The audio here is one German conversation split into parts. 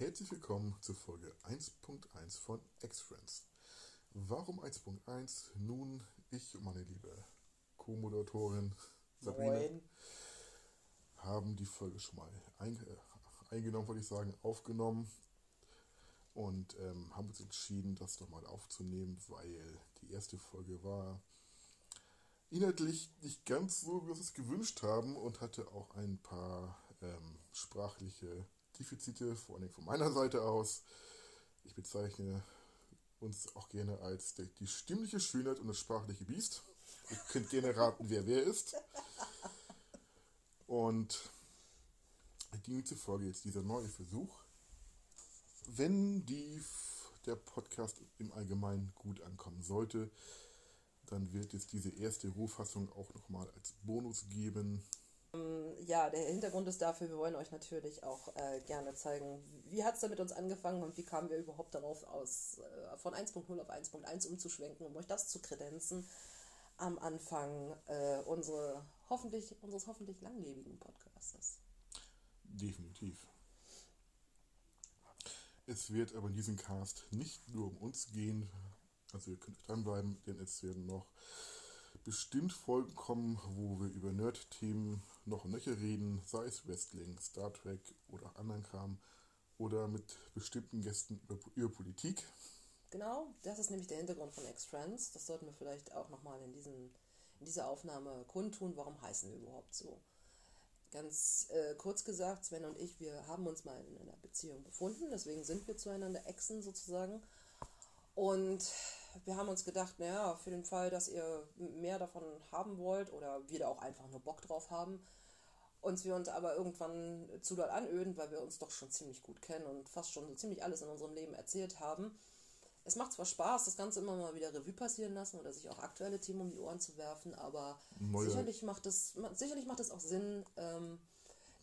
Herzlich willkommen zur Folge 1.1 von X-Friends. Warum 1.1? Nun, ich und meine liebe Co-Moderatorin Sabrina Moin. haben die Folge schon mal ein, äh, eingenommen, wollte ich sagen, aufgenommen und ähm, haben uns entschieden, das nochmal aufzunehmen, weil die erste Folge war inhaltlich nicht ganz so, wie wir es gewünscht haben und hatte auch ein paar ähm, sprachliche Defizite, vor allem von meiner Seite aus. Ich bezeichne uns auch gerne als die, stimmliche Schönheit und das sprachliche Biest. Ihr könnt gerne raten, wer wer ist. Und demzufolge jetzt dieser neue Versuch. Wenn die, der Podcast im Allgemeinen gut ankommen sollte, dann wird es diese erste Rohfassung auch nochmal als Bonus geben. Ja, der Hintergrund ist dafür, wir wollen euch natürlich auch äh, gerne zeigen, wie hat es denn mit uns angefangen und wie kamen wir überhaupt darauf aus, äh, von 1.0 auf 1.1 umzuschwenken, um euch das zu kredenzen am Anfang äh, unsere hoffentlich, unseres hoffentlich langlebigen Podcastes. Definitiv. Es wird aber in diesem Cast nicht nur um uns gehen, also ihr könnt dranbleiben, denn es werden noch bestimmt Folgen kommen, wo wir über Nerd-Themen noch nöcher reden, sei es Wrestling, Star Trek oder anderen Kram oder mit bestimmten Gästen über, über Politik. Genau, das ist nämlich der Hintergrund von X-Friends. Das sollten wir vielleicht auch nochmal in, in dieser Aufnahme kundtun. Warum heißen wir überhaupt so? Ganz äh, kurz gesagt, Sven und ich, wir haben uns mal in einer Beziehung befunden, deswegen sind wir zueinander Exen sozusagen. Und wir haben uns gedacht, naja, für den Fall, dass ihr mehr davon haben wollt oder wir da auch einfach nur Bock drauf haben, uns wir uns aber irgendwann zu doll anöden, weil wir uns doch schon ziemlich gut kennen und fast schon so ziemlich alles in unserem Leben erzählt haben. Es macht zwar Spaß, das Ganze immer mal wieder Revue passieren lassen oder sich auch aktuelle Themen um die Ohren zu werfen, aber sicherlich macht es sicherlich macht es auch Sinn, ähm,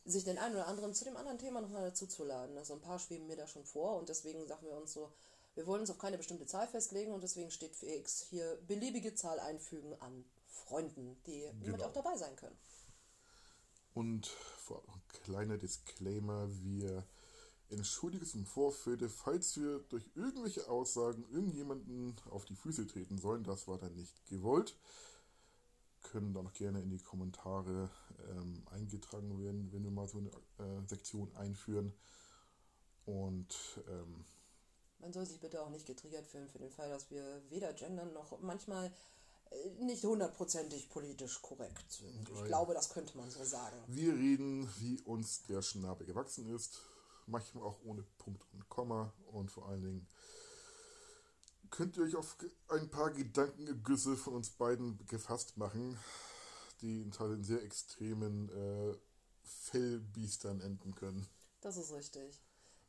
sich den einen oder anderen zu dem anderen Thema nochmal dazu zu laden. Also ein paar schweben mir da schon vor und deswegen sagen wir uns so, wir wollen uns auf keine bestimmte Zahl festlegen und deswegen steht für X hier beliebige Zahl einfügen an Freunden, die Genau. auch dabei sein können. Und vorab noch ein kleiner Disclaimer, wir entschuldigen uns im Vorfeld, falls wir durch irgendwelche Aussagen irgendjemanden auf die Füße treten sollen, das war dann nicht gewollt. Können dann auch gerne in die Kommentare ähm, eingetragen werden, wenn wir mal so eine äh, Sektion einführen. Und ähm, Man soll sich bitte auch nicht getriggert fühlen für den Fall, dass wir weder gendern noch manchmal äh, nicht hundertprozentig politisch korrekt sind. Ich glaube, das könnte man so sagen. wir reden, wie uns der Schnabel gewachsen ist, manchmal auch ohne Punkt und Komma und vor allen Dingen könnt ihr euch auf ein paar Gedankengüsse von uns beiden gefasst machen, die in Teilen sehr extremen äh, Fellbiestern enden können. Das ist richtig.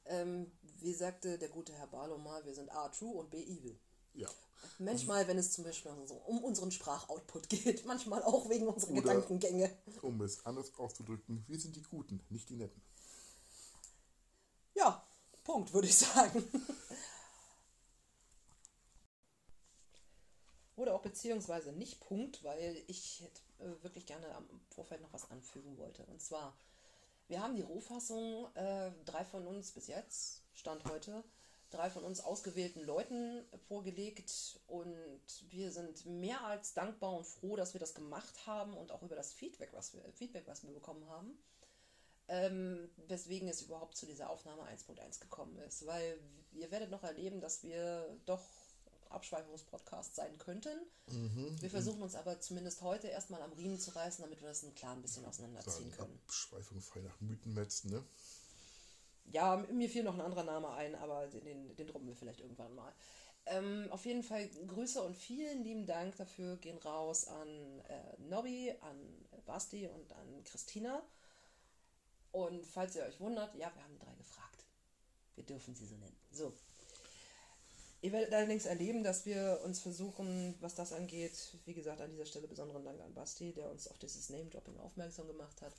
Ähm, wie sagte der gute Herr Barlow mal, wir sind A true und B evil. Ja. Manchmal, wenn es zum Beispiel so um unseren Sprachoutput geht, manchmal auch wegen unserer Oder- Gedankengänge. Um es anders auszudrücken, wir sind die Guten, nicht die Netten. Ja, Punkt, würde ich sagen. Oder auch beziehungsweise nicht Punkt, weil ich äh, wirklich gerne am Vorfeld noch was anfügen wollte. Und zwar, wir haben die Rohfassung, äh, drei von uns bis jetzt, Stand heute, drei von uns ausgewählten Leuten vorgelegt und wir sind mehr als dankbar und froh, dass wir das gemacht haben und auch über das Feedback, was wir, Feedback, was wir bekommen haben ähm, weswegen es überhaupt zu dieser Aufnahme 1.1 gekommen ist. Weil ihr werdet noch erleben, dass wir doch Abschweifungspodcast sein könnten. Wir versuchen uns aber zumindest heute erstmal am Riemen zu reißen, damit wir das ein klar ein bisschen auseinanderziehen können. Abschweifung frei nach Mythenmetzen, ne? Ja, mir fiel noch ein anderer Name ein, aber den, den, den droppen wir vielleicht irgendwann mal. Ähm, auf jeden Fall Grüße und vielen lieben Dank dafür gehen raus an äh, Nobby, an Basti und an Christina. Und falls ihr euch wundert, ja, wir haben die drei gefragt. Wir dürfen sie so nennen. So. Ihr werdet allerdings erleben, dass wir uns versuchen, was das angeht, wie gesagt, an dieser Stelle besonderen Dank an Basti, der uns auf dieses Name-Dropping aufmerksam gemacht hat.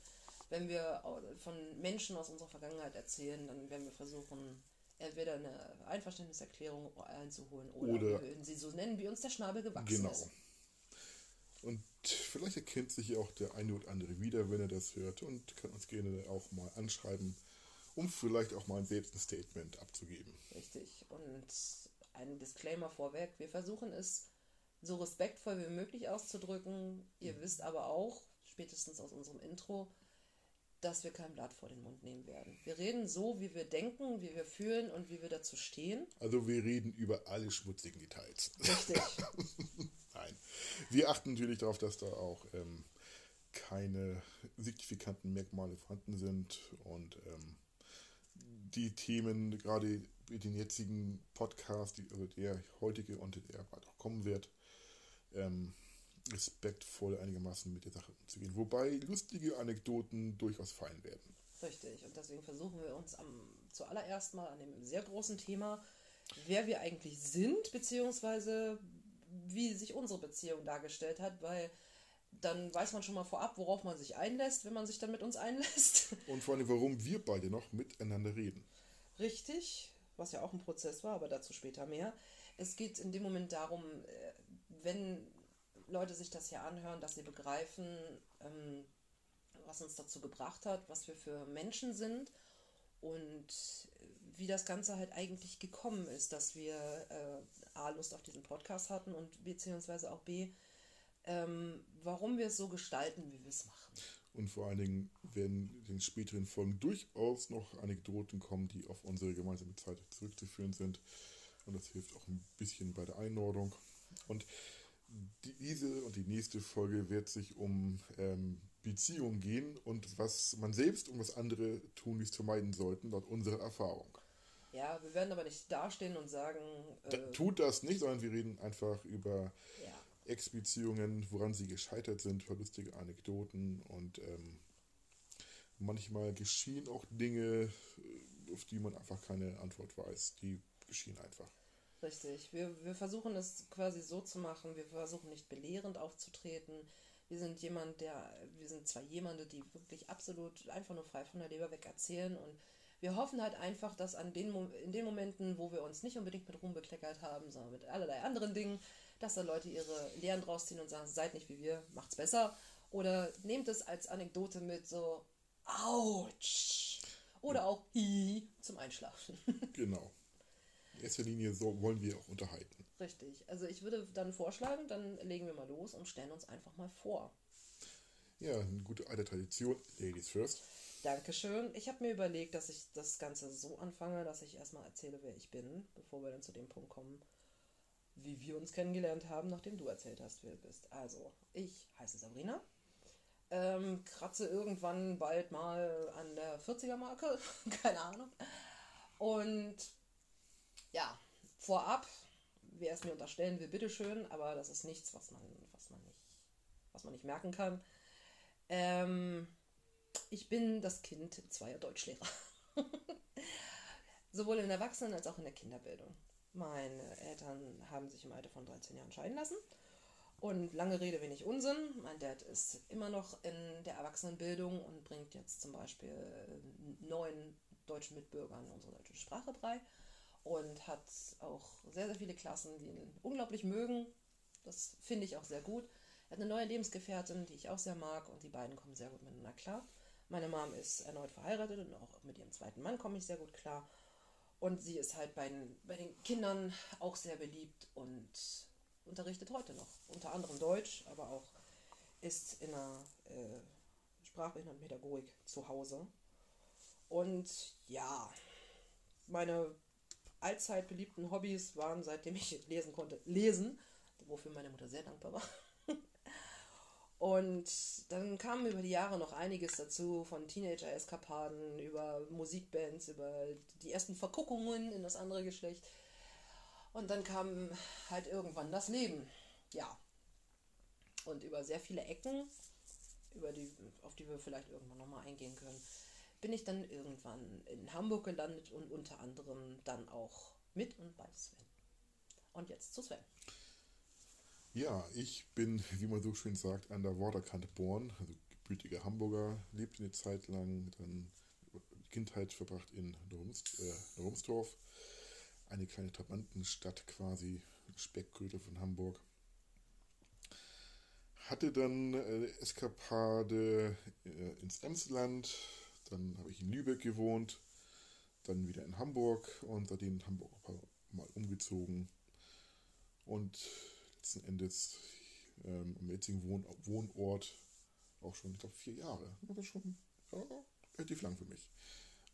Wenn wir von Menschen aus unserer Vergangenheit erzählen, dann werden wir versuchen, entweder eine Einverständniserklärung einzuholen oder, Oder- wir würden sie so nennen, wie uns der Schnabel gewachsen Genau. ist. Und vielleicht erkennt sich ja auch der eine oder andere wieder, wenn er das hört und kann uns gerne auch mal anschreiben, um vielleicht auch mal selbst ein Statement abzugeben. Richtig. Und ein Disclaimer vorweg. Wir versuchen es so respektvoll wie möglich auszudrücken. Ihr mhm. wisst aber auch, spätestens aus unserem Intro, dass wir kein Blatt vor den Mund nehmen werden. Wir reden so, wie wir denken, wie wir fühlen und wie wir dazu stehen. Also wir reden über alle schmutzigen Details. Richtig. Nein. Wir achten natürlich darauf, dass da auch ähm, keine signifikanten Merkmale vorhanden sind und ähm, die Themen, gerade den jetzigen Podcast, die, also der heutige und der bald auch kommen wird, ähm, respektvoll einigermaßen mit der Sache umzugehen. Wobei lustige Anekdoten durchaus fallen werden. Richtig, und deswegen versuchen wir uns am, zuallererst mal an dem sehr großen Thema, wer wir eigentlich sind, beziehungsweise wie sich unsere Beziehung dargestellt hat, weil dann weiß man schon mal vorab, worauf man sich einlässt, wenn man sich dann mit uns einlässt. Und vor allem, warum wir beide noch miteinander reden. Richtig, was ja auch ein Prozess war, aber dazu später mehr. Es geht in dem Moment darum, äh, wenn Leute sich das hier anhören, dass sie begreifen, ähm, was uns dazu gebracht hat, was wir für Menschen sind und wie das Ganze halt eigentlich gekommen ist, dass wir äh, A, Lust auf diesen Podcast hatten und beziehungsweise auch B, ähm, warum wir es so gestalten, wie wir es machen. Und vor allen Dingen werden in den späteren Folgen durchaus noch Anekdoten kommen, die auf unsere gemeinsame Zeit zurückzuführen sind. Und das hilft auch ein bisschen bei der Einordnung. Und diese und die nächste Folge wird sich um ähm, Beziehungen gehen und was man selbst und was andere tunlichst vermeiden sollten, laut unserer Erfahrung. Ja, wir werden aber nicht dastehen und sagen. Äh, da, tut das nicht, sondern wir reden einfach über ja. Ex-Beziehungen, woran sie gescheitert sind, verlustige Anekdoten und ähm, manchmal geschehen auch Dinge, äh, auf die man einfach keine Antwort weiß. Die geschehen einfach. Richtig. Wir, wir versuchen es quasi so zu machen. Wir versuchen nicht belehrend aufzutreten. Wir sind jemand, der, wir sind zwar jemande, die wirklich absolut einfach nur frei von der Leber weg erzählen und wir hoffen halt einfach, dass an den, in den Momenten, wo wir uns nicht unbedingt mit Ruhm bekleckert haben, sondern mit allerlei anderen Dingen, dass da Leute ihre Lehren draus ziehen und sagen, seid nicht wie wir, macht's besser. Oder nehmt es als Anekdote mit, so, ouch. Oder auch i zum Einschlafen. Genau in erster Linie so wollen wir auch unterhalten. Richtig. Also ich würde dann vorschlagen, dann legen wir mal los und stellen uns einfach mal vor. Ja, eine gute alte Tradition. Ladies first. Dankeschön. Ich habe mir überlegt, dass ich das Ganze so anfange, dass ich erstmal erzähle, wer ich bin, bevor wir dann zu dem Punkt kommen, wie wir uns kennengelernt haben, nachdem du erzählt hast, wer du bist. Also, ich heiße Sabrina. Ähm, kratze irgendwann bald mal an der 40er-Marke, keine Ahnung. Und ja, vorab, wer es mir unterstellen will, bitteschön, aber das ist nichts, was man, was man, nicht, was man nicht merken kann. Ähm, ich bin das Kind zweier Deutschlehrer. Sowohl in der Erwachsenen- als auch in der Kinderbildung. Meine Eltern haben sich im Alter von 13 Jahren scheiden lassen. Und lange Rede, wenig Unsinn. Mein Dad ist immer noch in der Erwachsenenbildung und bringt jetzt zum Beispiel neuen deutschen Mitbürgern unsere deutsche Sprache bei und hat auch sehr, sehr viele Klassen, die ihn unglaublich mögen. Das finde ich auch sehr gut. Er hat eine neue Lebensgefährtin, die ich auch sehr mag und die beiden kommen sehr gut miteinander klar. Meine Mom ist erneut verheiratet und auch mit ihrem zweiten Mann komme ich sehr gut klar. Und sie ist halt bei den, bei den Kindern auch sehr beliebt und unterrichtet heute noch. Unter anderem Deutsch, aber auch ist in der äh, Sprachbehindertenpädagogik zu Hause. Und ja, meine allzeit beliebten Hobbys waren, seitdem ich lesen konnte, lesen, wofür meine Mutter sehr dankbar war. Und dann kam über die Jahre noch einiges dazu, von Teenager-Eskapaden über Musikbands, über die ersten Verguckungen in das andere Geschlecht. Und dann kam halt irgendwann das Leben. Ja. Und über sehr viele Ecken, über die, auf die wir vielleicht irgendwann nochmal eingehen können, bin ich dann irgendwann in Hamburg gelandet und unter anderem dann auch mit und bei Sven. Und jetzt zu Sven. Ja, ich bin, wie man so schön sagt, an der Waterkante geboren, also gebürtiger Hamburger, lebte eine Zeit lang, dann Kindheit verbracht in Normsdorf, äh, eine kleine Trabantenstadt quasi, Speckgürtel von Hamburg. Hatte dann äh, Eskapade äh, ins Emsland, dann habe ich in Lübeck gewohnt, dann wieder in Hamburg und seitdem in Hamburg auch mal umgezogen. Und letzten Endes ähm, am jetzigen Wohn Wohnort auch schon, ich glaube, vier Jahre. Das ist schon ja, relativ lang für mich.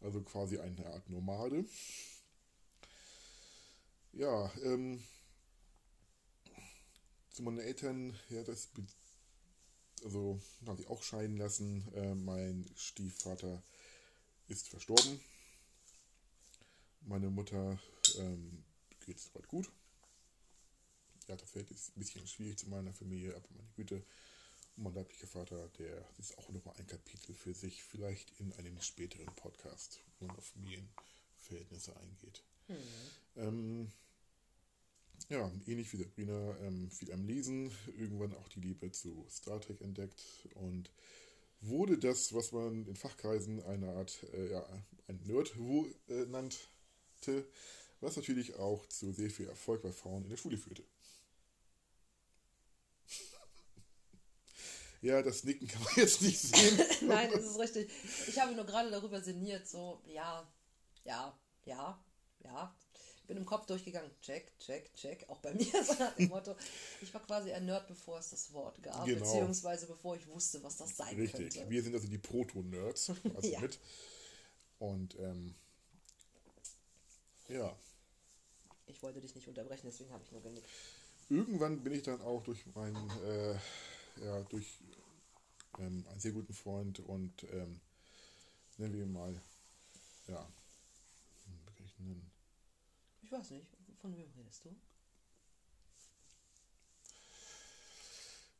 Also quasi eine Art Nomade. Ja, ähm, zu meinen Eltern, ja, das, also, haben sie auch scheiden lassen. Äh, mein Stiefvater ist verstorben. Meine Mutter ähm, geht es soweit gut. Ja, das Feld ist ein bisschen schwierig zu meiner Familie, aber meine Güte. Und mein leiblicher Vater, der ist auch nochmal ein Kapitel für sich, vielleicht in einem späteren Podcast, wo man auf Familienverhältnisse eingeht. Mhm. Ähm, ja, ähnlich wie Sabrina, ähm, viel am Lesen, irgendwann auch die Liebe zu Star Trek entdeckt und wurde das, was man in Fachkreisen eine Art, äh, ja, ein Nerd äh, nannte, was natürlich auch zu sehr viel Erfolg bei Frauen in der Schule führte. Ja, das Nicken kann man jetzt nicht sehen. Nein, das ist richtig. Ich habe nur gerade darüber sinniert, so, ja, ja, ja, ja, bin im Kopf durchgegangen, check, check, check, auch bei mir so nach dem Motto, ich war quasi ein Nerd, bevor es das Wort gab, genau. beziehungsweise bevor ich wusste, was das sein Richtig. könnte. Wir sind also die Proto-Nerds, also ja. mit. Und ähm, ja. Ich wollte dich nicht unterbrechen, deswegen habe ich nur genickt. Irgendwann bin ich dann auch durch meinen, äh, ja, durch ähm, einen sehr guten Freund und ähm, nennen wir ihn mal, ja, kann ich nennen? Ich weiß nicht, von wem redest du?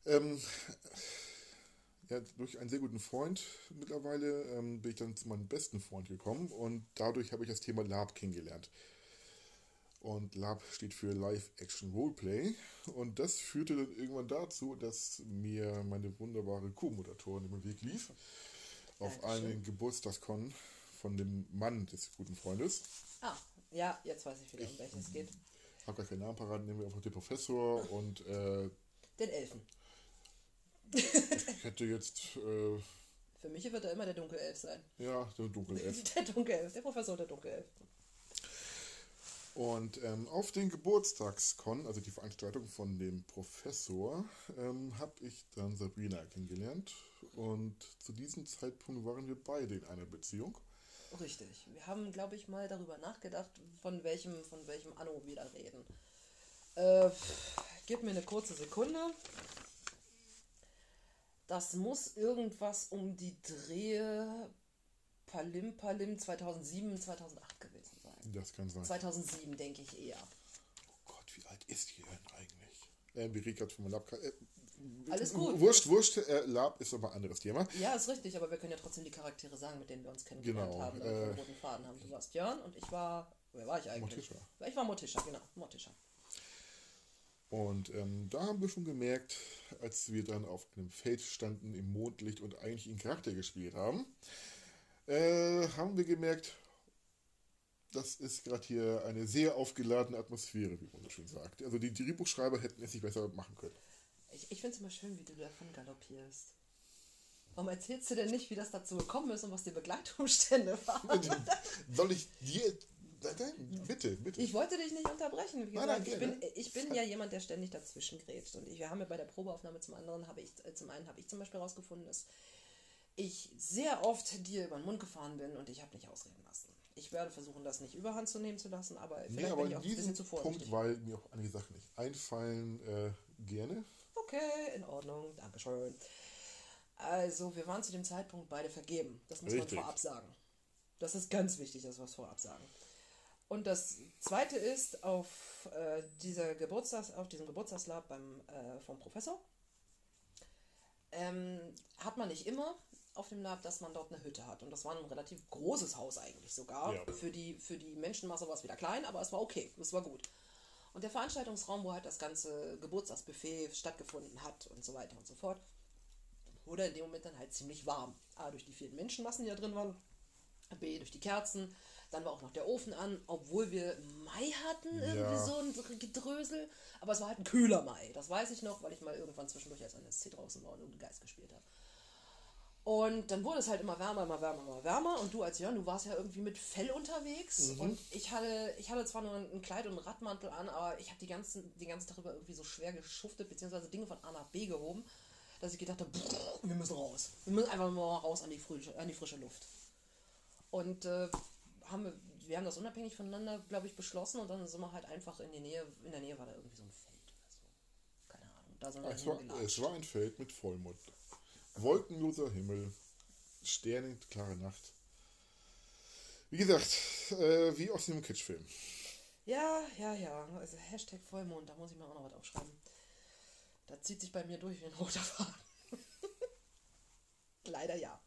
Ähm, ja, durch einen sehr guten Freund mittlerweile ähm, bin ich dann zu meinem besten Freund gekommen und dadurch habe ich das Thema LARP kennengelernt. Und LARP steht für Live Action Roleplay und das führte dann irgendwann dazu, dass mir meine wunderbare Co-Moderatorin den Weg lief auf einen Geburtstagskon von dem Mann des guten Freundes. Ah, ja, jetzt weiß ich wieder, um welches es geht. Ich habe gar keinen Namen parat, nehmen wir einfach den Professor und. Äh, den Elfen. ich hätte jetzt. Äh, Für mich wird er immer der Dunkelelf sein. Ja, der Dunkelelf. der Dunkelelf, der Professor der Dunkelelf. Und ähm, auf den Geburtstagskon, also die Veranstaltung von dem Professor, ähm, habe ich dann Sabrina kennengelernt. Und zu diesem Zeitpunkt waren wir beide in einer Beziehung. Richtig. Wir haben, glaube ich, mal darüber nachgedacht, von welchem, von welchem Anno wir da reden. Äh, gib mir eine kurze Sekunde. Das muss irgendwas um die Drehe Palim Palim 2007, 2008 gewesen. Das kann sein. 2007 denke ich eher. Oh Gott, wie alt ist die denn eigentlich? Äh, reden gerade von Lab. Äh, alles gut. Wurscht, wurscht, äh, Lab ist aber ein anderes Thema. Ja, ist richtig, aber wir können ja trotzdem die Charaktere sagen, mit denen wir uns kennengelernt genau, haben, äh, roten Faden haben. Du warst Jörn und ich war, wer war ich eigentlich? Mortischer. Ich war Mortischer, genau, Mortischer. Und ähm, da haben wir schon gemerkt, als wir dann auf einem Feld standen im Mondlicht und eigentlich einen Charakter gespielt haben, äh, haben wir gemerkt, das ist gerade hier eine sehr aufgeladene Atmosphäre, wie man so schön sagt. Also die Drehbuchschreiber hätten es nicht besser machen können. Ich, ich finde es immer schön, wie du davon galoppierst. Warum erzählst du denn nicht, wie das dazu gekommen ist und was die Begleitumstände waren? Soll ich dir. Nein, bitte, bitte. Ich wollte dich nicht unterbrechen. Gesagt, nein, nein, ich, bin, ich bin ja jemand, der ständig dazwischen grätscht. Und ich, wir haben ja bei der Probeaufnahme zum anderen, habe ich, äh, zum einen habe ich zum Beispiel herausgefunden, dass ich sehr oft dir über den Mund gefahren bin und ich habe nicht ausreden lassen. Ich werde versuchen, das nicht überhand zu nehmen zu lassen, aber vielleicht nee, aber bin ich auch ein bisschen zu vorsichtig. Punkt, weil mir auch einige Sachen nicht einfallen, äh, gerne. Okay, in Ordnung, Dankeschön. Also, wir waren zu dem Zeitpunkt beide vergeben. Das muss Richtig. man vorab sagen. Das ist ganz wichtig, dass wir es vorab sagen. Und das zweite ist, auf, äh, dieser Geburtstags, auf diesem Geburtstagslab beim, äh, vom Professor ähm, hat man nicht immer auf dem Lab, dass man dort eine Hütte hat. Und das war ein relativ großes Haus eigentlich sogar. Ja. Für, die, für die Menschenmasse war es wieder klein, aber es war okay. Es war gut. Und der Veranstaltungsraum, wo halt das ganze Geburtstagsbuffet stattgefunden hat und so weiter und so fort, wurde in dem Moment dann halt ziemlich warm. A, durch die vielen Menschenmassen, die da drin waren. B, durch die Kerzen. Dann war auch noch der Ofen an, obwohl wir Mai hatten, irgendwie ja. so ein Gedrösel. Aber es war halt ein kühler Mai. Das weiß ich noch, weil ich mal irgendwann zwischendurch als NSC draußen war und einen Geist gespielt habe. Und dann wurde es halt immer wärmer, immer wärmer, immer wärmer. Und du als Jörn, du warst ja irgendwie mit Fell unterwegs. Mhm. Und ich hatte, ich hatte zwar nur ein Kleid und einen Radmantel an, aber ich habe die ganzen, den ganzen Tag über irgendwie so schwer geschuftet, beziehungsweise Dinge von A nach B gehoben, dass ich gedacht habe, wir müssen raus. Wir müssen einfach mal raus an die frische, an die frische Luft. Und äh, haben wir, wir haben das unabhängig voneinander, glaube ich, beschlossen und dann sind wir halt einfach in die Nähe, in der Nähe war da irgendwie so ein Feld oder so. Keine Ahnung. Da sind wir Es war, es war ein Feld mit Vollmond. Wolkenloser Himmel, sternenklare Nacht. Wie gesagt, äh, wie aus einem Kitschfilm. Ja, ja, ja. Also Hashtag Vollmond, da muss ich mir auch noch was aufschreiben. Da zieht sich bei mir durch wie ein roter Faden. Leider ja.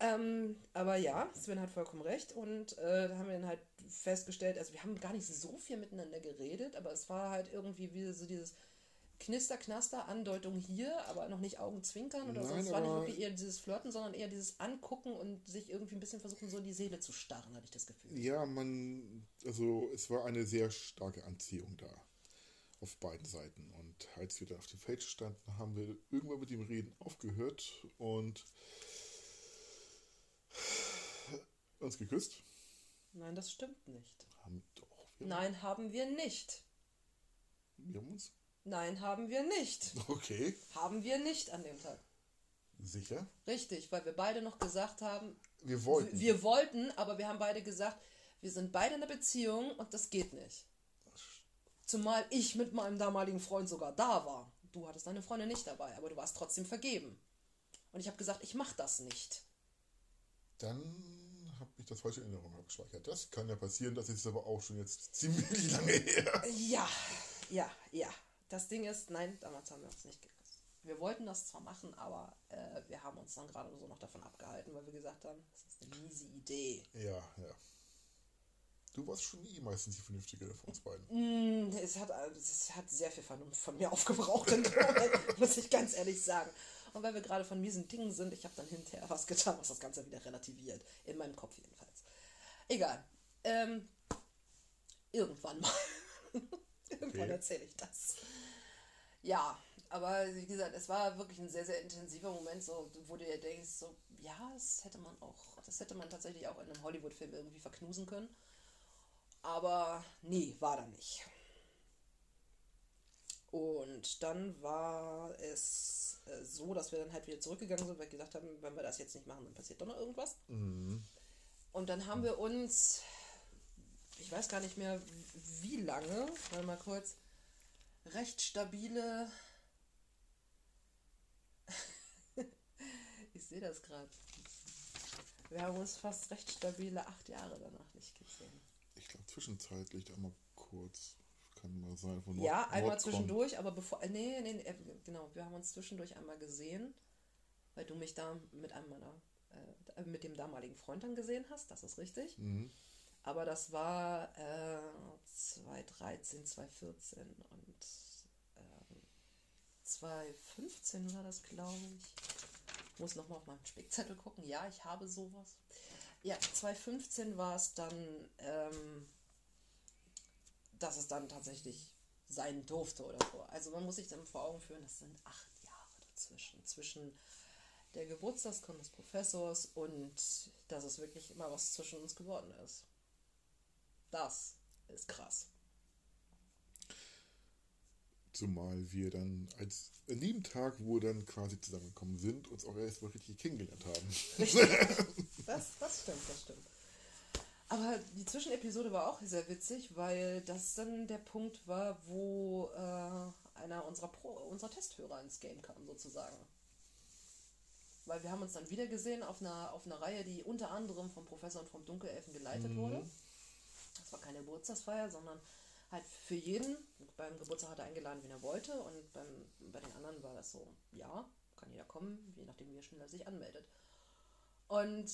Ähm, aber ja, Sven hat vollkommen recht und äh, da haben wir dann halt festgestellt, also wir haben gar nicht so viel miteinander geredet, aber es war halt irgendwie wie so dieses Knister, Knaster, Andeutung hier, aber noch nicht Augenzwinkern oder. Nein, Es war nicht wirklich eher dieses Flirten, sondern eher dieses Angucken und sich irgendwie ein bisschen versuchen, so in die Seele zu starren, hatte ich das Gefühl. Ja, man, also es war eine sehr starke Anziehung da. Auf beiden Seiten. Und als wir dann auf dem Feld standen, haben wir irgendwann mit dem Reden aufgehört und uns geküsst. Nein, das stimmt nicht. Haben doch, wir, Nein, haben wir nicht. wir haben uns. Nein, haben wir nicht. Okay, Haben wir nicht an dem Tag. sicher. Richtig, weil wir beide noch gesagt haben, Wir wollten. wir wollten, aber wir haben beide gesagt, wir sind beide in einer Beziehung und das geht nicht. Zumal ich mit meinem damaligen Freund sogar da war. Du hattest deine Freundin nicht dabei, aber du warst trotzdem vergeben. Und ich habe gesagt, ich mache das nicht. Dann habe ich das falsche in Erinnerung abgespeichert. Das kann ja passieren, das ist aber auch schon jetzt ziemlich lange her. Ja, ja, ja. Das Ding ist, nein, damals haben wir uns nicht geküsst. Wir wollten das zwar machen, aber äh, wir haben uns dann gerade so noch davon abgehalten, weil wir gesagt haben, das ist eine miese Idee. Ja, ja. Du warst schon nie meistens die Vernünftige von uns beiden. Mm, Es hat, es hat sehr viel Vernunft von mir aufgebraucht, in dem Moment, muss ich ganz ehrlich sagen. Und weil wir gerade von miesen Dingen sind, ich habe dann hinterher was getan, was das Ganze wieder relativiert. In meinem Kopf jedenfalls. Egal. Ähm, irgendwann mal. irgendwann Okay. erzähle ich das. Ja, aber wie gesagt, es war wirklich ein sehr, sehr intensiver Moment, so, wo du dir denkst, so, ja, das hätte man auch, das hätte man tatsächlich auch in einem Hollywood-Film irgendwie verknusen können. Aber nee, war da nicht. Und dann war es äh, so, dass wir dann halt wieder zurückgegangen sind, weil wir gesagt haben, wenn wir das jetzt nicht machen, dann passiert doch noch irgendwas. Und dann haben wir uns, ich weiß gar nicht mehr wie lange, mal mal kurz, recht stabile. ich sehe das gerade. Wir haben uns fast recht stabile acht Jahre danach nicht gesehen. Ich glaube, zwischenzeitlich einmal kurz. Kann mal sein. Von Ja, Nord- einmal zwischendurch, aber bevor. äh, Nee, nee, nee, äh, genau. Wir haben uns zwischendurch einmal gesehen, weil du mich da mit einem meiner. Äh, mit dem damaligen Freund dann gesehen hast, das ist richtig. Mhm. Aber das war äh, 2013, 2014 und ähm, 2015 war das, glaube ich. Muss nochmal auf meinen Spickzettel gucken. Ja, ich habe sowas. Ja, 2015 war es dann, ähm, dass es dann tatsächlich sein durfte oder so. Also man muss sich dann vor Augen führen, das sind acht Jahre dazwischen. Zwischen der Geburtstagskunde des Professors und dass es wirklich immer was zwischen uns geworden ist. Das ist krass. Zumal wir dann als an dem Tag, wo wir dann quasi zusammengekommen sind, uns auch erstmal richtig kennengelernt haben. Das, das stimmt, das stimmt. Aber die Zwischenepisode war auch sehr witzig, weil das dann der Punkt war, wo äh, einer unserer, Pro, unserer Testhörer ins Game kam, sozusagen. Weil wir haben uns dann wieder gesehen auf einer, auf einer Reihe, die unter anderem vom Professor und vom Dunkelelfen geleitet wurde. Das war keine Geburtstagsfeier, sondern halt für jeden. Beim Geburtstag hat er eingeladen, wen er wollte. Und beim, bei den anderen war das so, ja, kann jeder kommen, je nachdem, wie er schneller sich anmeldet. Und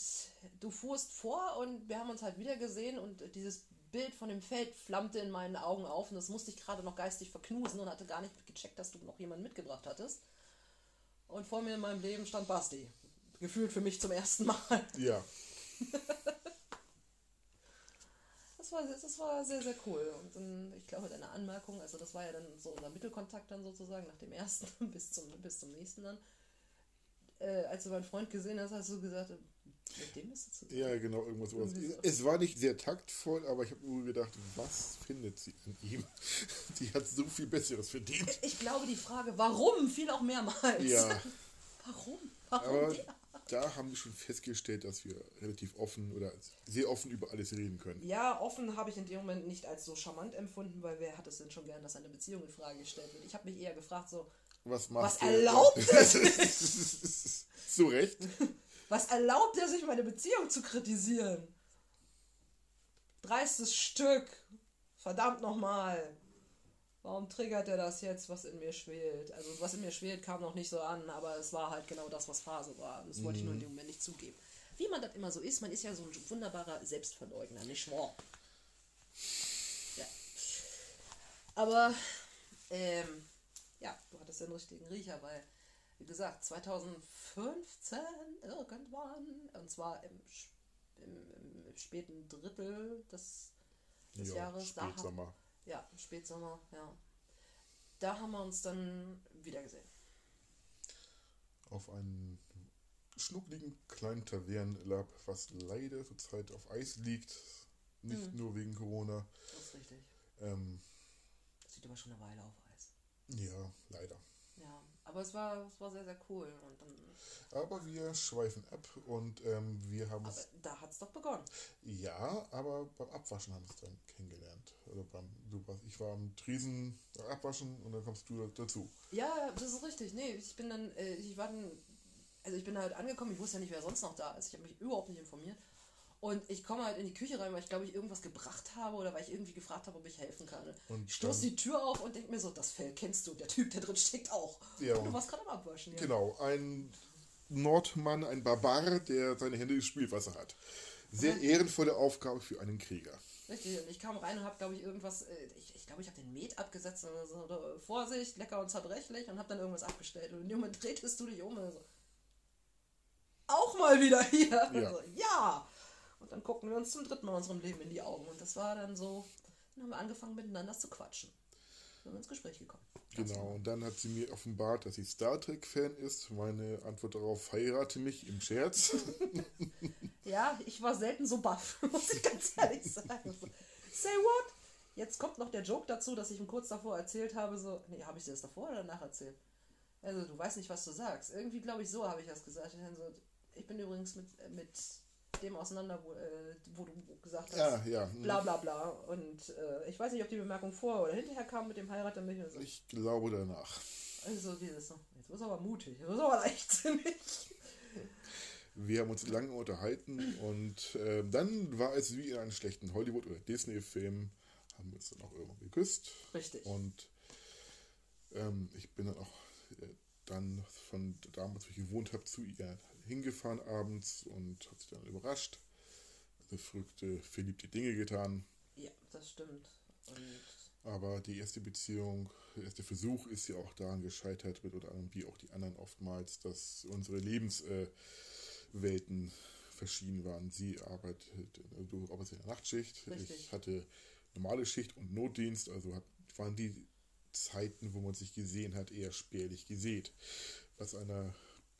du fuhrst vor und wir haben uns halt wieder gesehen und dieses Bild von dem Feld flammte in meinen Augen auf und das musste ich gerade noch geistig verknusen und hatte gar nicht gecheckt, dass du noch jemanden mitgebracht hattest. Und vor mir in meinem Leben stand Basti. Gefühlt für mich zum ersten Mal. Ja, Das war, das war sehr, sehr cool. Und dann, ich glaube, deine Anmerkung, also das war ja dann so unser Mittelkontakt dann sozusagen nach dem ersten bis zum, bis zum nächsten dann. äh, als du meinen Freund gesehen hast, hast du gesagt, äh, mit dem ist es zu Ja, genau, irgendwas sowas. So. Es war nicht sehr taktvoll, aber ich habe nur gedacht, was findet sie an ihm? Die hat so viel Besseres verdient. Ich glaube, die Frage, warum, fiel auch mehrmals. Ja. Warum? Warum Aber der? Da haben wir schon festgestellt, dass wir relativ offen oder sehr offen über alles reden können. Ja, offen habe ich in dem Moment nicht als so charmant empfunden, weil wer hat es denn schon gern, dass eine Beziehung in Frage gestellt wird? Ich habe mich eher gefragt, so, Was macht Was erlaubt Zu Recht. was erlaubt er sich, meine Beziehung zu kritisieren? Dreistes Stück. Verdammt nochmal. Warum triggert er das jetzt, was in mir schwelt? Also, was in mir schwelt, kam noch nicht so an, aber es war halt genau das, was Phase war. Das wollte ich nur in dem Moment nicht zugeben. Wie man das immer so ist, man ist ja so ein wunderbarer Selbstverleugner, nicht wahr? Ja. Aber, ähm, ja, du hattest den richtigen Riecher, weil, wie gesagt, 2015 irgendwann, und zwar im, im, im späten Drittel des, des Ja, Jahres, da. Ja, Spätsommer, ja. Da haben wir uns dann wieder gesehen. Auf einen schnuckligen kleinen Tavernenlab, was leider zurzeit auf Eis liegt. Nicht Mhm. nur wegen Corona. Das ist richtig. Ähm, Das liegt aber schon eine Weile auf Eis. ja, leider. Ja, aber es war, es war sehr, sehr cool. Und dann, Aber wir schweifen ab und ähm, wir haben aber es. da hat es doch begonnen. Ja, aber beim Abwaschen haben wir es dann kennengelernt. Also beim, du warst, ich war am Triesen abwaschen und dann kommst du dazu. Ja, das ist richtig. Nee, ich bin dann, äh, ich war dann, also ich bin halt angekommen, ich wusste ja nicht, wer sonst noch da ist. Ich habe mich überhaupt nicht informiert. Und ich komme halt in die Küche rein, weil ich glaube, ich irgendwas gebracht habe oder weil ich irgendwie gefragt habe, ob ich helfen kann. Und Ich stoße die Tür auf und denke mir so, das Feld kennst du, der Typ, der drin steckt auch. Ja, und du warst gerade am Abwaschen, ja. Genau, ein Nordmann, ein Barbar, der seine Hände im Spielwasser hat. Sehr ehrenvolle Aufgabe für einen Krieger. Richtig, und ich kam rein und habe, glaube ich, irgendwas, äh, ich, ich glaube, ich habe den Met abgesetzt oder so, oder, äh, Vorsicht, lecker und zerbrechlich und habe dann irgendwas abgestellt. Und in dem Moment drehtest du dich um und so, auch mal wieder hier. Ja. So, ja. Und dann gucken wir uns zum dritten Mal in unserem Leben in die Augen. Und das war dann so, dann haben wir angefangen miteinander zu quatschen. Sind wir ins Gespräch gekommen. Ganz Genau, und dann hat sie mir offenbart, dass sie Star Trek-Fan ist. Meine Antwort darauf, heirate mich im Scherz. Ja, ich war selten so baff, muss ich ganz ehrlich sagen. Say what? Jetzt kommt noch der Joke dazu, dass ich ihm kurz davor erzählt habe, so, nee, habe ich dir das davor oder danach erzählt? Also, du weißt nicht, was du sagst. Irgendwie, glaube ich, so habe ich das gesagt. Ich, dann bin übrigens mit, mit dem auseinander, wo, äh, wo du gesagt hast, ja, ja. bla bla bla. Und äh, ich weiß nicht, ob die Bemerkung vor oder hinterher kam mit dem Heirat mich. Und so. Ich glaube danach. Also, dieses so, jetzt ist aber mutig, jetzt ist aber leichtsinnig. Wir haben uns lange unterhalten und äh, dann war es wie in einem schlechten Hollywood- oder Disney-Film. Haben wir uns dann auch irgendwo geküsst. Richtig. Und ähm, ich bin dann auch äh, dann von damals, wo ich gewohnt habe, zu ihr hingefahren abends und hat sich dann überrascht. Also verrückte, verliebte Dinge getan. Ja, das stimmt. Und Aber die erste Beziehung, der erste Versuch ist ja auch daran gescheitert, mit oder anderem wie auch die anderen oftmals, dass unsere Lebenswelten äh, verschieden waren. Sie arbeitet, du arbeitest in der Nachtschicht, Richtig. ich hatte normale Schicht und Notdienst, also hat, waren die Zeiten, wo man sich gesehen hat, eher spärlich gesät. Was einer,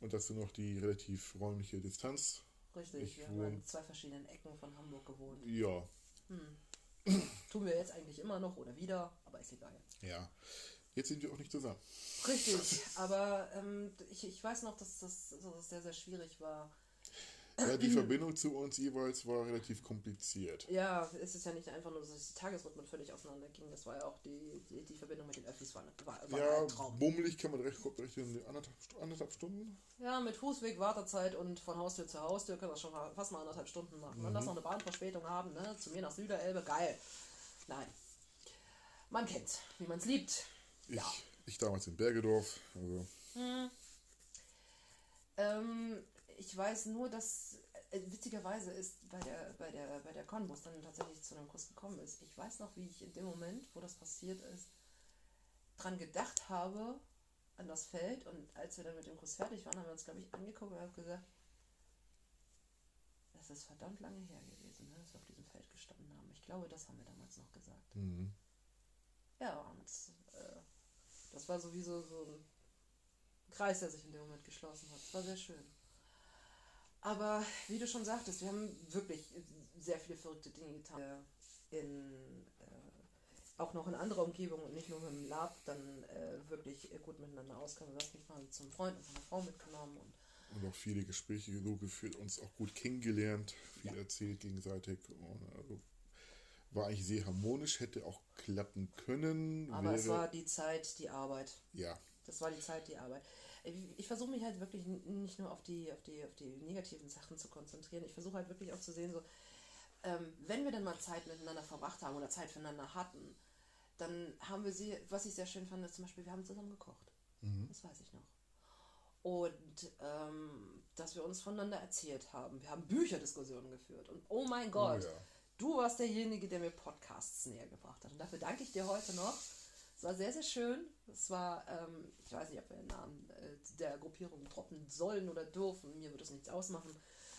und dazu noch die relativ räumliche Distanz. Richtig, Ich wir haben wohn- zwei verschiedenen Ecken von Hamburg gewohnt. Ja, Tun wir jetzt eigentlich immer noch oder wieder, aber ist egal. ja. Jetzt sind wir auch nicht zusammen. Richtig, aber ähm, ich, ich weiß noch, dass das, dass das sehr, sehr schwierig war. Ja, die Verbindung zu uns jeweils war relativ kompliziert. Ja, es ist ja nicht einfach nur, dass die Tagesrhythmen völlig auseinandergingen. Das war ja auch die, die, die Verbindung mit den Öffis war, war, war Ja, ein Traum. bummelig kann man recht, kommt recht in anderthalb, anderthalb Stunden. Ja, mit Fußweg, Wartezeit und von Haustür zu Haustür können wir schon fast mal anderthalb Stunden machen. Dann lass noch eine Bahnverspätung haben, ne? Zu mir nach Süderelbe, geil. Nein. Man kennt's, wie man's liebt. Ich, Ja. ich damals in Bergedorf. Also, Ähm, ich weiß nur, dass äh, witzigerweise ist bei der bei der bei der Con, wo es dann tatsächlich zu einem Kuss gekommen ist. Ich weiß noch, wie ich in dem Moment, wo das passiert ist, dran gedacht habe an das Feld und als wir dann mit dem Kuss fertig waren, haben wir uns glaube ich angeguckt und haben gesagt, das ist verdammt lange her gewesen, ne, dass wir auf diesem Feld gestanden haben. Ich glaube, das haben wir damals noch gesagt. Ja, und äh, das war sowieso so ein Kreis, der sich in dem Moment geschlossen hat. Es war sehr schön. Aber wie du schon sagtest, wir haben wirklich sehr viele verrückte Dinge getan. In, äh, auch noch in anderer Umgebung und nicht nur im Lab dann äh, wirklich gut miteinander auskamen. Du hast mich mal zum Freund und meiner Frau mitgenommen. Und, und auch viele Gespräche so geführt, uns auch gut kennengelernt, viel ja. erzählt gegenseitig. Und, also, war eigentlich sehr harmonisch, hätte auch klappen können. Aber wäre, es war die Zeit, die Arbeit. Ja. Das war die Zeit, die Arbeit. Ich versuche mich halt wirklich nicht nur auf die, auf die, auf die negativen Sachen zu konzentrieren. Ich versuche halt wirklich auch zu sehen, so, ähm, wenn wir dann mal Zeit miteinander verbracht haben oder Zeit füreinander hatten, dann haben wir sie, was ich sehr schön fand, ist zum Beispiel, wir haben zusammen gekocht. Mhm. Das weiß ich noch. Und ähm, dass wir uns voneinander erzählt haben. Wir haben Bücherdiskussionen geführt. Und oh mein Gott, oh ja. du warst derjenige, der mir Podcasts näher gebracht hat. Und dafür danke ich dir heute noch. Es war sehr, sehr schön. Es war, ähm, ich weiß nicht, ob wir den Namen äh, der Gruppierung droppen sollen oder dürfen. Mir würde es nichts ausmachen,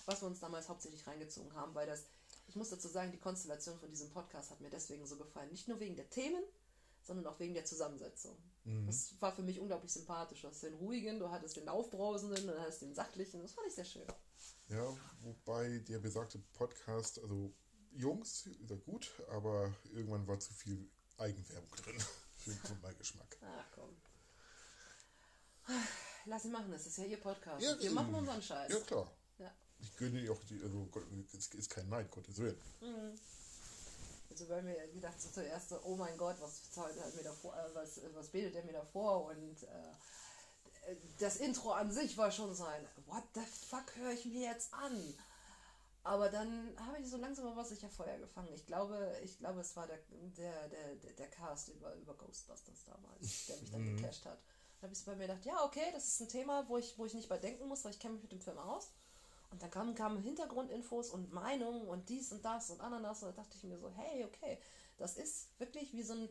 was wir uns damals hauptsächlich reingezogen haben, weil das ich muss dazu sagen, die Konstellation von diesem Podcast hat mir deswegen so gefallen. Nicht nur wegen der Themen, sondern auch wegen der Zusammensetzung. Mhm. Das war für mich unglaublich sympathisch. Du hast den ruhigen, du hattest den aufbrausenden, du hattest den sachlichen. Das fand ich sehr schön. Ja, wobei der besagte Podcast, also Jungs, ist ja gut, aber irgendwann war zu viel Eigenwerbung drin. Für meinen Geschmack. Ach komm. Lass ihn machen, das ist ja ihr Podcast. Ja, wir machen unseren Scheiß. Ja, klar. Ja. Ich gönne ihr auch die, also es ist kein Neid, Gottes Willen. Mhm. Also bei mir gedacht so zuerst so, oh mein Gott, was zahlt er mir davor, äh, was, was betet er mir davor und äh, das Intro an sich war schon sein, what the fuck höre ich mir jetzt an? Aber dann habe ich so langsam was sicher Feuer gefangen. Ich glaube, ich glaube, es war der, der, der, der Cast über, über Ghostbusters damals, der mich dann mhm. gecasht hat. Da habe ich bei mir gedacht, ja, okay, das ist ein Thema, wo ich, wo ich nicht bei denken muss, weil ich kenne mich mit dem Film aus. Und dann kamen, kamen Hintergrundinfos und Meinungen und dies und das und Ananas. Und da dachte ich mir so, hey, okay, das ist wirklich wie so ein.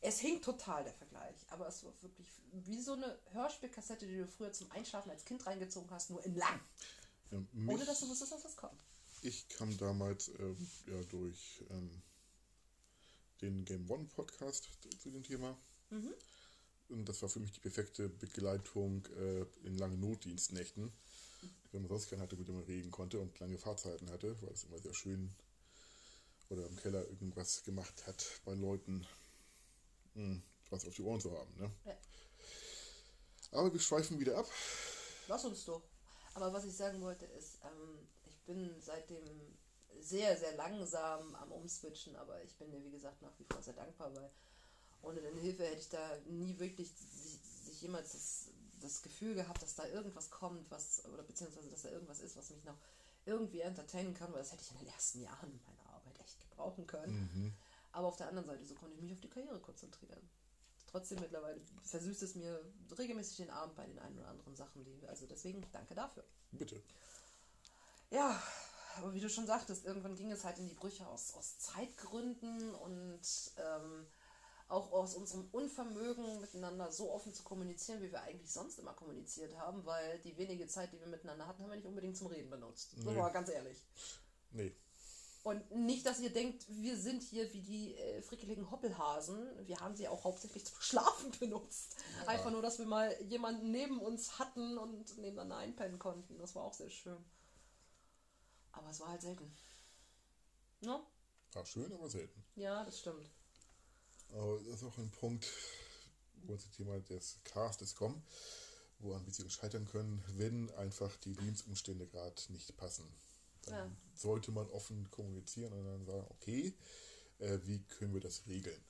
Es hinkt total der Vergleich, aber es war wirklich wie so eine Hörspielkassette, die du früher zum Einschlafen als Kind reingezogen hast, nur in lang. Ja, mich, Ohne dass du wusstest, dass das kommt. Ich kam damals äh, ja, durch ähm, den Game One Podcast zu dem Thema. Mhm. Und das war für mich die perfekte Begleitung äh, in langen Notdienstnächten wenn man sonst keinen hatte, mit dem man reden konnte und lange Fahrzeiten hatte, weil es immer sehr schön oder im Keller irgendwas gemacht hat bei Leuten, hm, was auf die Ohren zu haben. Ne? Ja. Aber wir schweifen wieder ab. Lass uns doch. Aber was ich sagen wollte ist, ähm, ich bin seitdem sehr, sehr langsam am Umswitchen, aber ich bin dir, wie gesagt, nach wie vor sehr dankbar, weil ohne deine Hilfe hätte ich da nie wirklich sich, sich jemals das das Gefühl gehabt, dass da irgendwas kommt, was, oder beziehungsweise, dass da irgendwas ist, was mich noch irgendwie entertainen kann, weil das hätte ich in den ersten Jahren meiner Arbeit echt gebrauchen können. Mhm. Aber auf der anderen Seite, so konnte ich mich auf die Karriere konzentrieren. Trotzdem mittlerweile versüßt es mir regelmäßig den Abend bei den ein oder anderen Sachen, die, also deswegen danke dafür. Bitte. Ja, aber wie du schon sagtest, irgendwann ging es halt in die Brüche aus, aus Zeitgründen und ähm, auch aus unserem Unvermögen miteinander so offen zu kommunizieren, wie wir eigentlich sonst immer kommuniziert haben, weil die wenige Zeit, die wir miteinander hatten, haben wir nicht unbedingt zum Reden benutzt. Nee. So mal ganz ehrlich. Nee. Und nicht, dass ihr denkt, wir sind hier wie die äh, frickeligen Hoppelhasen. Wir haben sie auch hauptsächlich zum Schlafen benutzt. Ja. Einfach nur, dass wir mal jemanden neben uns hatten und nebeneinander einpennen konnten. Das war auch sehr schön. Aber es war halt selten. No? War schön, aber selten. Ja, das stimmt. Aber das ist auch ein Punkt, wo wir zum Thema des Castes kommen, wo an Beziehungen scheitern können, wenn einfach die Lebensumstände gerade nicht passen. Dann ja. sollte man offen kommunizieren und dann sagen, okay, äh, wie können wir das regeln?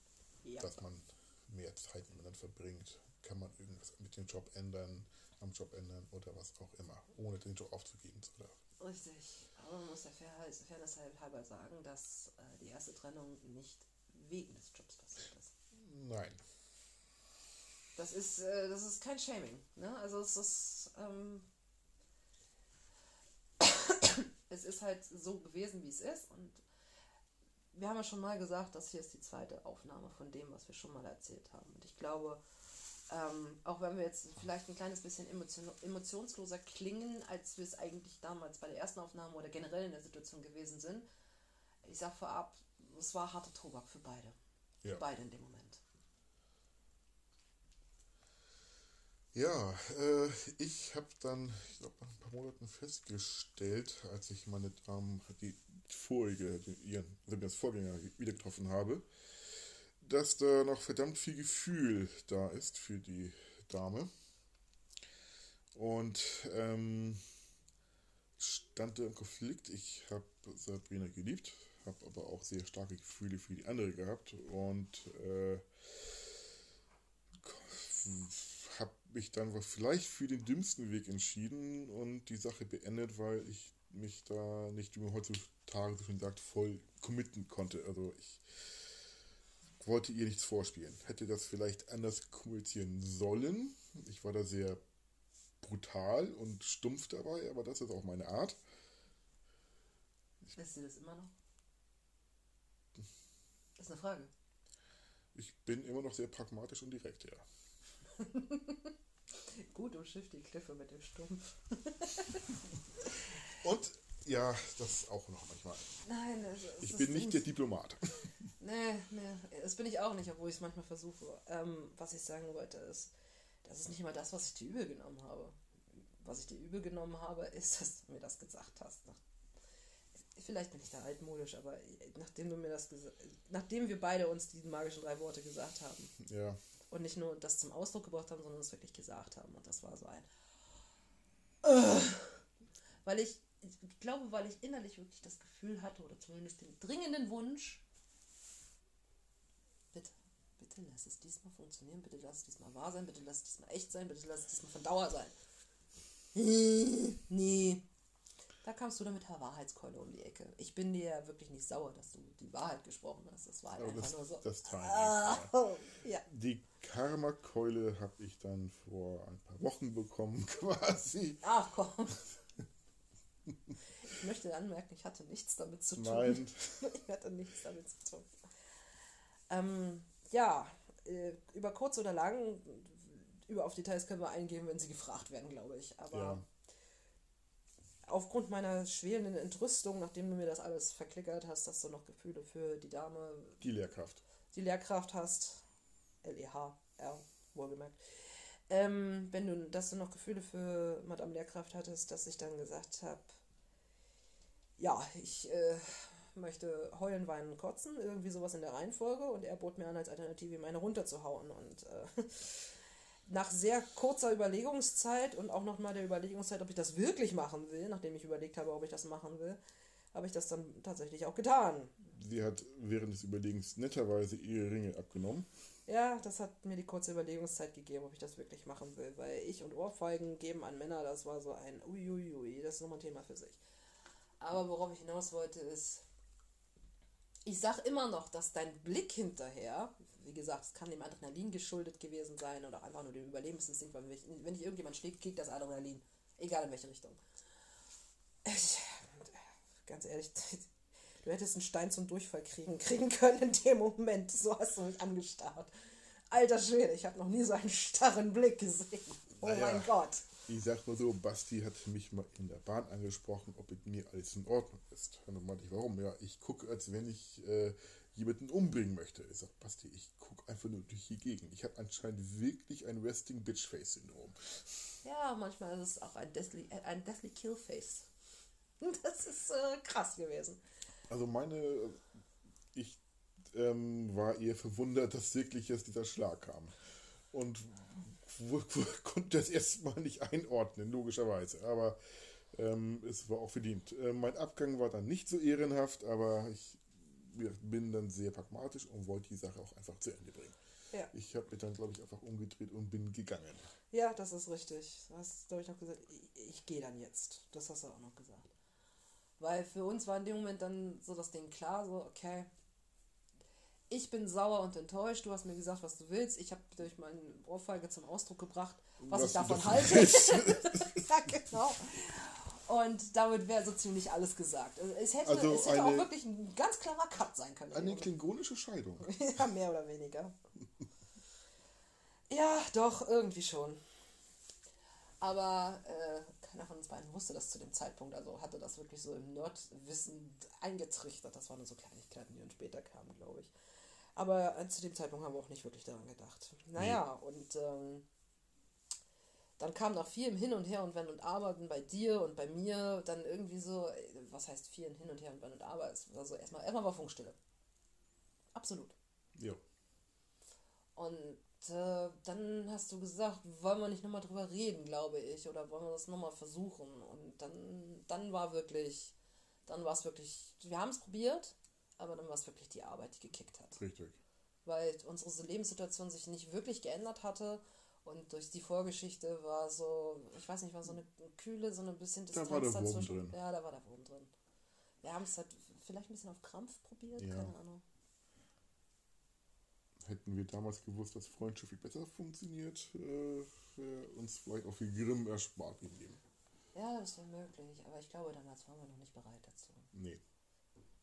Ja. Dass man mehr Zeit miteinander verbringt. Kann man irgendwas mit dem Job ändern, am Job ändern oder was auch immer, ohne den Job aufzugeben. Oder? Richtig. Aber man muss der Fairness halber sagen, dass äh, die erste Trennung nicht wegen des Jobs passiert ist. Nein. Das ist, äh, das ist kein Shaming. Ne? Also es ist, ähm, es ist halt so gewesen, wie es ist. Und wir haben ja schon mal gesagt, das hier ist die zweite Aufnahme von dem, was wir schon mal erzählt haben. Und ich glaube, ähm, auch wenn wir jetzt vielleicht ein kleines bisschen emotion emotionsloser klingen, als wir es eigentlich damals bei der ersten Aufnahme oder generell in der Situation gewesen sind, ich sage vorab, es war harter Tobak für beide. Ja. Für beide in dem Moment. Ja, äh, ich habe dann, ich glaube, nach ein paar Monaten festgestellt, als ich meine Damen, die vorige, die, ihren, also das Vorgänger wieder getroffen habe, dass da noch verdammt viel Gefühl da ist für die Dame. Und ähm, stand da im Konflikt. Ich habe Sabrina geliebt, habe aber auch sehr starke Gefühle für die andere gehabt und äh, mich dann vielleicht für den dümmsten Weg entschieden und die Sache beendet, weil ich mich da nicht, wie man heutzutage so schön sagt, voll committen konnte. Also ich wollte ihr nichts vorspielen. Hätte das vielleicht anders kommunizieren sollen. Ich war da sehr brutal und stumpf dabei, aber das ist auch meine Art. Lässt sie das immer noch? Das ist eine Frage. Ich bin immer noch sehr pragmatisch und direkt, ja. Gut umschifft die Kliffe mit dem Stumpf. und ja, das auch noch manchmal. Nein, das, das ich bin nicht der Diplomat. Nee, nee, das bin ich auch nicht, obwohl ich es manchmal versuche. Ähm, was ich sagen wollte ist, das ist nicht immer das, was ich dir übel genommen habe. Was ich dir übel genommen habe, ist, dass du mir das gesagt hast. Vielleicht bin ich da altmodisch, aber nachdem du mir das gesagt nachdem wir beide uns die magischen drei Worte gesagt haben. Ja. Und nicht nur das zum Ausdruck gebracht haben, sondern es wirklich gesagt haben. Und das war so ein. Uh, weil ich, ich glaube, weil ich innerlich wirklich das Gefühl hatte, oder zumindest den dringenden Wunsch, bitte lass es diesmal funktionieren, bitte lass es diesmal wahr sein, bitte lass es diesmal echt sein, bitte lass es diesmal von Dauer sein. Nee. Da kamst du dann mit der Wahrheitskeule um die Ecke. Ich bin dir ja wirklich nicht sauer, dass du die Wahrheit gesprochen hast. Das war halt einfach das, nur so. Das Timing, ah, ja. ja. Die Karma-Keule habe ich dann vor ein paar Wochen bekommen, quasi. Ach komm. Ich möchte anmerken, ich hatte nichts damit zu tun. Nein. Ich hatte nichts damit zu tun. Ähm, ja, äh, über kurz oder lang, über auf Details können wir eingehen, wenn sie gefragt werden, glaube ich. Aber ja. Aufgrund meiner schwelenden Entrüstung, nachdem du mir das alles verklickert hast, dass du noch Gefühle für die Dame. Die Lehrkraft. Die Lehrkraft hast. L-E-H-R, wohlgemerkt. Ähm, wenn du, dass du noch Gefühle für Madame Lehrkraft hattest, dass ich dann gesagt habe, ja, ich äh, möchte heulen, weinen, kotzen, irgendwie sowas in der Reihenfolge und er bot mir an, als Alternative meine runterzuhauen und äh, nach sehr kurzer Überlegungszeit und auch nochmal der Überlegungszeit, ob ich das wirklich machen will, nachdem ich überlegt habe, ob ich das machen will, habe ich das dann tatsächlich auch getan. Sie hat während des Überlegens netterweise ihre Ringe abgenommen. Ja, das hat mir die kurze Überlegungszeit gegeben, ob ich das wirklich machen will, weil ich und Ohrfeigen geben an Männer, das war so ein Uiuiui, das ist nochmal ein Thema für sich. Aber worauf ich hinaus wollte, ist, ich sag immer noch, dass dein Blick hinterher, wie gesagt, es kann dem Adrenalin geschuldet gewesen sein oder einfach nur dem Überlebensinstinkt, weil wenn dich irgendjemand schlägt, kriegt das Adrenalin. Egal in welche Richtung. Ich, ganz ehrlich, du hättest einen Stein zum Durchfall kriegen, kriegen können in dem Moment. So hast du mich angestarrt. Alter Schwede, ich habe noch nie so einen starren Blick gesehen. Oh naja. mein Gott. Ich sag mal so, Basti hat mich mal in der Bahn angesprochen, ob mit mir alles in Ordnung ist. Und dann meinte ich, warum? Ja, ich gucke, als wenn ich äh, jemanden umbringen möchte. Ich sag, Basti, ich gucke einfach nur durch die Gegend. Ich habe anscheinend wirklich ein Resting Bitch Face Syndrom. Ja, manchmal ist es auch ein Deathly, ein Deathly Kill Face. Das ist äh, krass gewesen. Also meine, ich ähm, war eher verwundert, dass wirklich jetzt dieser Schlag kam. Und konnte das erstmal nicht einordnen, logischerweise. Aber ähm, es war auch verdient. Äh, mein Abgang war dann nicht so ehrenhaft, aber ich bin dann sehr pragmatisch und wollte die Sache auch einfach zu Ende bringen. Ja. Ich habe mich dann, glaube ich, einfach umgedreht und bin gegangen. Ja, das ist richtig. Du hast, glaube ich, noch gesagt, ich, ich gehe dann jetzt. Das hast du auch noch gesagt. Weil für uns war in dem Moment dann so das Ding klar, so, okay, ich bin sauer und enttäuscht. Du hast mir gesagt, was du willst. Ich habe durch meine Ohrfeige zum Ausdruck gebracht, was, was ich davon halte. ja, genau. Und damit wäre so ziemlich alles gesagt. Also es hätte, also es hätte eine, auch wirklich ein ganz klarer Cut sein können. Eine klingonische Scheidung. ja, mehr oder weniger. ja, doch, irgendwie schon. Aber äh, keiner von uns beiden wusste das zu dem Zeitpunkt. Also hatte das wirklich so im Nerdwissen eingetrichtert. Das waren nur so Kleinigkeiten, die dann später kamen, glaube ich. Aber äh, zu dem Zeitpunkt haben wir auch nicht wirklich daran gedacht. Naja, nee. und ähm, dann kam nach vielem Hin und Her und Wenn und Aber bei dir und bei mir dann irgendwie so, was heißt vielen Hin und Her und Wenn und Aber? Es war so erstmal, erstmal war Funkstille. Absolut. Ja. Und äh, dann hast du gesagt, wollen wir nicht nochmal drüber reden, glaube ich, oder wollen wir das nochmal versuchen? Und dann, dann war wirklich, dann war es wirklich, wir haben es probiert, aber dann war es wirklich die Arbeit, die gekickt hat. Richtig. Weil unsere Lebenssituation sich nicht wirklich geändert hatte und durch die Vorgeschichte war so, ich weiß nicht, war so eine kühle, so ein bisschen Da war der Wurm dazwischen. drin. Ja, da war der Wurm drin. Wir haben es halt vielleicht ein bisschen auf Krampf probiert, Ja. keine Ahnung. Hätten wir damals gewusst, dass Freundschaft viel besser funktioniert, äh, wäre uns vielleicht auch viel Grimm erspart geblieben. Ja, das wäre möglich, aber ich glaube, damals waren wir noch nicht bereit dazu. Nee.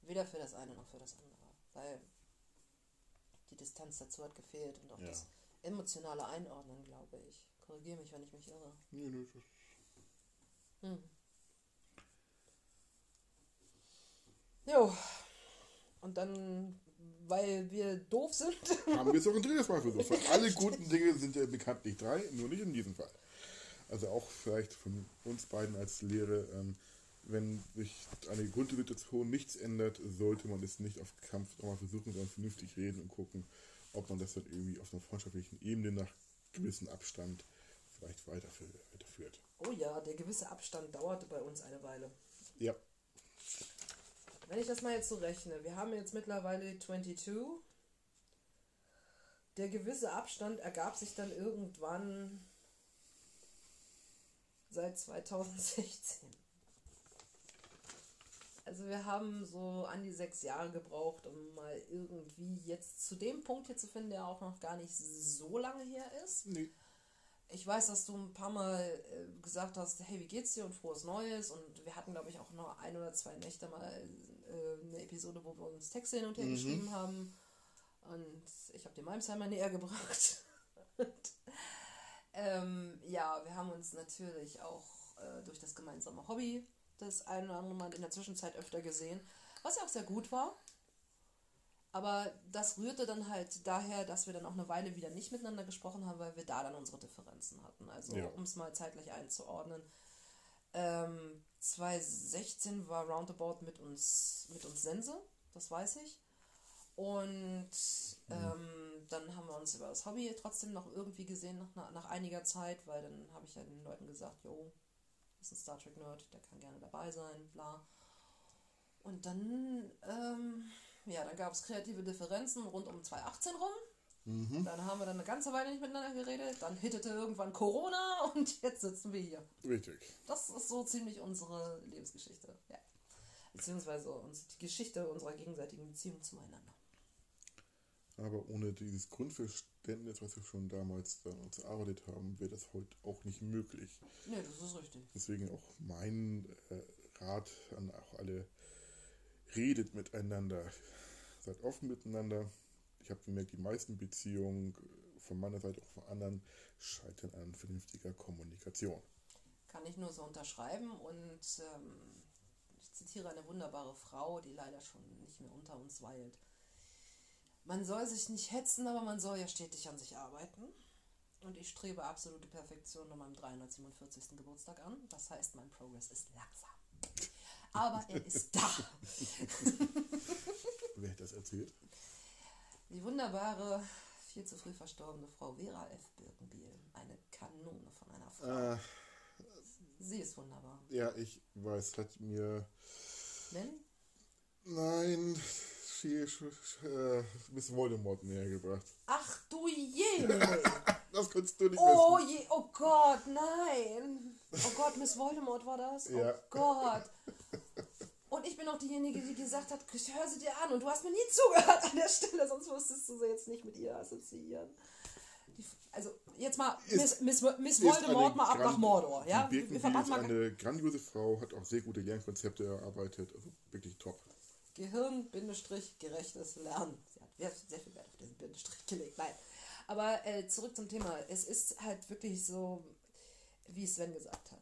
Weder für das eine noch für das andere. Weil die Distanz dazu hat gefehlt und auch Ja. das emotionale Einordnen, glaube ich. Korrigiere mich, wenn ich mich irre. Nee, nee, das Hm. Jo. Und dann, weil wir doof sind, haben wir es auch ein drittes Mal versucht. Weil alle guten Dinge sind ja bekanntlich drei, nur nicht in diesem Fall. Also auch vielleicht von uns beiden als Lehre, ähm, wenn sich eine Grundsituation nichts ändert, sollte man es nicht auf Kampf nochmal versuchen, sondern vernünftig reden und gucken, ob man das dann irgendwie auf einer freundschaftlichen Ebene nach gewissem Abstand vielleicht weiterfü- weiterführt. oh ja, der gewisse Abstand dauerte bei uns eine Weile. Ja, Wenn ich das mal jetzt so rechne, wir haben jetzt mittlerweile 22. Der gewisse Abstand ergab sich dann irgendwann seit 2016. Also wir haben so an die sechs Jahre gebraucht, um mal irgendwie jetzt zu dem Punkt hier zu finden, der auch noch gar nicht so lange her ist. nee. Ich weiß, dass du ein paar Mal äh, gesagt hast, hey, wie geht's dir und frohes Neues. Und wir hatten, glaube ich, auch noch ein oder zwei Nächte mal äh, eine Episode, wo wir uns Texte hin und her geschrieben haben. Und ich habe dir Malmsheimer näher gebracht. und, ähm, ja, wir haben uns natürlich auch äh, durch das gemeinsame Hobby das ein oder andere Mal in der Zwischenzeit öfter gesehen, was ja auch sehr gut war. Aber das rührte dann halt daher, dass wir dann auch eine Weile wieder nicht miteinander gesprochen haben, weil wir da dann unsere Differenzen hatten. Also Ja. um es mal zeitlich einzuordnen. Ähm, 2016 war Roundabout mit uns, mit uns Sense, das weiß ich. Und ähm, dann haben wir uns über das Hobby trotzdem noch irgendwie gesehen nach, nach, nach einiger Zeit, weil dann habe ich ja den Leuten gesagt, jo, ist ein Star Trek Nerd, der kann gerne dabei sein, bla. Und dann, ähm, ja, dann gab es kreative Differenzen rund um 2018 rum. Dann haben wir dann eine ganze Weile nicht miteinander geredet. Dann hittete irgendwann Corona und jetzt sitzen wir hier. Richtig. Das ist so ziemlich unsere Lebensgeschichte. Ja. Beziehungsweise die Geschichte unserer gegenseitigen Beziehung zueinander. Aber ohne dieses Grundverständnis, was wir schon damals dann uns erarbeitet haben, wäre das heute auch nicht möglich. Nee, das ist richtig. Deswegen auch mein äh, Rat an auch alle, redet miteinander, seid offen miteinander. Ich habe gemerkt, die meisten Beziehungen äh, von meiner Seite auch von anderen scheitern an vernünftiger Kommunikation. Kann ich nur so unterschreiben und ähm, ich zitiere eine wunderbare Frau, die leider schon nicht mehr unter uns weilt. Man soll sich nicht hetzen, aber man soll ja stetig an sich arbeiten. Und ich strebe absolute Perfektion an meinem 347. Geburtstag an. Das heißt, mein Progress ist langsam. Aber er ist da. Wer hat das erzählt? Die wunderbare, viel zu früh verstorbene Frau Vera F. Birkenbiel. Eine Kanone von einer Frau. Äh, Sie ist wunderbar. ja, ich weiß, hat mir. Nelly? Nein, sie, äh, Miss Voldemort näher gebracht. Ach du je! Das konntest du nicht Oh wissen. je, oh Gott, nein. Oh Gott, Miss Voldemort war das? Oh Ja. Gott. Und ich bin auch diejenige, die gesagt hat, hör sie dir an. Und du hast mir nie zugehört an der Stelle, sonst musstest du sie jetzt nicht mit ihr assoziieren. Die, also, jetzt mal Miss, Miss, Miss Voldemort mal ab nach Mordor. Ja? Die verraten ist eine grandiose Frau, hat auch sehr gute Lernkonzepte erarbeitet. Also wirklich top. Gehirn, Bindestrich, gerechtes Lernen. Sie hat sehr, viel Wert auf diesen Bindestrich gelegt. Nein. Aber äh, zurück zum Thema. Es ist halt wirklich so, wie Sven gesagt hat.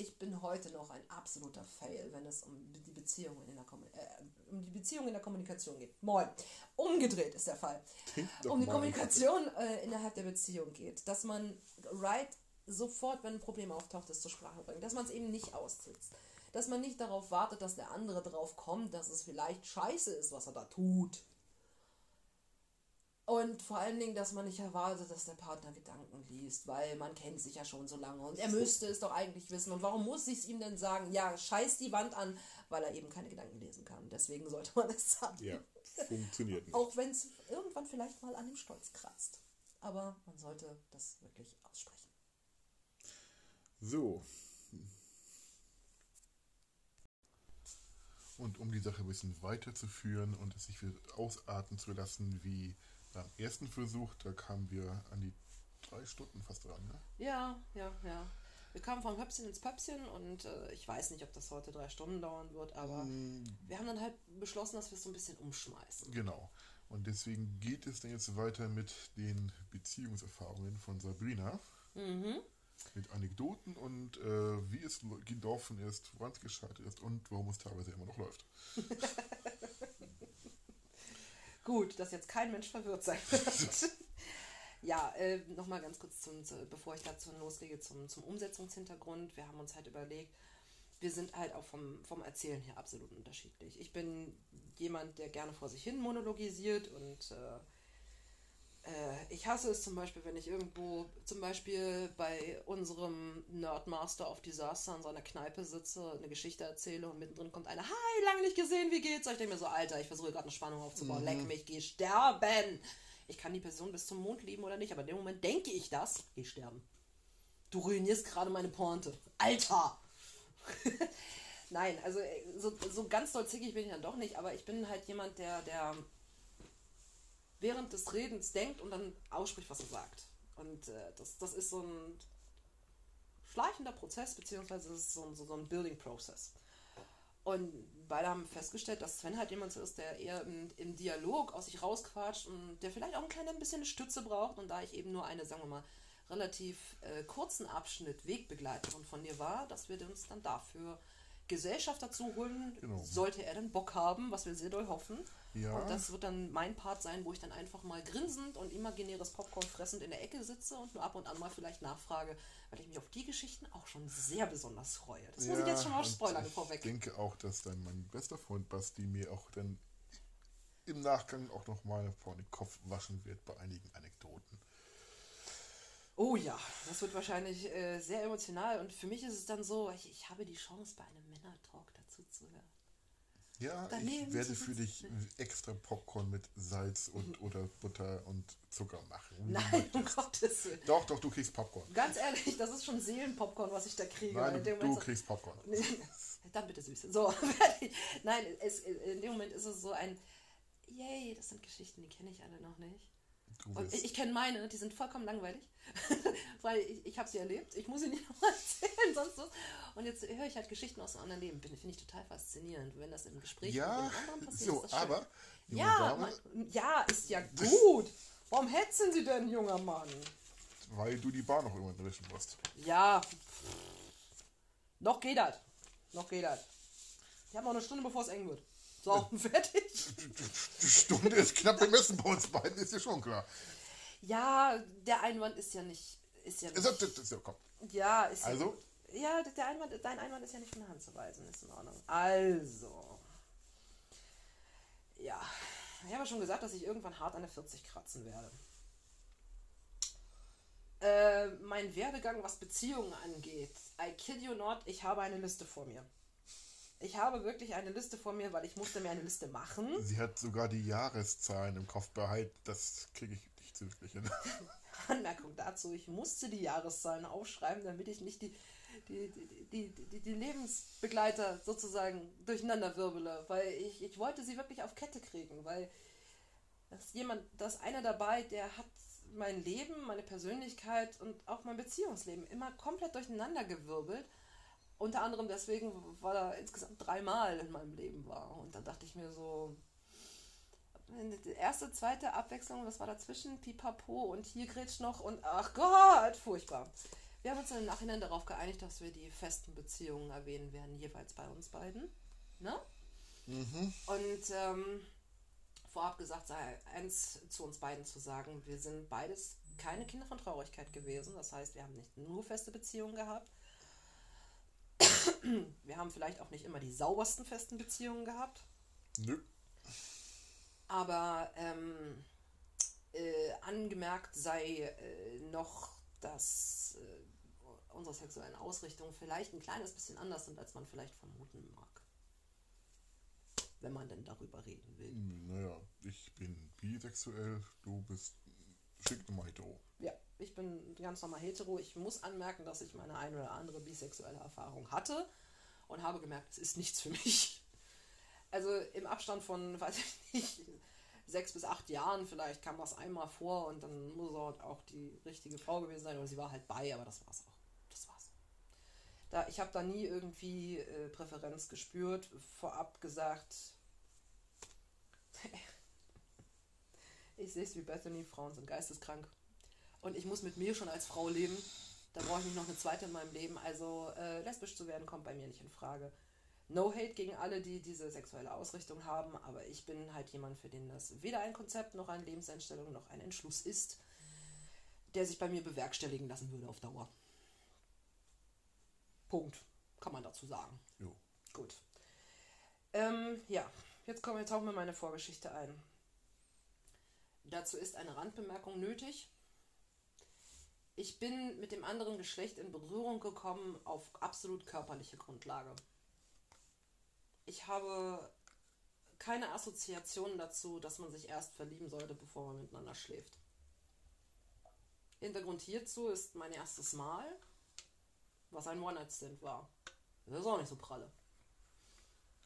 ich bin heute noch ein absoluter Fail, wenn es um die Beziehung in der, Kom äh, um die Beziehung in der Kommunikation geht. Moin. Umgedreht ist der Fall. Um die. Kommunikation äh, innerhalb der Beziehung geht. Dass man right sofort, wenn ein Problem auftaucht, es zur Sprache bringt. Dass man es eben nicht aussitzt. Dass man nicht darauf wartet, dass der andere darauf kommt, dass es vielleicht scheiße ist, was er da tut. Und vor allen Dingen, dass man nicht erwartet, dass der Partner Gedanken liest, weil man kennt sich ja schon so lange und er müsste es doch eigentlich wissen. Und warum muss ich es ihm denn sagen? Ja, scheiß die Wand an, weil er eben keine Gedanken lesen kann. Deswegen sollte man es sagen. Ja, funktioniert nicht. Auch wenn es irgendwann vielleicht mal an dem Stolz kratzt. Aber man sollte das wirklich aussprechen. So. Und um die Sache ein bisschen weiterzuführen und es sich ausarten zu lassen, wie beim ersten Versuch, da kamen wir an die drei Stunden fast dran, ne? Ja, ja, ja. Wir kamen vom Höpfchen ins Pöpfchen und äh, ich weiß nicht, ob das heute drei Stunden dauern wird, aber mm. wir haben dann halt beschlossen, dass wir es so ein bisschen umschmeißen. Genau. Und deswegen geht es dann jetzt weiter mit den Beziehungserfahrungen von Sabrina. Mhm. Mit Anekdoten und äh, wie es gelaufen ist, woran es gescheitert ist und warum es teilweise immer noch läuft. Gut, dass jetzt kein Mensch verwirrt sein wird. ja, äh, nochmal ganz kurz, zum, zu, bevor ich dazu loslege, zum, zum Umsetzungshintergrund. Wir haben uns halt überlegt, wir sind halt auch vom, vom Erzählen her absolut unterschiedlich. Ich bin jemand, der gerne vor sich hin monologisiert und äh, ich hasse es zum Beispiel, wenn ich irgendwo, zum Beispiel bei unserem Nerdmaster of Disaster in seiner Kneipe sitze, eine Geschichte erzähle und mittendrin kommt einer, hi, lange nicht gesehen, wie geht's? Und ich denke mir so, Alter, ich versuche gerade eine Spannung aufzubauen, mhm. leck mich, geh sterben. Ich kann die Person bis zum Mond lieben oder nicht, aber in dem Moment denke ich das, geh sterben. Du ruinierst gerade meine Pointe. Alter! Nein, also äh, so, so ganz doll zickig bin ich dann doch nicht, aber ich bin halt jemand, der, der während des Redens denkt und dann ausspricht, was er sagt. Und äh, das, das ist so ein schleichender Prozess, beziehungsweise es ist so ein, so, so ein Building-Prozess. Und beide haben festgestellt, dass Sven halt jemand ist, der eher im, im, Dialog aus sich rausquatscht und der vielleicht auch ein kleines bisschen Stütze braucht. Und da ich eben nur eine, sagen wir mal, relativ äh, kurzen Abschnitt Wegbegleiterin von dir war, dass wir uns dann dafür Gesellschaft dazu holen, genau. sollte er dann Bock haben, was wir sehr doll hoffen. Ja. Und das wird dann mein Part sein, wo ich dann einfach mal grinsend und imaginäres Popcorn fressend in der Ecke sitze und nur ab und an mal vielleicht nachfrage, weil ich mich auf die Geschichten auch schon sehr besonders freue. Das ja, muss ich jetzt schon mal spoilern vorweg. Ich denke auch, dass dann mein bester Freund Basti mir auch dann im Nachgang auch nochmal vor den Kopf waschen wird bei einigen Anekdoten. Oh ja, das wird wahrscheinlich äh, sehr emotional und für mich ist es dann so, ich, ich habe die Chance, bei einem Männer-Talk dazu zu hören. Ja, Daneben ich werde für dich extra Popcorn mit Salz und oder Butter und Zucker machen. Nein, um Gottes Willen. Doch, doch, du kriegst Popcorn. Ganz ehrlich, das ist schon Seelenpopcorn, was ich da kriege. Nein, du, du kriegst Popcorn. Dann bitte süß. So, Nein, es, in dem Moment ist es so ein, yay, das sind Geschichten, die kenne ich alle noch nicht. Und ich, ich kenne meine, die sind vollkommen langweilig, weil ich, ich habe sie erlebt. Ich muss sie nicht nochmal erzählen, sonst was. Und jetzt höre ich halt Geschichten aus einem anderen Leben. Finde ich total faszinierend, wenn das im Gespräch ja, mit anderen passiert. So, ist aber, ja, man, ja, ist ja gut. Warum hetzen Sie denn, junger Mann? Weil du die Bar noch irgendwann erwischen musst. Ja, noch geht das. Noch geht das. Ich habe noch eine Stunde, bevor es eng wird. So, fertig. Die Stunde ist knapp bemessen bei uns beiden, ist ja schon klar. Ja, der Einwand ist ja nicht. Ist ja, nicht, ist, ist, ist, ja, komm. ja, ist also? Ja, ja, der Einwand, dein Einwand ist ja nicht von der Hand zu weisen, ist in Ordnung. Also. Ja, ich habe ja schon gesagt, dass ich irgendwann hart an der 40 kratzen werde. Äh, mein Werdegang, was Beziehungen angeht, I kid you not, ich habe eine Liste vor mir. Ich habe wirklich eine Liste vor mir, weil ich musste mir eine Liste machen. Sie hat sogar die Jahreszahlen im Kopf behalten. Das kriege ich nicht wirklich hin. Anmerkung dazu, ich musste die Jahreszahlen aufschreiben, damit ich nicht die, die, die, die, die Lebensbegleiter sozusagen durcheinander wirbele. Weil ich, ich wollte sie wirklich auf Kette kriegen, weil das jemand, das einer dabei, der hat mein Leben, meine Persönlichkeit und auch mein Beziehungsleben immer komplett durcheinander gewirbelt unter anderem deswegen, weil er insgesamt dreimal in meinem Leben war. Und dann dachte ich mir so, die erste, zweite Abwechslung, was war dazwischen? Pipapo und hier grätscht noch und ach Gott, furchtbar. Wir haben uns im Nachhinein darauf geeinigt, dass wir die festen Beziehungen erwähnen werden, jeweils bei uns beiden. Ne? Mhm. Und ähm, vorab gesagt sei eins zu uns beiden zu sagen, wir sind beides keine Kinder von Traurigkeit gewesen. Das heißt, wir haben nicht nur feste Beziehungen gehabt. Wir haben vielleicht auch nicht immer die saubersten festen Beziehungen gehabt. Nö. Aber ähm, äh, angemerkt sei äh, noch, dass äh, unsere sexuellen Ausrichtungen vielleicht ein kleines bisschen anders sind, als man vielleicht vermuten mag. Wenn man denn darüber reden will. Naja, ich bin bisexuell, du bist schick hetero. Ja, ich bin ganz normal hetero. Ich muss anmerken, dass ich meine ein oder andere bisexuelle Erfahrung hatte und habe gemerkt, es ist nichts für mich. Also im Abstand von, weiß ich nicht, sechs bis acht Jahren vielleicht kam das einmal vor und dann muss er auch die richtige Frau gewesen sein oder sie war halt bei, aber das war's auch. Das war's. Da, ich habe da nie irgendwie äh, Präferenz gespürt, vorab gesagt. ich sehe es wie Bethany, Frauen sind geisteskrank. Und ich muss mit mir schon als Frau leben. Da brauche ich nicht noch eine zweite in meinem Leben. Also äh, lesbisch zu werden kommt bei mir nicht in Frage. No hate gegen alle, die diese sexuelle Ausrichtung haben, aber ich bin halt jemand, für den das weder ein Konzept noch eine Lebenseinstellung noch ein Entschluss ist, der sich bei mir bewerkstelligen lassen würde auf Dauer. Punkt. Kann man dazu sagen. Jo. Gut. Ähm, ja, jetzt kommen jetzt tauchen wir meine Vorgeschichte ein. Dazu ist eine Randbemerkung nötig. Ich bin mit dem anderen Geschlecht in Berührung gekommen auf absolut körperliche Grundlage. Ich habe keine Assoziation dazu, dass man sich erst verlieben sollte, bevor man miteinander schläft. Hintergrund hierzu ist mein erstes Mal, was ein One-Night-Stand war. Das ist auch nicht so pralle.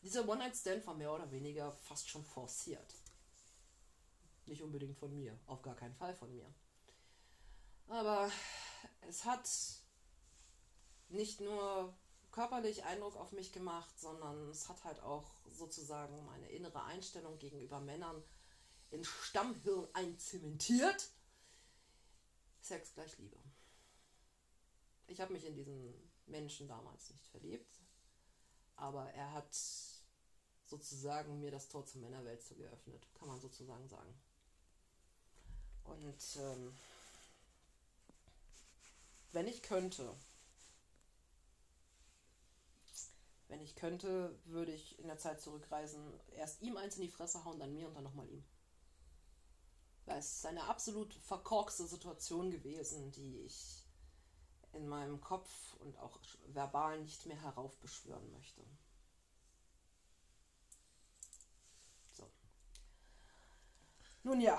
Dieser One-Night-Stand war mehr oder weniger fast schon forciert. Nicht unbedingt von mir, auf gar keinen Fall von mir. Aber es hat nicht nur körperlich Eindruck auf mich gemacht, sondern es hat halt auch sozusagen meine innere Einstellung gegenüber Männern in Stammhirn einzementiert. Sex gleich Liebe. Ich habe mich in diesen Menschen damals nicht verliebt, aber er hat sozusagen mir das Tor zur Männerwelt zu geöffnet, kann man sozusagen sagen. Und ähm, wenn ich könnte, wenn ich könnte, würde ich in der Zeit zurückreisen, erst ihm eins in die Fresse hauen, dann mir und dann nochmal ihm. Weil es ist eine absolut verkorkste Situation gewesen, die ich in meinem Kopf und auch verbal nicht mehr heraufbeschwören möchte. So. Nun ja,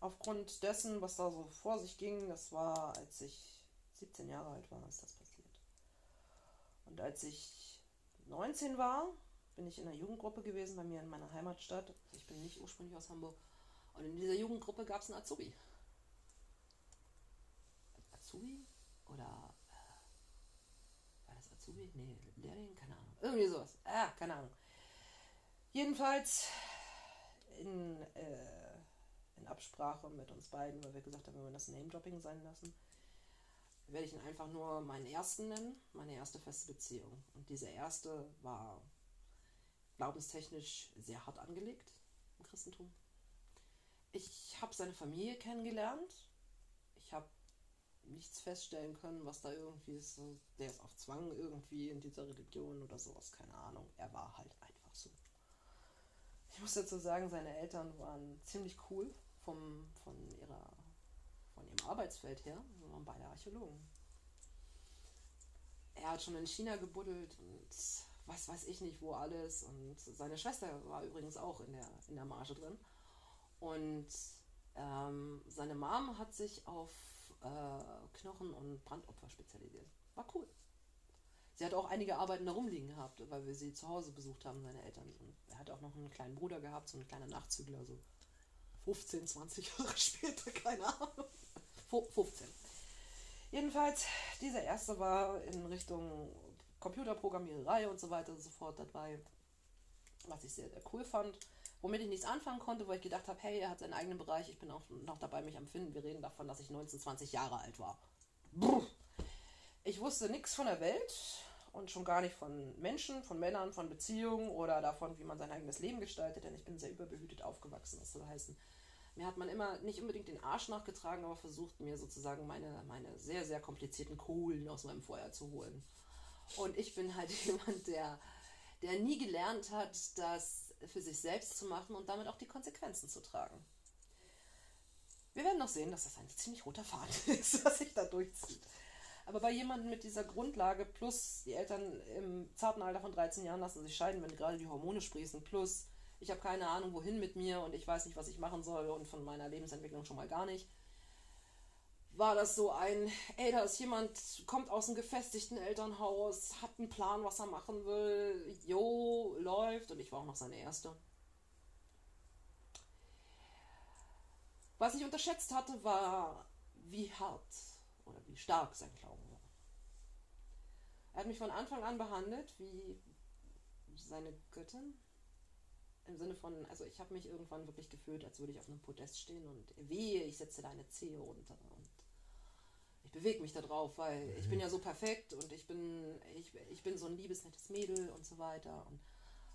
aufgrund dessen, was da so vor sich ging, das war, als ich 17 Jahre alt war, ist das passiert. Und als ich 19 war, bin ich in einer Jugendgruppe gewesen bei mir in meiner Heimatstadt. Ich bin nicht ursprünglich aus Hamburg. Und in dieser Jugendgruppe gab es einen Azubi. Azubi? Oder äh, war das Azubi? Nee, Lehrling? Keine Ahnung. Irgendwie sowas. Ah, keine Ahnung. Jedenfalls in, äh, in Absprache mit uns beiden, weil wir gesagt haben, wir wollen das Name-Dropping sein lassen, werde ich ihn einfach nur meinen ersten nennen, meine erste feste Beziehung. Und diese erste war glaubenstechnisch sehr hart angelegt im Christentum. Ich habe seine Familie kennengelernt. Ich habe nichts feststellen können, was da irgendwie ist. Der ist auf Zwang irgendwie in dieser Religion oder sowas, keine Ahnung. Er war halt einfach so. Ich muss dazu sagen, seine Eltern waren ziemlich cool vom, von, ihrer, von ihrem Arbeitsfeld her. Waren beide Archäologen. Er hat schon in China gebuddelt und was weiß ich nicht wo alles. Und seine Schwester war übrigens auch in der, in der Marge drin. Und ähm, seine Mom hat sich auf äh, Knochen- und Brandopfer spezialisiert. War cool. Sie hat auch einige Arbeiten da rumliegen gehabt, weil wir sie zu Hause besucht haben, seine Eltern. Und er hat auch noch einen kleinen Bruder gehabt, so ein kleiner Nachzügler, so 15, 20 Jahre später, keine Ahnung. 15. Jedenfalls, dieser erste war in Richtung Computerprogrammiererei und so weiter und so fort dabei, was ich sehr, sehr cool fand. Womit ich nichts anfangen konnte, wo ich gedacht habe, hey, er hat seinen eigenen Bereich, ich bin auch noch dabei, mich am Finden. Wir reden davon, dass ich 19, 20 Jahre alt war. Ich wusste nichts von der Welt und schon gar nicht von Menschen, von Männern, von Beziehungen oder davon, wie man sein eigenes Leben gestaltet, denn ich bin sehr überbehütet aufgewachsen. Das soll heißen, mir hat man immer nicht unbedingt den Arsch nachgetragen, aber versucht mir sozusagen meine, meine sehr, sehr komplizierten Kohlen aus meinem Feuer zu holen. Und ich bin halt jemand, der, der nie gelernt hat, das für sich selbst zu machen und damit auch die Konsequenzen zu tragen. Wir werden noch sehen, dass das ein ziemlich roter Faden ist, was sich da durchzieht. Aber bei jemandem mit dieser Grundlage, plus die Eltern im zarten Alter von 13 Jahren lassen sich scheiden, wenn gerade die Hormone sprießen, plus ich habe keine Ahnung, wohin mit mir und ich weiß nicht, was ich machen soll und von meiner Lebensentwicklung schon mal gar nicht, war das so ein, ey, da ist jemand, kommt aus einem gefestigten Elternhaus, hat einen Plan, was er machen will, jo, läuft und ich war auch noch seine Erste. Was ich unterschätzt hatte, war, wie hart oder wie stark sein Glauben war. Er hat mich von Anfang an behandelt wie seine Göttin. Im Sinne von, also ich habe mich irgendwann wirklich gefühlt, als würde ich auf einem Podest stehen und wehe, ich setze da eine Zehe runter und ich bewege mich da drauf, weil mhm. ich bin ja so perfekt und ich bin, ich, ich bin so ein liebes, nettes Mädel und so weiter und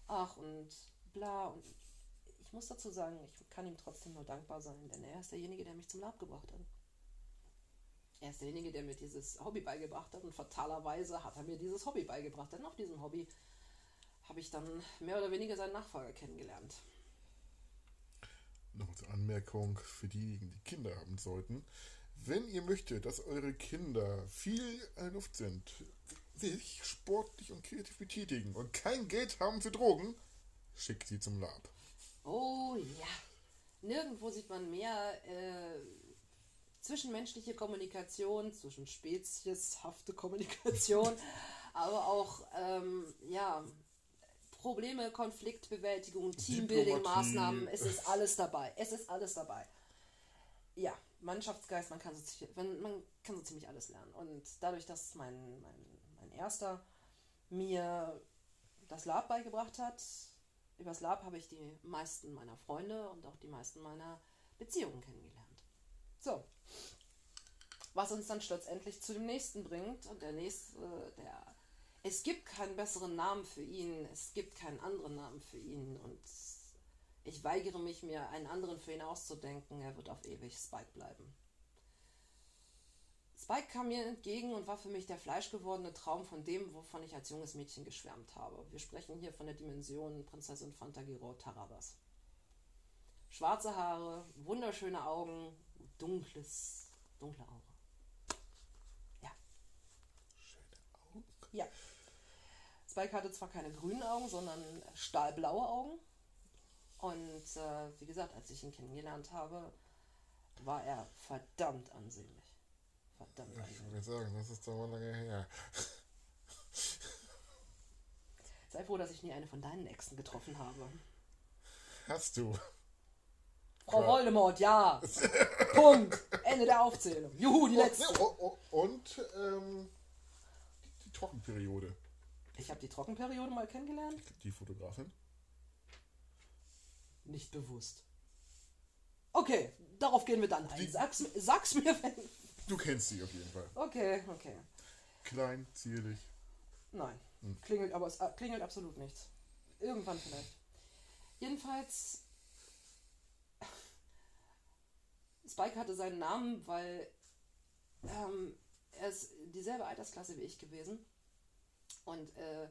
ach und bla und ich muss dazu sagen, ich kann ihm trotzdem nur dankbar sein, denn er ist derjenige, der mich zum Lab gebracht hat. Er ist derjenige, der mir dieses Hobby beigebracht hat und fatalerweise hat er mir dieses Hobby beigebracht. Denn nach diesem Hobby habe ich dann mehr oder weniger seinen Nachfolger kennengelernt. Noch als Anmerkung für diejenigen, die Kinder haben sollten. Wenn ihr möchtet, dass eure Kinder viel in der Luft sind, sich sportlich und kreativ betätigen und kein Geld haben für Drogen, schickt sie zum Lab. Oh ja. Nirgendwo sieht man mehr äh, zwischenmenschliche Kommunikation, zwischen spezieshafte Kommunikation, aber auch ähm, ja, Probleme, Konfliktbewältigung, Teambuilding-Maßnahmen, es ist alles dabei. Es ist alles dabei. Ja, Mannschaftsgeist, man kann so, man kann so ziemlich alles lernen. Und dadurch, dass mein, mein, mein erster mir das Lab beigebracht hat, übers Lab habe ich die meisten meiner Freunde und auch die meisten meiner Beziehungen kennengelernt. So. Was uns dann schlussendlich zu dem nächsten bringt. Und der nächste, der. Es gibt keinen besseren Namen für ihn. Es gibt keinen anderen Namen für ihn. Und ich weigere mich, mir einen anderen für ihn auszudenken. Er wird auf ewig Spike bleiben. Spike kam mir entgegen und war für mich der fleischgewordene Traum von dem, wovon ich als junges Mädchen geschwärmt habe. Wir sprechen hier von der Dimension Prinzessin Fantagiro Tarabas. Schwarze Haare, wunderschöne Augen, dunkles, dunkle Aura. Ja. Schöne Augen. Ja. Spike hatte zwar keine grünen Augen, sondern stahlblaue Augen. Und äh, wie gesagt, als ich ihn kennengelernt habe, war er verdammt ansehnlich. Verdammt ansehnlich. Ich würde sagen, das ist doch mal lange her. Sei froh, dass ich nie eine von deinen Exen getroffen habe. Hast du? Frau ja. Voldemort, ja. Punkt. Ende der Aufzählung. Juhu, die letzte. Und, und ähm, die Trockenperiode. Ich habe die Trockenperiode mal kennengelernt. Die Fotografin? Nicht bewusst. Okay, darauf gehen wir dann ein. Sag's, sag's mir, wenn. Du kennst sie auf jeden Fall. Okay, okay. Klein, zierlich. Nein. Hm. Klingelt aber es klingelt absolut nichts. Irgendwann vielleicht. Jedenfalls Spike hatte seinen Namen, weil ähm, er ist dieselbe Altersklasse wie ich gewesen. Und äh,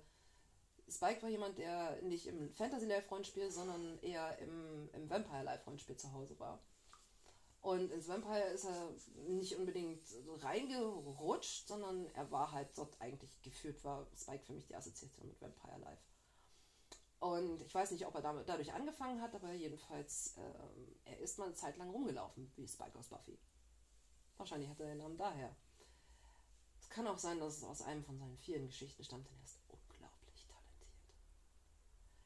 Spike war jemand, der nicht im Fantasy Life Rollenspiel, sondern eher im, im Vampire Life Rollenspiel zu Hause war. Und ins Vampire ist er nicht unbedingt reingerutscht, sondern er war halt dort eigentlich geführt, war Spike für mich die Assoziation mit Vampire Life. Und ich weiß nicht, ob er damit, dadurch angefangen hat, aber jedenfalls, ähm, er ist mal eine Zeit lang rumgelaufen, wie Spike aus Buffy. Wahrscheinlich hat er den Namen daher. Kann auch sein, dass es aus einem von seinen vielen Geschichten stammt, denn er ist unglaublich talentiert.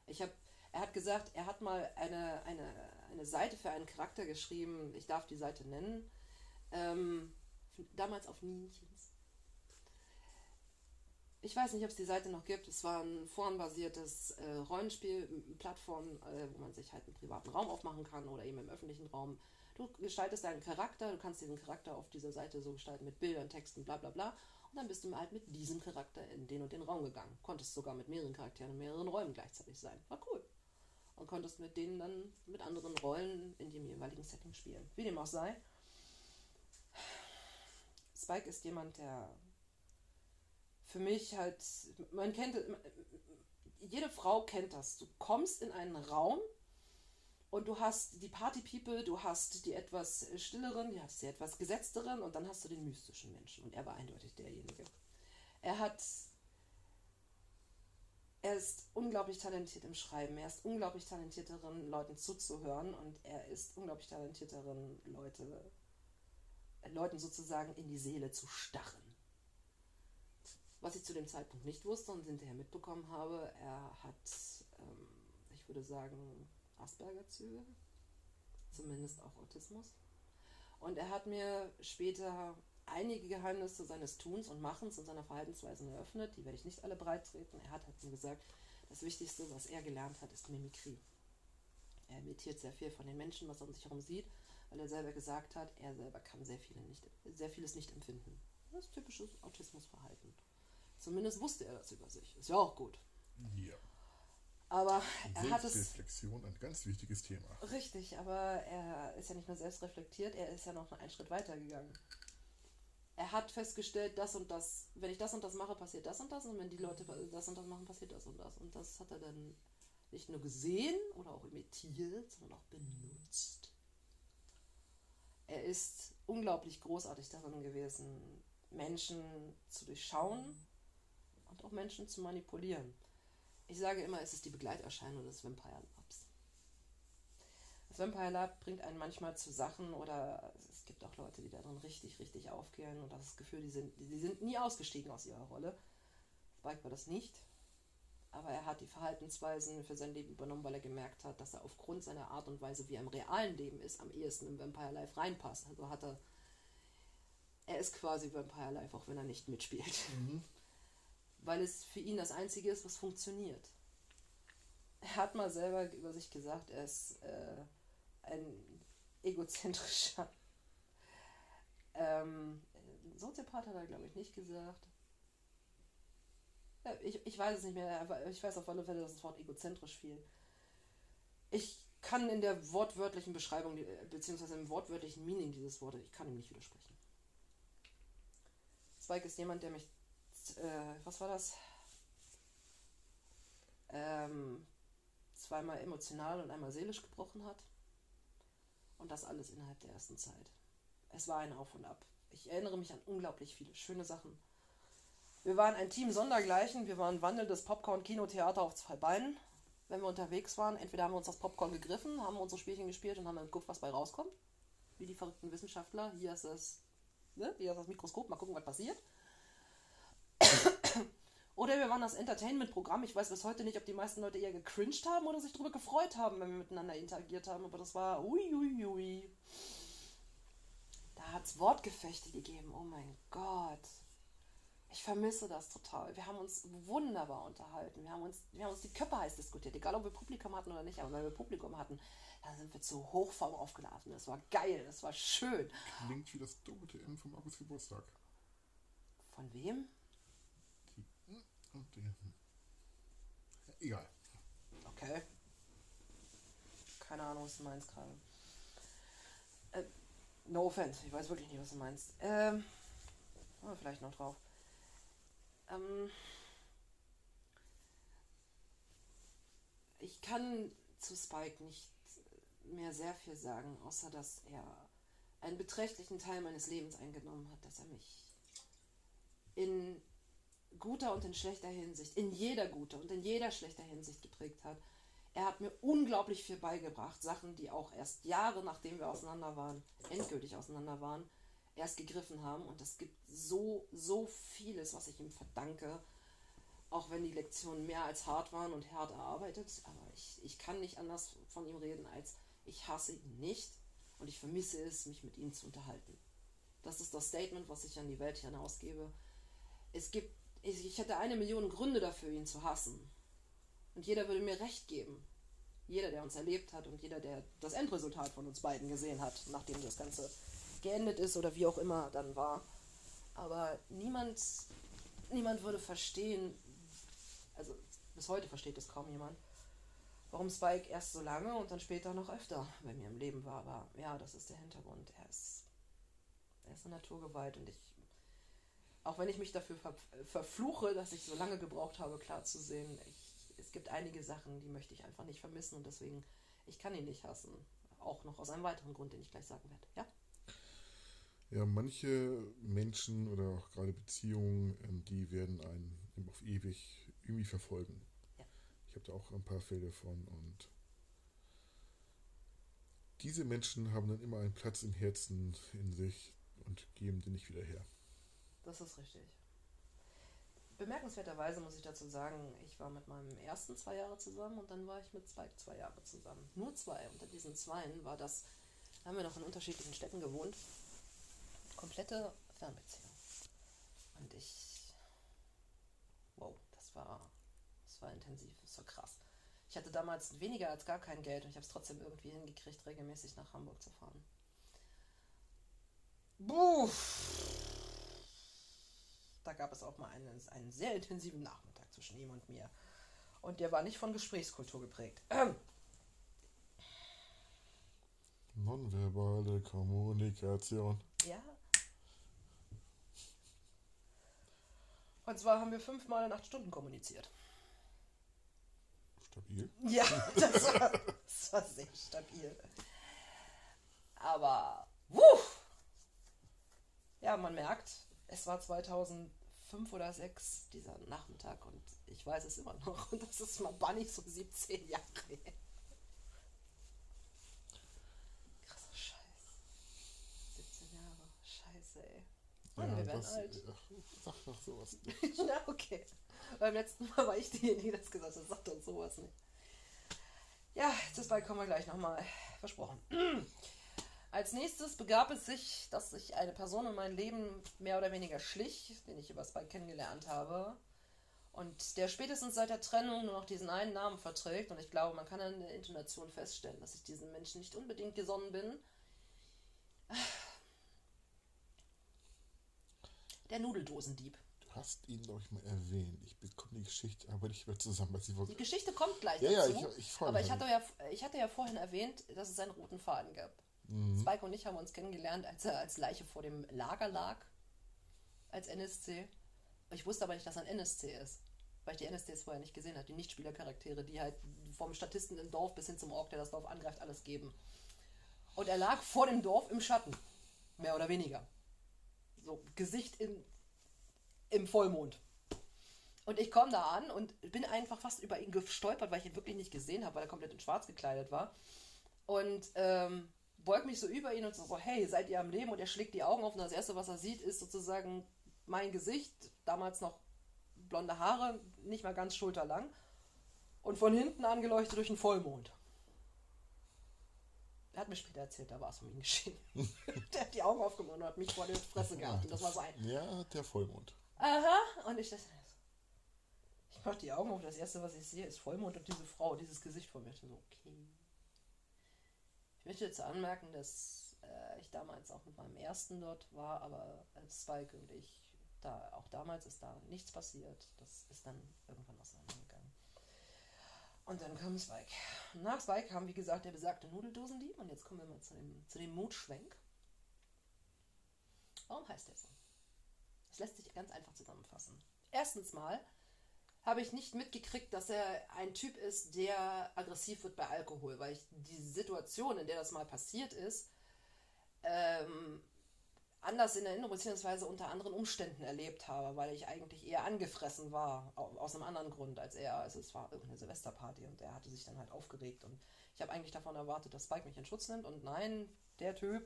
Ich habe, er hat gesagt, er hat mal eine, eine, eine Seite für einen Charakter geschrieben, ich darf die Seite nennen, ähm, damals auf Nienchens ich weiß nicht, ob es die Seite noch gibt. Es war ein forenbasiertes äh, Rollenspiel-Plattform, äh, wo man sich halt einen privaten Raum aufmachen kann oder eben im öffentlichen Raum. Du gestaltest deinen Charakter, du kannst diesen Charakter auf dieser Seite so gestalten mit Bildern, Texten, bla bla bla. Und dann bist du halt mit diesem Charakter in den und den Raum gegangen. Konntest sogar mit mehreren Charakteren in mehreren Räumen gleichzeitig sein. War cool. Und konntest mit denen dann mit anderen Rollen in dem jeweiligen Setting spielen. Wie dem auch sei. Spike ist jemand, der für mich halt, man kennt, jede Frau kennt das. Du kommst in einen Raum und du hast die Party People, du hast die etwas stilleren, du hast die etwas gesetzteren und dann hast du den mystischen Menschen. Und er war eindeutig derjenige. Er hat. Er ist unglaublich talentiert im Schreiben. Er ist unglaublich talentiert darin, Leuten zuzuhören. Und er ist unglaublich talentiert darin, Leute, Leuten sozusagen in die Seele zu starren. Was ich zu dem Zeitpunkt nicht wusste und hinterher mitbekommen habe, er hat, ähm, ich würde sagen, Asperger-Züge, zumindest auch Autismus. Und er hat mir später einige Geheimnisse seines Tuns und Machens und seiner Verhaltensweisen eröffnet. Die werde ich nicht alle breit treten. Er hat halt mir gesagt, das Wichtigste, was er gelernt hat, ist Mimikrie. Er imitiert sehr viel von den Menschen, was er um sich herum sieht, weil er selber gesagt hat, er selber kann sehr, viele nicht, sehr vieles nicht empfinden. Das ist typisches Autismusverhalten. Zumindest wusste er das über sich. Ist ja auch gut. Ja. Aber er hat es. Selbstreflexion, ein ganz wichtiges Thema. Richtig, aber er ist ja nicht nur selbst reflektiert, er ist ja noch einen Schritt weiter gegangen. Er hat festgestellt, das und das, wenn ich das und das mache, passiert das und das, und wenn die Leute das und das machen, passiert das und das. Und das hat er dann nicht nur gesehen oder auch imitiert, sondern auch benutzt. Er ist unglaublich großartig darin gewesen, Menschen zu durchschauen und auch Menschen zu manipulieren. Ich sage immer, es ist die Begleiterscheinung des Vampire Labs. Das Vampire Lab bringt einen manchmal zu Sachen oder es gibt auch Leute, die darin richtig, richtig aufgehen und das Gefühl, die sind, die sind nie ausgestiegen aus ihrer Rolle. Spike war das nicht. Aber er hat die Verhaltensweisen für sein Leben übernommen, weil er gemerkt hat, dass er aufgrund seiner Art und Weise, wie er im realen Leben ist, am ehesten im Vampire Life reinpasst. Also hat er. Er ist quasi Vampire Life, auch wenn er nicht mitspielt. Mhm weil es für ihn das Einzige ist, was funktioniert. Er hat mal selber über sich gesagt, er ist äh, ein egozentrischer ähm, Soziopath hat er, glaube ich, nicht gesagt. Ja, ich, ich weiß es nicht mehr, aber ich weiß auf alle Fälle, dass das Wort egozentrisch fiel. Ich kann in der wortwörtlichen Beschreibung, beziehungsweise im wortwörtlichen Meaning dieses Wortes, ich kann ihm nicht widersprechen. Spike ist jemand, der mich äh, was war das? Ähm, zweimal emotional und einmal seelisch gebrochen hat. Und das alles innerhalb der ersten Zeit. Es war ein Auf und Ab. Ich erinnere mich an unglaublich viele schöne Sachen. Wir waren ein Team sondergleichen. Wir waren wandelndes Popcorn-Kinotheater auf zwei Beinen. Wenn wir unterwegs waren, entweder haben wir uns das Popcorn gegriffen, haben unsere Spielchen gespielt und haben dann geguckt, was bei rauskommt. Wie die verrückten Wissenschaftler. Hier ist das, ne? Hier ist das Mikroskop, mal gucken, was passiert. Oder wir waren das Entertainment-Programm. Ich weiß bis heute nicht, ob die meisten Leute eher gecringed haben oder sich darüber gefreut haben, wenn wir miteinander interagiert haben. Aber das war uiuiui. Ui, ui. Da hat es Wortgefechte gegeben. Oh mein Gott. Ich vermisse das total. Wir haben uns wunderbar unterhalten. Wir haben uns, wir haben uns die Köpfe heiß diskutiert. Egal, ob wir Publikum hatten oder nicht. Aber wenn wir Publikum hatten, dann sind wir zu Hochform aufgeladen. Das war geil. Das war schön. Klingt wie das doppelte N vom August Geburtstag. Von wem? Egal. Okay. Keine Ahnung, was du meinst gerade. Äh, no offense, ich weiß wirklich nicht, was du meinst. Ähm, kommen wir vielleicht noch drauf. Ähm, ich kann zu Spike nicht mehr sehr viel sagen, außer dass er einen beträchtlichen Teil meines Lebens eingenommen hat, dass er mich in guter und in schlechter Hinsicht, in jeder guter und in jeder schlechter Hinsicht geprägt hat. Er hat mir unglaublich viel beigebracht, Sachen, die auch erst Jahre nachdem wir auseinander waren, endgültig auseinander waren, erst gegriffen haben. Und es gibt so, so vieles, was ich ihm verdanke, auch wenn die Lektionen mehr als hart waren und hart erarbeitet. Aber ich, ich kann nicht anders von ihm reden, als ich hasse ihn nicht und ich vermisse es, mich mit ihm zu unterhalten. Das ist das Statement, was ich an die Welt hinausgebe. Es gibt ich, ich hätte eine Million Gründe dafür, ihn zu hassen. Und jeder würde mir recht geben. Jeder, der uns erlebt hat und jeder, der das Endresultat von uns beiden gesehen hat, nachdem das Ganze geendet ist oder wie auch immer dann war. Aber niemand, niemand würde verstehen, also bis heute versteht es kaum jemand, warum Spike erst so lange und dann später noch öfter bei mir im Leben war. Aber ja, das ist der Hintergrund. Er ist, er ist eine Naturgewalt und ich, auch wenn ich mich dafür ver verfluche, dass ich so lange gebraucht habe, klar zu sehen, ich, es gibt einige Sachen, die möchte ich einfach nicht vermissen und deswegen, ich kann ihn nicht hassen. Auch noch aus einem weiteren Grund, den ich gleich sagen werde. Ja? Ja, manche Menschen oder auch gerade Beziehungen, ähm, die werden einen auf ewig irgendwie verfolgen. Ja. Ich habe da auch ein paar Fälle von und diese Menschen haben dann immer einen Platz im Herzen in sich und geben den nicht wieder her. Das ist richtig. Bemerkenswerterweise muss ich dazu sagen, ich war mit meinem ersten zwei Jahre zusammen und dann war ich mit zwei zwei Jahre zusammen. Nur zwei. Unter diesen zweien war das, haben wir noch in unterschiedlichen Städten gewohnt. Komplette Fernbeziehung. Und ich, wow, das war, das war intensiv, das war krass. Ich hatte damals weniger als gar kein Geld und ich habe es trotzdem irgendwie hingekriegt, regelmäßig nach Hamburg zu fahren. Buff da gab es auch mal einen, einen sehr intensiven Nachmittag zwischen ihm und mir. Und der war nicht von Gesprächskultur geprägt. Ähm. Nonverbale Kommunikation. Ja. Und zwar haben wir fünfmal in acht Stunden kommuniziert. Stabil. Ja, das war, das war sehr stabil. Aber, wuff! Ja, man merkt, es war 2005 oder 2006, dieser Nachmittag, und ich weiß es immer noch. Und das ist mal bannig so 17 Jahre her. Krasser Scheiß. 17 Jahre. Scheiße, ey. Mann, ja, wir werden das, alt. Ach, sag doch sowas nicht. Na, okay. Beim letzten Mal war ich diejenige, die das gesagt hat. Sagt uns sowas nicht. Ja, das bald kommen wir gleich nochmal. Versprochen. Als nächstes begab es sich, dass sich eine Person in mein Leben mehr oder weniger schlich, den ich über Spike kennengelernt habe. Und der spätestens seit der Trennung nur noch diesen einen Namen verträgt. Und ich glaube, man kann an der Intonation feststellen, dass ich diesem Menschen nicht unbedingt gesonnen bin. Der Nudeldosendieb. Du hast ihn, glaube ich, mal erwähnt. Ich bekomme die Geschichte aber nicht mehr zusammen, weil sie wohl. Die Geschichte kommt gleich Ja, ja, dazu. ich, ich freue aber mich. ich hatte, ja, ich hatte ja vorhin erwähnt, dass es einen roten Faden gab. Mhm. Spike und ich haben uns kennengelernt, als er als Leiche vor dem Lager lag, als NSC. Ich wusste aber nicht, dass er ein NSC ist, weil ich die NSCs vorher nicht gesehen habe. Die Nichtspielercharaktere, die halt vom Statisten im Dorf bis hin zum Ork, der das Dorf angreift, alles geben. Und er lag vor dem Dorf im Schatten, mehr oder weniger. So, Gesicht im, im Vollmond. Und ich komme da an und bin einfach fast über ihn gestolpert, weil ich ihn wirklich nicht gesehen habe, weil er komplett in schwarz gekleidet war. Und ähm, beug mich so über ihn und so, hey, seid ihr am Leben? Und er schlägt die Augen auf und das Erste, was er sieht, ist sozusagen mein Gesicht, damals noch blonde Haare, nicht mal ganz schulterlang und von hinten angeleuchtet durch einen Vollmond. Er hat mir später erzählt, da war es um ihn geschehen. der hat die Augen aufgemacht und hat mich vor der Fresse gehabt und das war sein. Ja, der Vollmond. Aha, und ich dachte, ich mach die Augen auf, das erste, was ich sehe, ist Vollmond und diese Frau, dieses Gesicht vor mir. Ich so, okay. Möchte jetzt anmerken, dass äh, ich damals auch mit meinem ersten dort war, aber äh, Spike und ich, da, auch damals ist da nichts passiert. Das ist dann irgendwann auseinandergegangen. Und dann kam Spike. Nach Spike kam, wie gesagt, der besagte Nudeldosendieb. Und jetzt kommen wir mal zu dem, zu dem Mutschwenk. Warum heißt der so? Das lässt sich ganz einfach zusammenfassen. Erstens mal habe ich nicht mitgekriegt, dass er ein Typ ist, der aggressiv wird bei Alkohol, weil ich die Situation, in der das mal passiert ist, ähm, anders in Erinnerung beziehungsweise unter anderen Umständen erlebt habe, weil ich eigentlich eher angefressen war, au- aus einem anderen Grund als er. Also es war irgendeine Silvesterparty und er hatte sich dann halt aufgeregt und ich habe eigentlich davon erwartet, dass Spike mich in Schutz nimmt und nein, der Typ,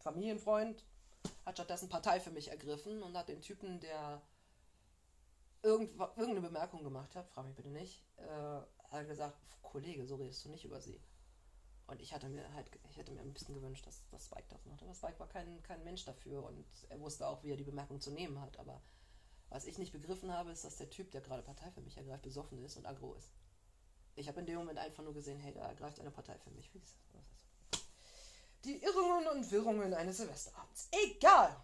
Familienfreund, hat stattdessen Partei für mich ergriffen und hat den Typen, der irgendwa- irgendeine Bemerkung gemacht hat, frage mich bitte nicht, äh, hat gesagt, Kollege, so redest du nicht über sie. Und ich hatte mir halt, ich hätte mir ein bisschen gewünscht, dass, dass Spike das macht. Aber Spike war kein, kein Mensch dafür und er wusste auch, wie er die Bemerkung zu nehmen hat. Aber was ich nicht begriffen habe, ist, dass der Typ, der gerade Partei für mich ergreift, besoffen ist und aggro ist. Ich habe in dem Moment einfach nur gesehen, hey, da ergreift eine Partei für mich. Wie ist- Die Irrungen und Wirrungen eines Silvesterabends. Egal!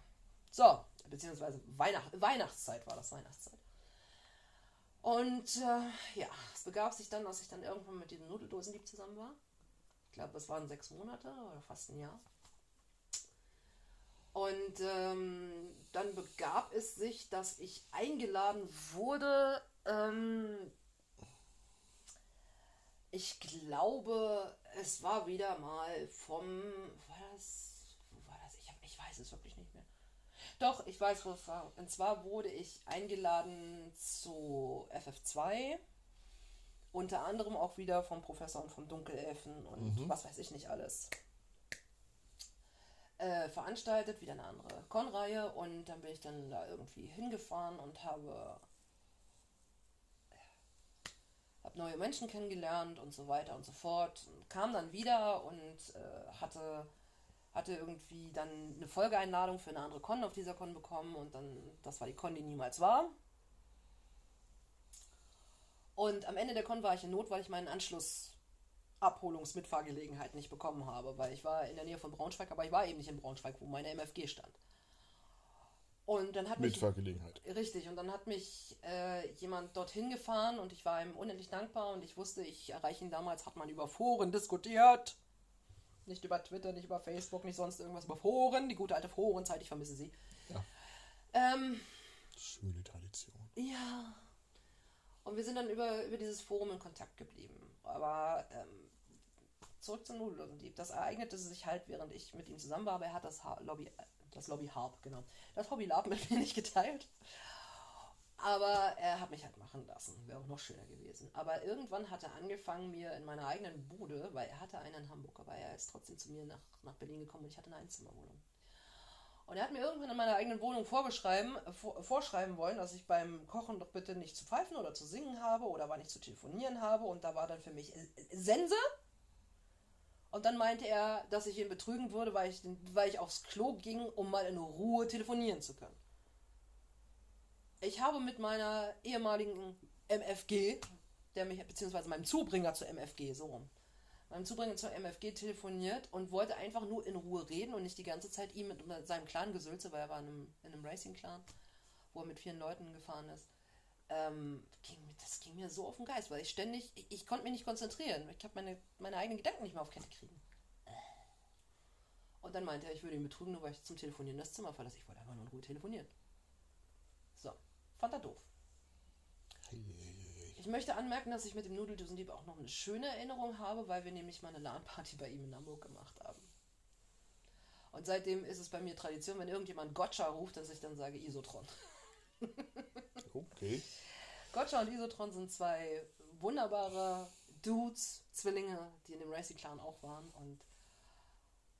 So, beziehungsweise Weihnacht, Weihnachtszeit war das Weihnachtszeit. Und äh, ja, es begab sich dann, dass ich dann irgendwann mit diesem Nudeldosendieb zusammen war. Ich glaube, es waren sechs Monate oder fast ein Jahr. Und ähm, dann begab es sich, dass ich eingeladen wurde. Ähm, ich glaube, es war wieder mal vom. War das? Wo war das? Ich, hab, ich weiß es wirklich nicht. Doch, ich weiß, wo es war. Und zwar wurde ich eingeladen zu FF2. Unter anderem auch wieder vom Professor und vom Dunkelelfen und mhm. was weiß ich nicht alles äh, veranstaltet, wieder eine andere Con-Reihe und dann bin ich dann da irgendwie hingefahren und habe, habe neue Menschen kennengelernt und so weiter und so fort. Kam dann wieder und äh, hatte, hatte irgendwie dann eine Folgeeinladung für eine andere Con auf dieser Con bekommen und dann, das war die Con, die niemals war. Und am Ende der Con war ich in Not, weil ich meinen Anschluss Abholungsmitfahrgelegenheit nicht bekommen habe, weil ich war in der Nähe von Braunschweig, aber ich war eben nicht in Braunschweig, wo meine MFG stand. Und dann hat Mitfahrgelegenheit. Mich, richtig, und dann hat mich äh, jemand dorthin gefahren und ich war ihm unendlich dankbar und ich wusste, ich erreiche ihn damals, hat man über Foren diskutiert. Nicht über Twitter, nicht über Facebook, nicht sonst irgendwas, über Foren, die gute alte Forenzeit, ich vermisse sie. Ja. Ähm, Schöne Tradition. Ja. Und wir sind dann über, über dieses Forum in Kontakt geblieben. Aber ähm, zurück zum Nudellosendieb. Das ereignete sich halt, während ich mit ihm zusammen war, aber er hat das ha Lobby, das Lobby Harp, genau, das Hobby Lab mit mir nicht geteilt. Aber er hat mich halt machen lassen. Wäre auch noch schöner gewesen. Aber irgendwann hat er angefangen, mir in meiner eigenen Bude, weil er hatte einen in Hamburg, aber er ist trotzdem zu mir nach, nach Berlin gekommen und ich hatte eine Einzimmerwohnung. Und er hat mir irgendwann in meiner eigenen Wohnung vorgeschreiben, vor, vorschreiben wollen, dass ich beim Kochen doch bitte nicht zu pfeifen oder zu singen habe oder wann ich zu telefonieren habe. Und da war dann für mich Sense. Und dann meinte er, dass ich ihn betrügen würde, weil ich, weil ich aufs Klo ging, um mal in Ruhe telefonieren zu können. Ich habe mit meiner ehemaligen MFG, der mich, beziehungsweise meinem Zubringer zur MFG, so rum, meinem Zubringer zur MFG telefoniert und wollte einfach nur in Ruhe reden und nicht die ganze Zeit ihm mit seinem Clan gesülze, weil er war in einem, in einem Racing-Clan, wo er mit vielen Leuten gefahren ist ähm, ging, das ging mir so auf den Geist, weil ich ständig, ich, ich konnte mich nicht konzentrieren. Ich habe meine, meine eigenen Gedanken nicht mehr auf Kette kriegen. Und dann meinte er, ich würde ihn betrügen, nur weil ich zum Telefonieren das Zimmer verlasse. Ich wollte einfach nur in Ruhe telefonieren. Fand er doof. Ich möchte anmerken, dass ich mit dem Nudeldosendieb auch noch eine schöne Erinnerung habe, weil wir nämlich mal eine LAN-Party bei ihm in Hamburg gemacht haben. Und seitdem ist es bei mir Tradition, wenn irgendjemand Gotcha ruft, dass ich dann sage Isotron. Okay. Gotcha und Isotron sind zwei wunderbare Dudes, Zwillinge, die in dem Racing Clan auch waren. Und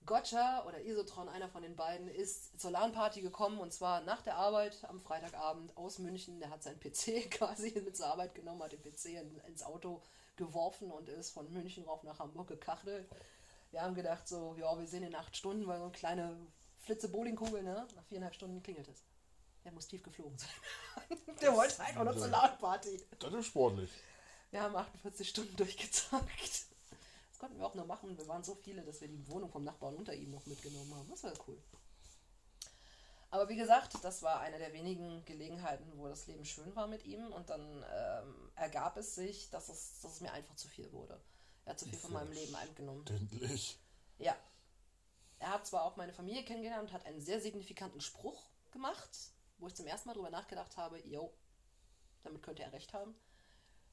Gotcha oder Isotron, einer von den beiden, ist zur LAN-Party gekommen und zwar nach der Arbeit am Freitagabend aus München. Der hat seinen PC quasi mit zur Arbeit genommen, hat den PC in, ins Auto geworfen und ist von München rauf nach Hamburg gekachelt. Wir haben gedacht, so, ja, wir sehen in acht Stunden, weil so eine kleine Flitze Bowlingkugel, ne? Nach viereinhalb Stunden klingelt es. Der muss tief geflogen sein. Der wollte einfach nur zur Lautparty. Das ist sportlich. Wir haben 48 Stunden durchgezockt. Das konnten wir auch nur machen. Wir waren so viele, dass wir die Wohnung vom Nachbarn unter ihm noch mitgenommen haben. Das war cool. Aber wie gesagt, das war eine der wenigen Gelegenheiten, wo das Leben schön war mit ihm. Und dann ähm, ergab es sich, dass es, dass es mir einfach zu viel wurde. Er hat zu viel von meinem Leben eingenommen. Endlich. Ja. Er hat zwar auch meine Familie kennengelernt und hat einen sehr signifikanten Spruch gemacht, wo ich zum ersten Mal drüber nachgedacht habe, yo, damit könnte er recht haben.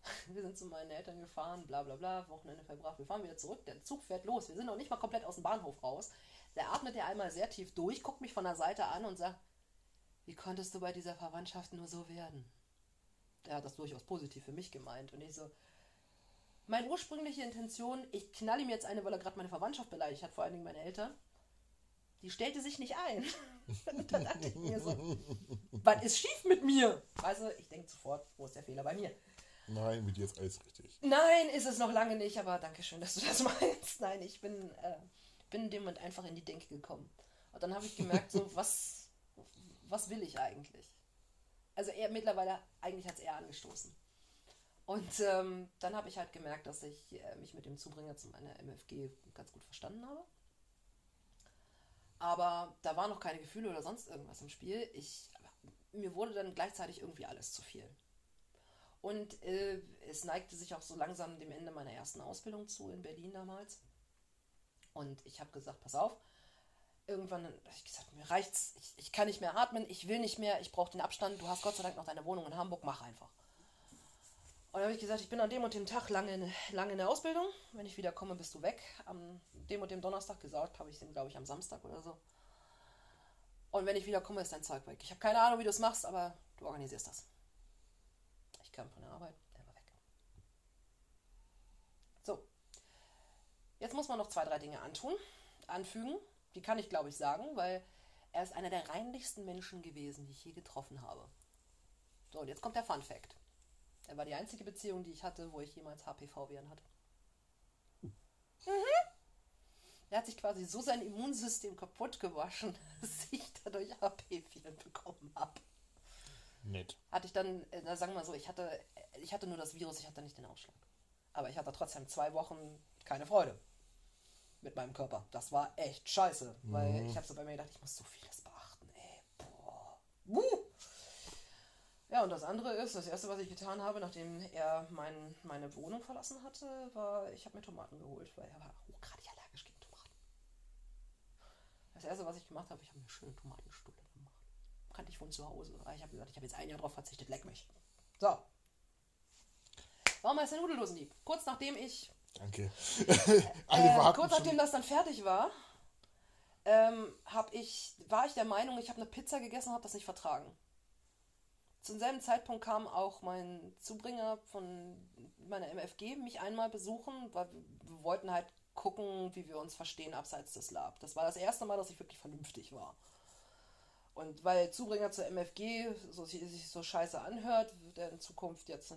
Wir sind zu meinen Eltern gefahren, bla bla bla, Wochenende verbracht, wir fahren wieder zurück, der Zug fährt los, wir sind noch nicht mal komplett aus dem Bahnhof raus. Der atmet ja einmal sehr tief durch, guckt mich von der Seite an und sagt, wie konntest du bei dieser Verwandtschaft nur so werden? Er hat das durchaus positiv für mich gemeint. Und ich so, meine ursprüngliche Intention, ich knall ihm jetzt eine, weil er gerade meine Verwandtschaft beleidigt hat, vor allen Dingen meine Eltern, die stellte sich nicht ein. Und dann dachte ich mir so, was ist schief mit mir? Also, ich denke sofort, wo ist der Fehler bei mir? Nein, mit dir ist alles richtig. Nein, ist es noch lange nicht, aber danke schön, dass du das meinst. Nein, ich bin, äh, bin in dem Moment einfach in die Denke gekommen. Und dann habe ich gemerkt, so, was, was will ich eigentlich? Also er mittlerweile, eigentlich hat es er angestoßen. Und ähm, dann habe ich halt gemerkt, dass ich äh, mich mit dem Zubringer zu meiner MFG ganz gut verstanden habe. Aber da waren noch keine Gefühle oder sonst irgendwas im Spiel. Ich, mir wurde dann gleichzeitig irgendwie alles zu viel. Und äh, es neigte sich auch so langsam dem Ende meiner ersten Ausbildung zu in Berlin damals. Und ich habe gesagt, pass auf, irgendwann habe ich gesagt, mir reicht's, ich, ich kann nicht mehr atmen, ich will nicht mehr, ich brauche den Abstand, du hast Gott sei Dank noch deine Wohnung in Hamburg, mach einfach. Und dann habe ich gesagt, ich bin an dem und dem Tag lange in, lange in der Ausbildung. Wenn ich wieder komme, bist du weg. Am dem und dem Donnerstag gesagt, habe ich ihm, glaube ich, am Samstag oder so. Und wenn ich wieder komme, ist dein Zeug weg. Ich habe keine Ahnung, wie du es machst, aber du organisierst das. Ich kam von der Arbeit, der war weg. So. Jetzt muss man noch zwei, drei Dinge antun, anfügen. Die kann ich, glaube ich, sagen, weil er ist einer der reinlichsten Menschen gewesen, die ich je getroffen habe. So, und jetzt kommt der Fun Fact. Er war die einzige Beziehung, die ich hatte, wo ich jemals HPV-Viren hatte. Mhm. Er hat sich quasi so sein Immunsystem kaputt gewaschen, dass ich dadurch HP-Viren bekommen habe. Nett. Hatte ich dann, äh, na, sagen wir mal so, ich hatte, ich hatte nur das Virus, ich hatte nicht den Ausschlag. Aber ich hatte trotzdem zwei Wochen keine Freude mit meinem Körper. Das war echt scheiße, weil ich habe so bei mir gedacht, ich muss so vieles beachten, ey. Boah. Uh. Ja, und das andere ist, das erste, was ich getan habe, nachdem er mein, meine Wohnung verlassen hatte, war, ich habe mir Tomaten geholt, weil er war hochgradig allergisch gegen Tomaten. Das erste, was ich gemacht habe, ich habe mir schöne Tomatenstulle. Kannte ich von zu Hause. Aber Ich habe gesagt, ich habe jetzt ein Jahr drauf verzichtet, leck mich. So. Warum heißt der Nudeldosendieb? Kurz nachdem ich Danke. Äh, kurz schon. nachdem das dann fertig war, ähm, hab ich, war ich der Meinung, ich habe eine Pizza gegessen und habe das nicht vertragen. Zum selben Zeitpunkt kam auch mein Zubringer von meiner MFG mich einmal besuchen, weil wir, wir wollten halt gucken, wie wir uns verstehen abseits des Lab. Das war das erste Mal, dass ich wirklich vernünftig war. Und weil Zubringer zur MFG so, sich so scheiße anhört, wird er in Zukunft jetzt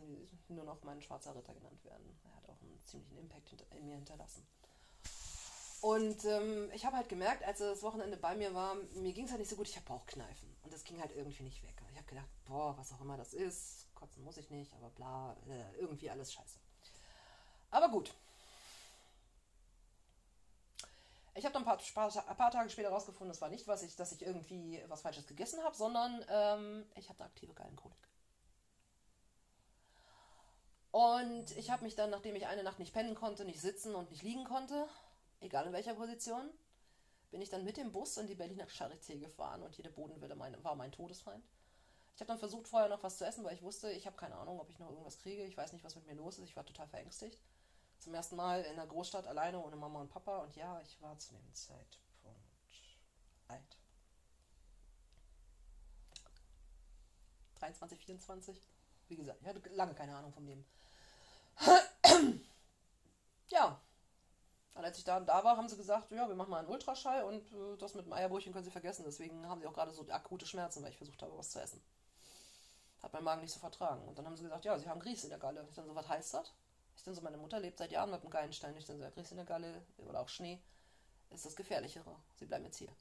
nur noch mein schwarzer Ritter genannt werden. Er hat auch einen ziemlichen Impact in mir hinterlassen. Und ähm, ich habe halt gemerkt, als er das Wochenende bei mir war, mir ging es halt nicht so gut, ich habe Bauchkneifen. Und das ging halt irgendwie nicht weg. Ich habe gedacht, boah, was auch immer das ist, kotzen muss ich nicht, aber bla, äh, irgendwie alles scheiße. Aber gut. Ich habe dann ein paar, ein paar Tage später rausgefunden, es war nicht, was ich, dass ich irgendwie was Falsches gegessen habe, sondern ähm, ich habe eine aktive Gallenkolik. Und ich habe mich dann, nachdem ich eine Nacht nicht pennen konnte, nicht sitzen und nicht liegen konnte, egal in welcher Position, bin ich dann mit dem Bus in die Berliner Charité gefahren und jede Bodenwelle mein, war mein Todesfeind. Ich habe dann versucht, vorher noch was zu essen, weil ich wusste, ich habe keine Ahnung, ob ich noch irgendwas kriege. Ich weiß nicht, was mit mir los ist. Ich war total verängstigt. Zum ersten Mal in der Großstadt alleine ohne Mama und Papa. Und ja, ich war zu dem Zeitpunkt alt. 23, 24. Wie gesagt, ich hatte lange keine Ahnung vom Leben. ja. Und als ich da, da war, haben sie gesagt, ja, wir machen mal einen Ultraschall und äh, das mit dem Eierbrötchen können sie vergessen. Deswegen haben sie auch gerade so akute Schmerzen, weil ich versucht habe, was zu essen. Hat mein Magen nicht so vertragen. Und dann haben sie gesagt, ja, sie haben Grieß in der Galle. Ich dann so, was heißt das? Ich dann so, meine Mutter lebt seit Jahren mit einem Gallenstein. Ich dann so, ja, Grieß in der Galle oder auch Schnee ist das Gefährlichere. Sie bleiben jetzt hier.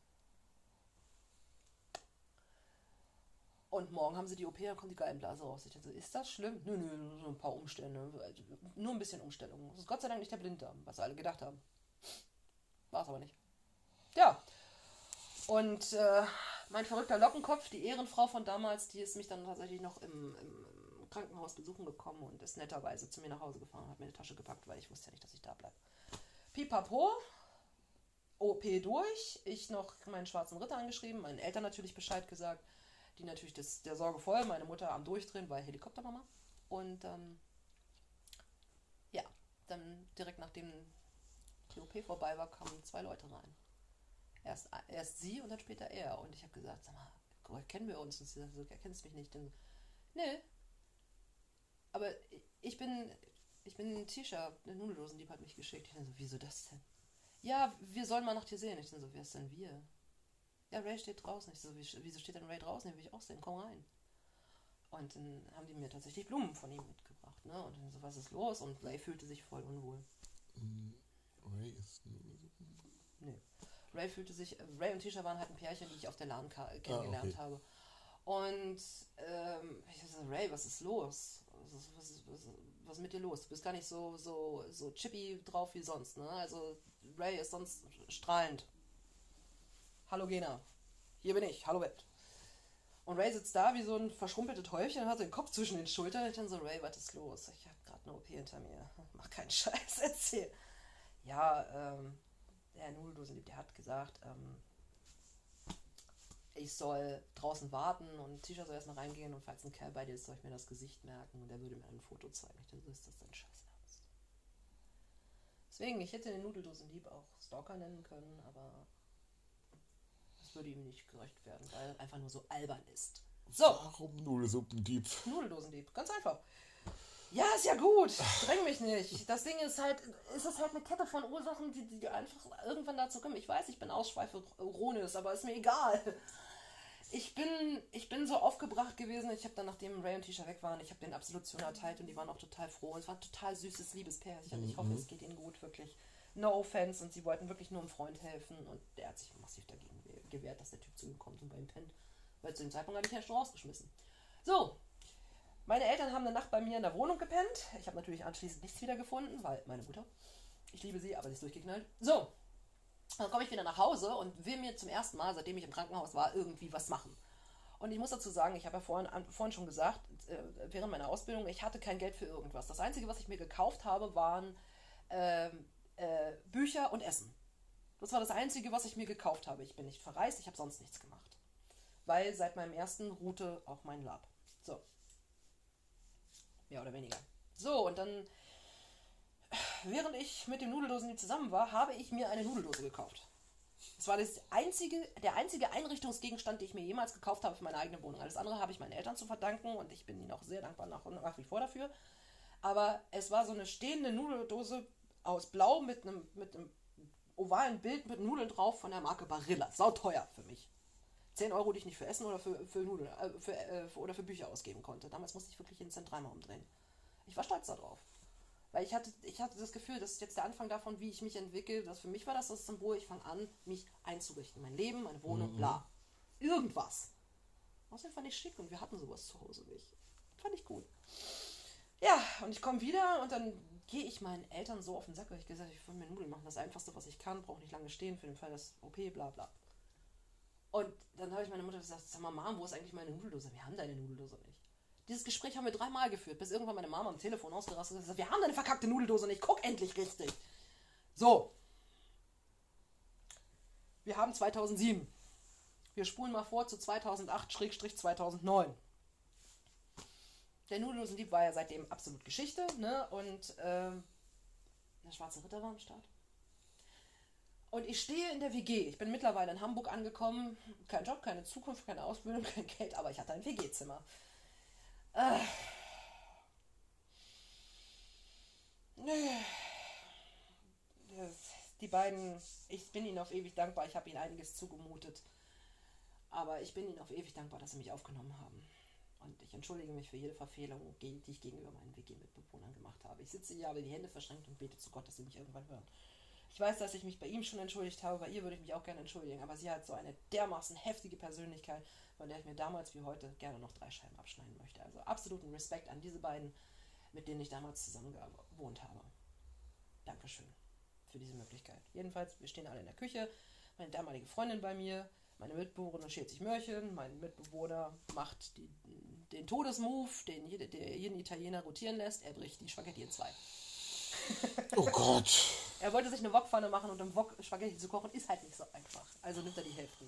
Und morgen haben sie die OP, dann kommt die Gallenblase raus. Ich dachte, so, ist das schlimm? Nö, nö, nur ein paar Umstände. Nur ein bisschen Umstellung. Das ist Gott sei Dank nicht der Blinddarm, was alle gedacht haben. War es aber nicht. Ja. Und äh, mein verrückter Lockenkopf, die Ehrenfrau von damals, die ist mich dann tatsächlich noch im, im Krankenhaus besuchen gekommen und ist netterweise zu mir nach Hause gefahren und hat mir eine Tasche gepackt, weil ich wusste ja nicht, dass ich da bleibe. Pipapo, OP durch, ich noch meinen schwarzen Ritter angeschrieben, meinen Eltern natürlich Bescheid gesagt, die natürlich das, der Sorge voll, meine Mutter am Durchdrehen, weil Helikoptermama. Und ähm, ja, dann direkt nachdem die OP vorbei war, kamen zwei Leute rein. Erst, erst sie und dann später er. Und ich habe gesagt, sag mal, woher kennen wir uns? Und sie sagt, so, erkennst mich nicht. Dann, nee. Aber ich bin, ich bin Tisha, der Nudeldosendieb hat mich geschickt. Ich dann so, wieso das denn? Ja, wir sollen mal nach dir sehen. Ich dann so, wer ist denn wir? Ja, Ray steht draußen. Ich so, "Wie- wieso steht denn Ray draußen? Den will ich auch sehen. Komm rein. Und dann haben die mir tatsächlich Blumen von ihm mitgebracht. Ne? Und dann so, was ist los? Und Ray fühlte sich voll unwohl. Ray ist. Nee. Ray fühlte sich, Ray und Tisha waren halt ein Pärchen, die ich auf der LAN kennengelernt okay. habe. Und ähm, ich so, Ray, was ist los? Was ist, was, was, was mit dir los? Du bist gar nicht so, so, so chippy drauf wie sonst, ne? Also Ray ist sonst strahlend. hallo Gena, hier bin ich, hallo Welt. Und Ray sitzt da wie so ein verschrumpeltes Häufchen und hat den Kopf zwischen den Schultern. Und dann so, Ray, was ist los? Ich habe gerade eine OP hinter mir. Mach keinen Scheiß, erzähl. Ja, ähm, der Nudeldosenlieb, der hat gesagt, ähm, ich soll draußen warten und T-Shirt soll erstmal reingehen und falls ein Kerl bei dir ist, soll ich mir das Gesicht merken und er würde mir ein Foto zeigen. Ich dachte, ist das denn scheiß ernst? Deswegen, ich hätte den Nudeldosenlieb auch Stalker nennen können, aber das würde ihm nicht gerecht werden, weil er einfach nur so albern ist. So. Warum Nudelsuppendieb? Nudeldosendieb, ganz einfach. Ja, ist ja gut. Dräng mich nicht. Das Ding ist halt, ist es halt eine Kette von Ursachen, die, die einfach irgendwann dazu kommen. Ich weiß, ich bin ausschweifironisch, aber ist mir egal. Ich bin, ich bin so aufgebracht gewesen. Ich habe dann, nachdem Ray und Tisha weg waren, ich habe den Absolution erteilt und die waren auch total froh. Es war ein total süßes Liebespärchen. Ich hoffe, es geht ihnen gut, wirklich. No offense. Und sie wollten wirklich nur einem Freund helfen. Und der hat sich massiv dagegen gewehrt, dass der Typ zu ihm kommt und bei ihm pennt. Weil zu dem Zeitpunkt hatte ich ja schon rausgeschmissen. So, meine Eltern haben eine Nacht bei mir in der Wohnung gepennt. Ich habe natürlich anschließend nichts wieder gefunden, weil meine Mutter, ich liebe sie, aber sie ist durchgeknallt. So, dann komme ich wieder nach Hause und will mir zum ersten Mal, seitdem ich im Krankenhaus war, irgendwie was machen. Und ich muss dazu sagen, ich habe ja vorhin, vorhin schon gesagt, äh, während meiner Ausbildung, ich hatte kein Geld für irgendwas. Das Einzige, was ich mir gekauft habe, waren äh, äh, Bücher und Essen. Das war das Einzige, was ich mir gekauft habe. Ich bin nicht verreist, ich habe sonst nichts gemacht. Weil seit meinem ersten ruhte auch mein Lab. So, Mehr oder weniger. So, und dann, während ich mit dem Nudeldosen zusammen war, habe ich mir eine Nudeldose gekauft. Das war das einzige, der einzige Einrichtungsgegenstand, den ich mir jemals gekauft habe für meine eigene Wohnung. Alles andere habe ich meinen Eltern zu verdanken und ich bin ihnen auch sehr dankbar nach, nach wie vor dafür. Aber es war so eine stehende Nudeldose aus Blau mit einem, mit einem ovalen Bild mit Nudeln drauf von der Marke Barilla. Sau teuer für mich. 10 Euro, die ich nicht für Essen oder für, für Nudeln äh, für, äh, für, oder für Bücher ausgeben konnte. Damals musste ich wirklich jeden Cent dreimal umdrehen. Ich war stolz darauf. Weil ich hatte, ich hatte das Gefühl, das ist jetzt der Anfang davon, wie ich mich entwickle. Das für mich war das das Symbol, ich fange an, mich einzurichten. Mein Leben, meine Wohnung, mhm. bla. Irgendwas. Außerdem fand ich schick und wir hatten sowas zu Hause nicht. Fand ich gut. Ja, und ich komme wieder und dann gehe ich meinen Eltern so auf den Sack, weil ich gesagt habe, ich will mir Nudeln machen. Das Einfachste, was ich kann, brauche nicht lange stehen für den Fall, dass OP, bla bla. Und dann habe ich meine Mutter gesagt, sag mal, Mom, wo ist eigentlich meine Nudeldose? Wir haben deine Nudeldose nicht. Dieses Gespräch haben wir dreimal geführt, bis irgendwann meine Mama am Telefon ausgerastet ist und wir haben deine verkackte Nudeldose nicht, guck endlich richtig. So. Wir haben 2007. Wir spulen mal vor zu 2008-2009. Der Nudeldosendieb war ja seitdem absolut Geschichte, ne? Und äh, der Schwarze Ritter war am Start. Und ich stehe in der WG. Ich bin mittlerweile in Hamburg angekommen. Kein Job, keine Zukunft, keine Ausbildung, kein Geld, aber ich hatte ein WG-Zimmer. Die beiden, ich bin ihnen auf ewig dankbar. Ich habe ihnen einiges zugemutet. Aber ich bin ihnen auf ewig dankbar, dass sie mich aufgenommen haben. Und ich entschuldige mich für jede Verfehlung, die ich gegenüber meinen WG-Mitbewohnern gemacht habe. Ich sitze hier, habe die Hände verschränkt und bete zu Gott, dass sie mich irgendwann hören. Ich weiß, dass ich mich bei ihm schon entschuldigt habe, bei ihr würde ich mich auch gerne entschuldigen, aber sie hat so eine dermaßen heftige Persönlichkeit, von der ich mir damals wie heute gerne noch drei Scheiben abschneiden möchte. Also absoluten Respekt an diese beiden, mit denen ich damals zusammen gewohnt habe. Dankeschön für diese Möglichkeit. Jedenfalls, wir stehen alle in der Küche, meine damalige Freundin bei mir, meine Mitbewohnerin schält sich Mörchen, mein Mitbewohner macht die, den Todesmove, den der jeden Italiener rotieren lässt, er bricht die Spaghetti in zwei. Oh Gott. Er wollte sich eine Wokpfanne machen und im Wok Spaghetti zu kochen ist halt nicht so einfach. Also nimmt er die Hälfte.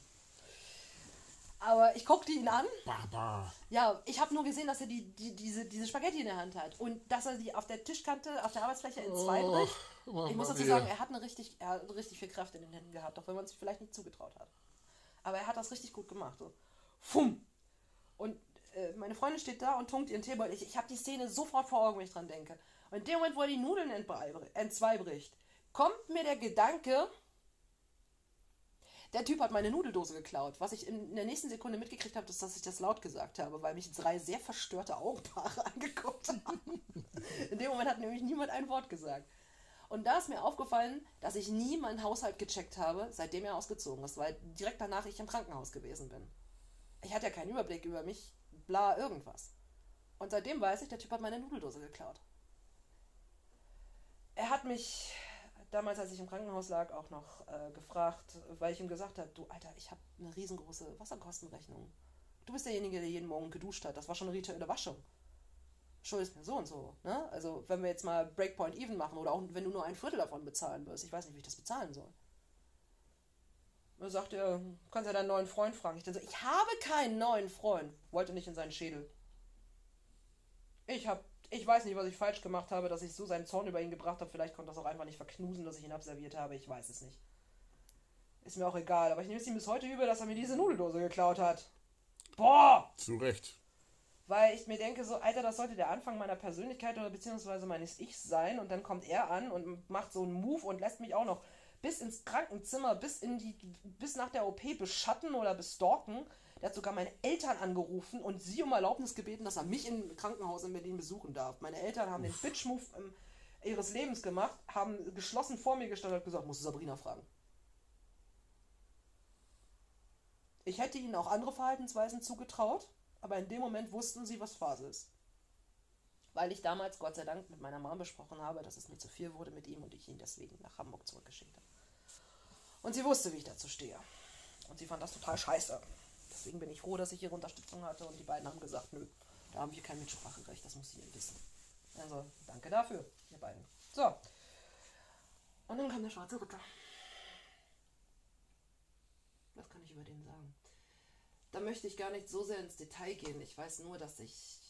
Aber ich guckte ihn an. Baba. Ja, ich habe nur gesehen, dass er die, die, diese, diese Spaghetti in der Hand hat und dass er die auf der Tischkante, auf der Arbeitsfläche in zwei oh, bricht. Ich muss dazu sagen, er hat, eine richtig, er hat richtig viel Kraft in den Händen gehabt, auch wenn man es vielleicht nicht zugetraut hat. Aber er hat das richtig gut gemacht. So. Fumm. Und äh, meine Freundin steht da und tunkt ihren Teebeutel. Ich, ich habe die Szene sofort vor Augen, wenn ich dran denke. Und in dem Moment, wo er die Nudeln entzwei bricht, kommt mir der Gedanke, der Typ hat meine Nudeldose geklaut. Was ich in der nächsten Sekunde mitgekriegt habe, ist, dass ich das laut gesagt habe, weil mich drei sehr verstörte Augenpaare angeguckt haben. in dem Moment hat nämlich niemand ein Wort gesagt. Und da ist mir aufgefallen, dass ich nie meinen Haushalt gecheckt habe, seitdem er ausgezogen ist, weil direkt danach ich im Krankenhaus gewesen bin. Ich hatte ja keinen Überblick über mich, bla, irgendwas. Und seitdem weiß ich, der Typ hat meine Nudeldose geklaut. Er hat mich damals, als ich im Krankenhaus lag, auch noch äh, gefragt, weil ich ihm gesagt habe, du Alter, ich habe eine riesengroße Wasserkostenrechnung. Du bist derjenige, der jeden Morgen geduscht hat. Das war schon eine rituelle Waschung. Schuldest mir so und so. Ne? Also wenn wir jetzt mal Breakpoint Even machen oder auch wenn du nur ein Viertel davon bezahlen wirst, ich weiß nicht, wie ich das bezahlen soll. Er sagt er, du kannst ja deinen neuen Freund fragen. Ich dann so, ich habe keinen neuen Freund. Wollte nicht in seinen Schädel. Ich hab, ich weiß nicht, was ich falsch gemacht habe, dass ich so seinen Zorn über ihn gebracht habe. Vielleicht konnte das auch einfach nicht verknusen, dass ich ihn abserviert habe. Ich weiß es nicht. Ist mir auch egal, aber ich nehme es ihm bis heute übel, dass er mir diese Nudeldose geklaut hat. Boah! Zu Recht. Weil ich mir denke, so, Alter, das sollte der Anfang meiner Persönlichkeit oder beziehungsweise meines Ichs sein. Und dann kommt er an und macht so einen Move und lässt mich auch noch bis ins Krankenzimmer, bis in die, bis nach der OP beschatten oder bestalken. Der hat sogar meine Eltern angerufen und sie um Erlaubnis gebeten, dass er mich im Krankenhaus in Berlin besuchen darf. Meine Eltern haben den Bitch-Move ähm, ihres Lebens gemacht, haben geschlossen vor mir gestanden und gesagt, musst du Sabrina fragen. Ich hätte ihnen auch andere Verhaltensweisen zugetraut, aber in dem Moment wussten sie, was Phase ist. Weil ich damals, Gott sei Dank, mit meiner Mom besprochen habe, dass es mir zu viel wurde mit ihm und ich ihn deswegen nach Hamburg zurückgeschickt habe. Und sie wusste, wie ich dazu stehe. Und sie fand das total scheiße. Deswegen bin ich froh, dass ich ihre Unterstützung hatte und die beiden haben gesagt, nö, da haben wir kein Mitspracherecht, das muss sie wissen. Also, danke dafür, ihr beiden. So. Und dann kam der schwarze Ritter. Was kann ich über den sagen? Da möchte ich gar nicht so sehr ins Detail gehen. Ich weiß nur, dass ich.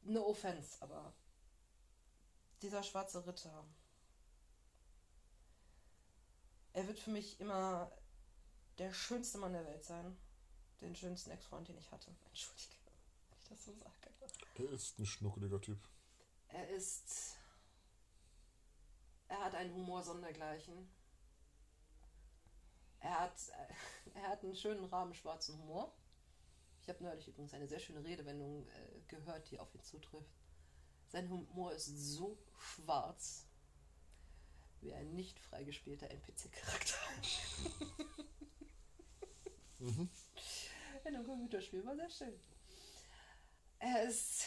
No offense, aber dieser schwarze Ritter. Er wird für mich immer der schönste Mann der Welt sein. Den schönsten Ex-Freund, den ich hatte. Entschuldige, wenn ich das so sage. Er ist ein schnuckeliger Typ. Er ist. Er hat einen Humor sondergleichen. Er hat, er hat einen schönen Rahmen schwarzen Humor. Ich habe neulich übrigens eine sehr schöne Redewendung äh, gehört, die auf ihn zutrifft. Sein Humor ist so schwarz wie ein nicht freigespielter NPC-Charakter. mhm. In einem Computerspiel war sehr schön. Er ist.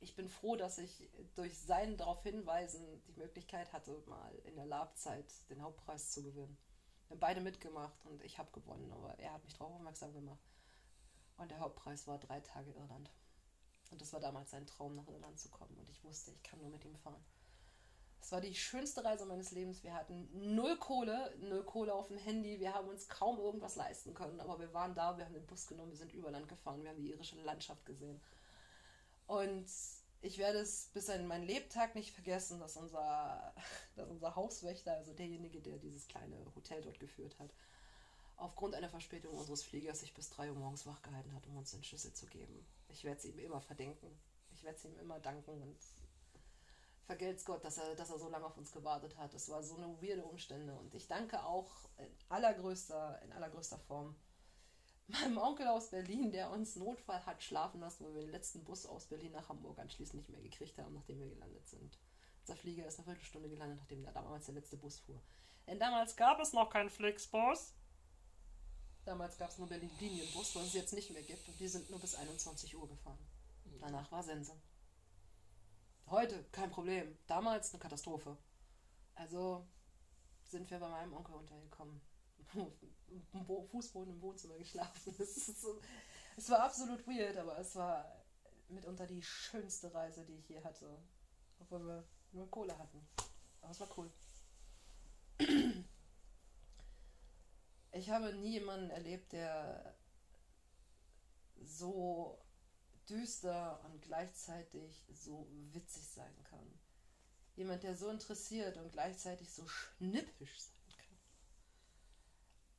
Ich bin froh, dass ich durch sein darauf hinweisen die Möglichkeit hatte, mal in der Labzeit den Hauptpreis zu gewinnen. Wir haben beide mitgemacht und ich habe gewonnen, aber er hat mich darauf aufmerksam gemacht. Und der Hauptpreis war drei Tage Irland. Und das war damals sein Traum, nach Irland zu kommen. Und ich wusste, ich kann nur mit ihm fahren. Es war die schönste Reise meines Lebens. Wir hatten null Kohle, null Kohle auf dem Handy. Wir haben uns kaum irgendwas leisten können. Aber wir waren da, wir haben den Bus genommen, wir sind über Land gefahren, wir haben die irische Landschaft gesehen. Und ich werde es bis in meinen Lebtag nicht vergessen, dass unser, dass unser Hauswächter, also derjenige, der dieses kleine Hotel dort geführt hat, aufgrund einer Verspätung unseres Fliegers sich bis 3 Uhr morgens wachgehalten hat, um uns den Schlüssel zu geben. Ich werde es ihm immer verdenken. Ich werde es ihm immer danken und vergelt's Gott, dass er, dass er so lange auf uns gewartet hat. Es war so eine weirde Umstände. Und ich danke auch in allergrößter, in allergrößter Form meinem Onkel aus Berlin, der uns Notfall hat schlafen lassen, weil wir den letzten Bus aus Berlin nach Hamburg anschließend nicht mehr gekriegt haben, nachdem wir gelandet sind. Unser Flieger ist eine Viertelstunde gelandet, nachdem der damals der letzte Bus fuhr. Denn damals gab es noch keinen Flixbus. Damals gab es nur Berlin-Linienbus, was es jetzt nicht mehr gibt. Und die sind nur bis 21 Uhr gefahren. Danach war Sense. Heute kein Problem. Damals eine Katastrophe. Also sind wir bei meinem Onkel untergekommen. Fußboden im Wohnzimmer geschlafen. Es war absolut weird, aber es war mitunter die schönste Reise, die ich je hatte. Obwohl wir nur Kohle hatten. Aber es war cool. Ich habe nie jemanden erlebt, der so düster und gleichzeitig so witzig sein kann. Jemand, der so interessiert und gleichzeitig so schnippisch sein kann.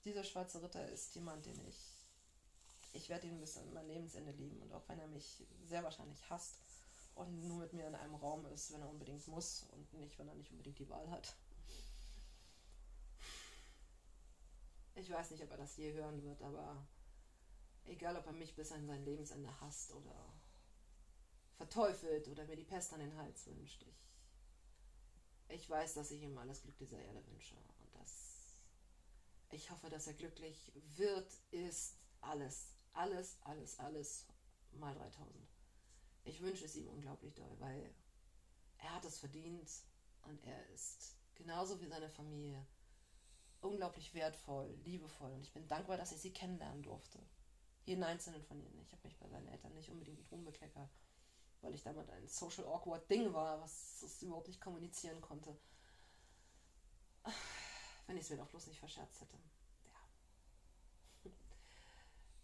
Dieser schwarze Ritter ist jemand, den ich. Ich werde ihn bis an mein Lebensende lieben. Und auch wenn er mich sehr wahrscheinlich hasst und nur mit mir in einem Raum ist, wenn er unbedingt muss und nicht, wenn er nicht unbedingt die Wahl hat. Ich weiß nicht, ob er das je hören wird, aber egal, ob er mich bis an sein Lebensende hasst oder verteufelt oder mir die Pest an den Hals wünscht, ich, ich weiß, dass ich ihm alles Glück dieser Erde wünsche und dass ich hoffe, dass er glücklich wird, ist alles, alles, alles, alles mal 3000. ich wünsche es ihm unglaublich doll, weil er hat es verdient und er ist genauso wie seine Familie unglaublich wertvoll, liebevoll und ich bin dankbar, dass ich sie kennenlernen durfte. Jeden einzelnen von ihnen. Ich habe mich bei seinen Eltern nicht unbedingt mit Ruhm bekleckert, weil ich damals ein social awkward Ding war, was es überhaupt nicht kommunizieren konnte. Wenn ich es mir doch bloß nicht verscherzt hätte. Ja.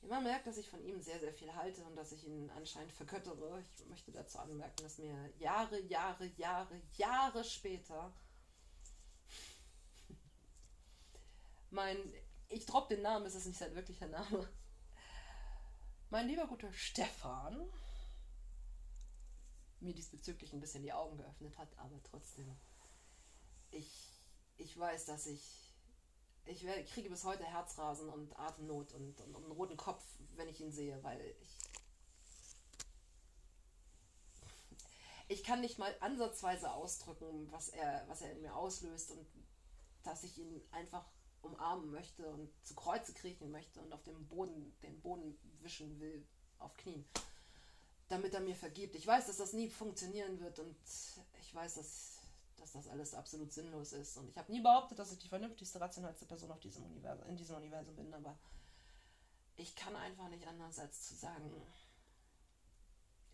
Man merkt, dass ich von ihm sehr, sehr viel halte und dass ich ihn anscheinend vergöttere. Ich möchte dazu anmerken, dass mir Jahre, Jahre, Jahre, Jahre später mein, ich droppe den Namen, es ist nicht sein wirklicher Name, mein lieber guter Stefan mir diesbezüglich ein bisschen die Augen geöffnet hat, aber trotzdem, ich, ich weiß, dass ich, ich, kriege bis heute Herzrasen und Atemnot und, und, und einen roten Kopf, wenn ich ihn sehe, weil ich, ich kann nicht mal ansatzweise ausdrücken, was er, was er in mir auslöst und dass ich ihn einfach umarmen möchte und zu Kreuze kriechen möchte und auf dem Boden, den Boden wischen will, auf Knien, damit er mir vergibt. Ich weiß, dass das nie funktionieren wird und ich weiß, dass, dass das alles absolut sinnlos ist. Und ich habe nie behauptet, dass ich die vernünftigste, rationalste Person auf diesem Universum, in diesem Universum bin, aber ich kann einfach nicht anders als zu sagen,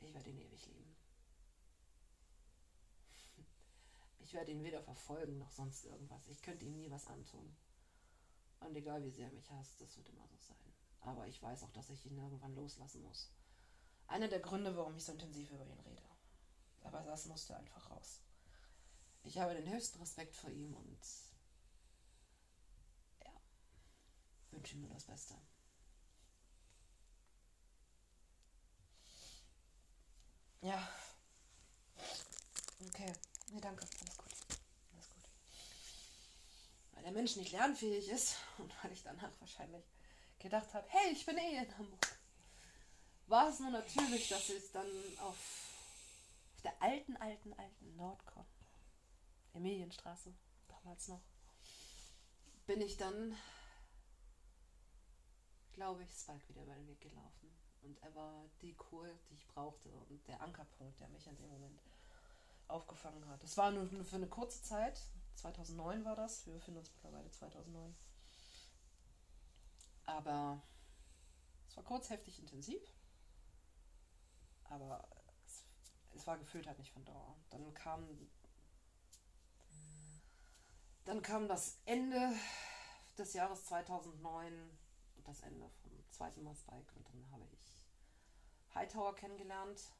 ich werde ihn ewig lieben. Ich werde ihn weder verfolgen noch sonst irgendwas. Ich könnte ihm nie was antun. Und egal wie sehr er mich hasst, das wird immer so sein. Aber ich weiß auch, dass ich ihn irgendwann loslassen muss. Einer der Gründe, warum ich so intensiv über ihn rede. Aber das musste einfach raus. Ich habe den höchsten Respekt vor ihm und ja, wünsche ihm nur das Beste. Ja. Okay. Nee, danke. Alles der Mensch nicht lernfähig ist. Und weil ich danach wahrscheinlich gedacht habe, hey, ich bin eh in Hamburg, war es nur natürlich, dass ich dann auf, der alten, alten, alten Nordkon, Emilienstraße, damals noch, bin ich dann, glaube ich, Spike wieder über den Weg gelaufen. Und er war die Kur, die ich brauchte und der Ankerpunkt, der mich in dem Moment aufgefangen hat. Es war nur für eine kurze Zeit, 2009 war das. Wir befinden uns mittlerweile 2009. Aber es war kurz heftig intensiv. Aber es, es war gefühlt halt nicht von Dauer. Dann kam dann kam das Ende des Jahres 2009 und das Ende vom zweiten Mal Spike und dann habe ich Hightower kennengelernt,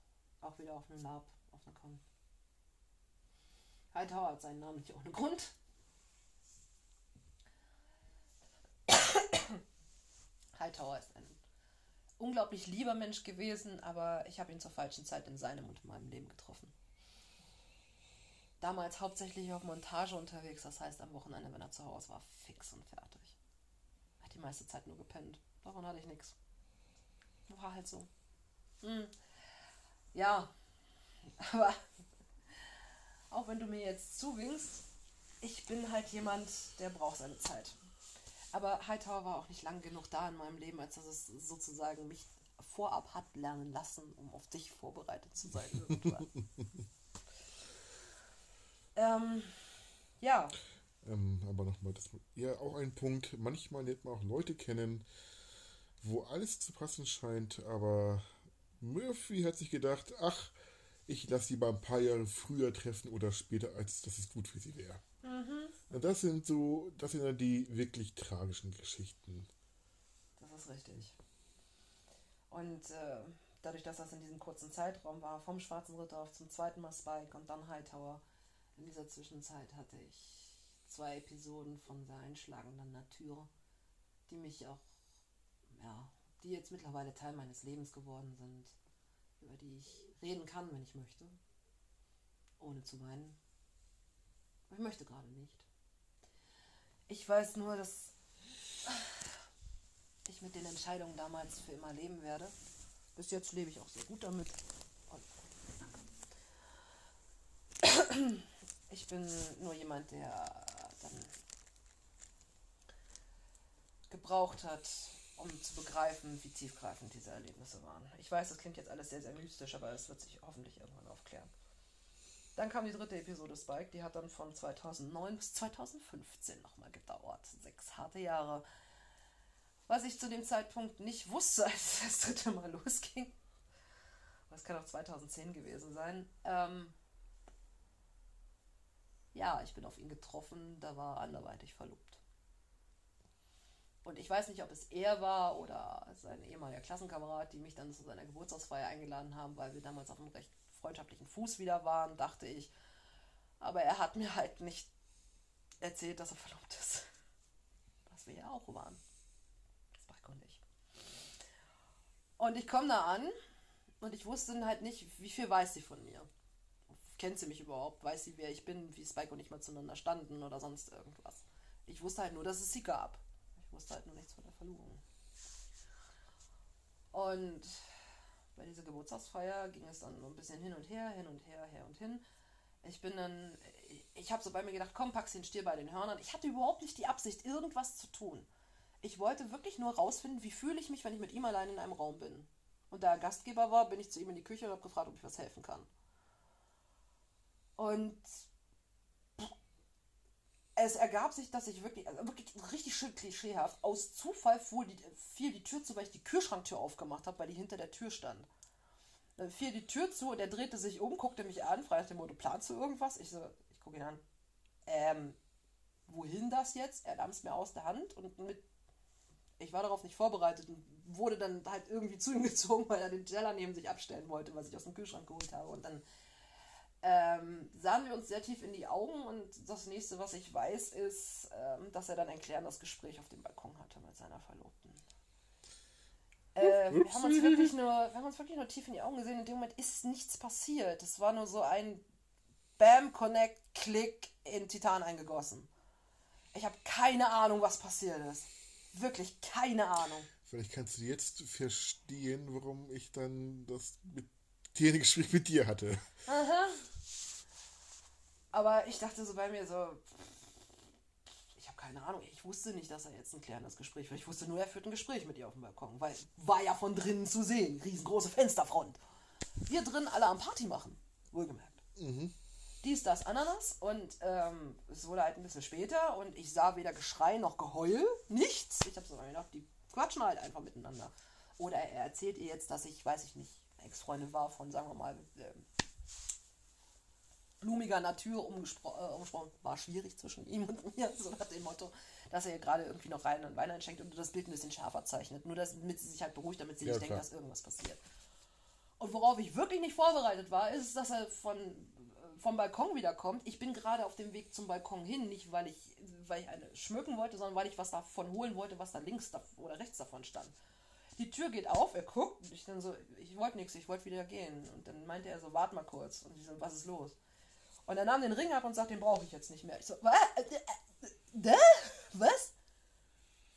auch wieder auf einem Lab, auf einer Con. Hightower hat seinen Namen nicht ohne Grund. Hightower ist ein unglaublich lieber Mensch gewesen, aber ich habe ihn zur falschen Zeit in seinem und meinem Leben getroffen. Damals hauptsächlich auf Montage unterwegs, das heißt am Wochenende, wenn er zu Hause war, fix und fertig. Hat die meiste Zeit nur gepennt. Davon hatte ich nichts. War halt so. Hm. Ja, aber auch wenn du mir jetzt zuwinkst, ich bin halt jemand, der braucht seine Zeit. Aber Hightower war auch nicht lang genug da in meinem Leben, als dass es sozusagen mich vorab hat lernen lassen, um auf dich vorbereitet zu sein. ähm, ja. Ähm, aber nochmal, das ja auch ein Punkt. Manchmal lernt man auch Leute kennen, wo alles zu passen scheint, aber Murphy hat sich gedacht, ach, ich lasse sie mal ein paar Jahre früher treffen oder später, als dass es gut für sie wäre. Mhm. Das sind so, das sind dann die wirklich tragischen Geschichten. Das ist richtig. Und äh, dadurch, dass das in diesem kurzen Zeitraum war, vom Schwarzen Ritter auf zum zweiten Mal Spike und dann Hightower, in dieser Zwischenzeit hatte ich zwei Episoden von sehr einschlagender Natur, die mich auch, ja, die jetzt mittlerweile Teil meines Lebens geworden sind über die ich reden kann, wenn ich möchte, ohne zu weinen. Ich möchte gerade nicht. Ich weiß nur, dass ich mit den Entscheidungen damals für immer leben werde. Bis jetzt lebe ich auch sehr gut damit. Ich bin nur jemand, der dann gebraucht hat, um zu begreifen, wie tiefgreifend diese Erlebnisse waren. Ich weiß, das klingt jetzt alles sehr, sehr mystisch, aber es wird sich hoffentlich irgendwann aufklären. Dann kam die dritte Episode Spike, die hat dann von 2009 bis 2015 nochmal gedauert. Sechs harte Jahre. Was ich zu dem Zeitpunkt nicht wusste, als das dritte Mal losging. Das kann auch 2010 gewesen sein. Ähm ja, ich bin auf ihn getroffen, da war anderweitig verlobt. Und ich weiß nicht, ob es er war oder sein ehemaliger Klassenkamerad, die mich dann zu seiner Geburtstagsfeier eingeladen haben, weil wir damals auf einem recht freundschaftlichen Fuß wieder waren, dachte ich. Aber er hat mir halt nicht erzählt, dass er verlobt ist. Was wir ja auch waren. Spike und ich. Und ich komme da an und ich wusste halt nicht, wie viel weiß sie von mir. Kennt sie mich überhaupt? Weiß sie, wer ich bin, wie Spike und ich mal zueinander standen oder sonst irgendwas. Ich wusste halt nur, dass es sie gab wusste halt nur nichts von der Verlobung. Und bei dieser Geburtstagsfeier ging es dann so ein bisschen hin und her, hin und her, her und hin. Ich bin dann, ich habe so bei mir gedacht, komm, pack's den Stier bei den Hörnern. Ich hatte überhaupt nicht die Absicht, irgendwas zu tun. Ich wollte wirklich nur rausfinden, wie fühle ich mich, wenn ich mit ihm allein in einem Raum bin. Und da er Gastgeber war, bin ich zu ihm in die Küche und habe gefragt, ob ich was helfen kann. Und es ergab sich, dass ich wirklich, also wirklich richtig schön klischeehaft, aus Zufall fuhr die, fiel die Tür zu, weil ich die Kühlschranktür aufgemacht habe, weil die hinter der Tür stand. Dann fiel die Tür zu und er drehte sich um, guckte mich an, fragte dem Motto, planst du irgendwas? Ich so, ich gucke ihn an. Ähm, wohin das jetzt? Er nahm es mir aus der Hand und mit, ich war darauf nicht vorbereitet und wurde dann halt irgendwie zu ihm gezogen, weil er den Teller neben sich abstellen wollte, was ich aus dem Kühlschrank geholt habe. Und dann ähm, sahen wir uns sehr tief in die Augen und das nächste, was ich weiß, ist, ähm, dass er dann ein klärendes Gespräch auf dem Balkon hatte mit seiner Verlobten. Äh, wir, haben uns wirklich nur, wir haben uns wirklich nur tief in die Augen gesehen. In dem Moment ist nichts passiert. Es war nur so ein Bam, Connect, Klick in Titan eingegossen. Ich habe keine Ahnung, was passiert ist. Wirklich keine Ahnung. Vielleicht kannst du jetzt verstehen, warum ich dann das mit ein Gespräch mit dir hatte. Aha. Aber ich dachte so bei mir so, ich habe keine Ahnung, ich wusste nicht, dass er jetzt ein klärendes Gespräch führt. Ich wusste nur, er führt ein Gespräch mit ihr auf dem Balkon, weil war ja von drinnen zu sehen, riesengroße Fensterfront. Wir drin alle am Party machen, wohlgemerkt. Mhm. Dies, das, Ananas und ähm, es wurde halt ein bisschen später und ich sah weder Geschrei noch Geheul, nichts. Ich habe so gedacht, die quatschen halt einfach miteinander. Oder er erzählt ihr jetzt, dass ich, weiß ich nicht, Ex-Freundin war von, sagen wir mal, ähm, blumiger Natur umgespro äh, umgesprochen, war schwierig zwischen ihm und mir, so nach dem Motto, dass er ihr gerade irgendwie noch rein und Wein einschenkt und das Bild ein bisschen schärfer zeichnet. Nur damit sie sich halt beruhigt, damit sie ja, nicht klar. denkt, dass irgendwas passiert. Und worauf ich wirklich nicht vorbereitet war, ist, dass er von, äh, vom Balkon wiederkommt. Ich bin gerade auf dem Weg zum Balkon hin, nicht weil ich, weil ich eine schmücken wollte, sondern weil ich was davon holen wollte, was da links oder rechts davon stand. Die Tür geht auf, er guckt und ich dann so, ich wollte nichts, ich wollte wieder gehen. Und dann meinte er so, warte mal kurz. Und ich so, was ist los? Und er nahm den Ring ab und sagt, den brauche ich jetzt nicht mehr. Ich so, was? Äh, was?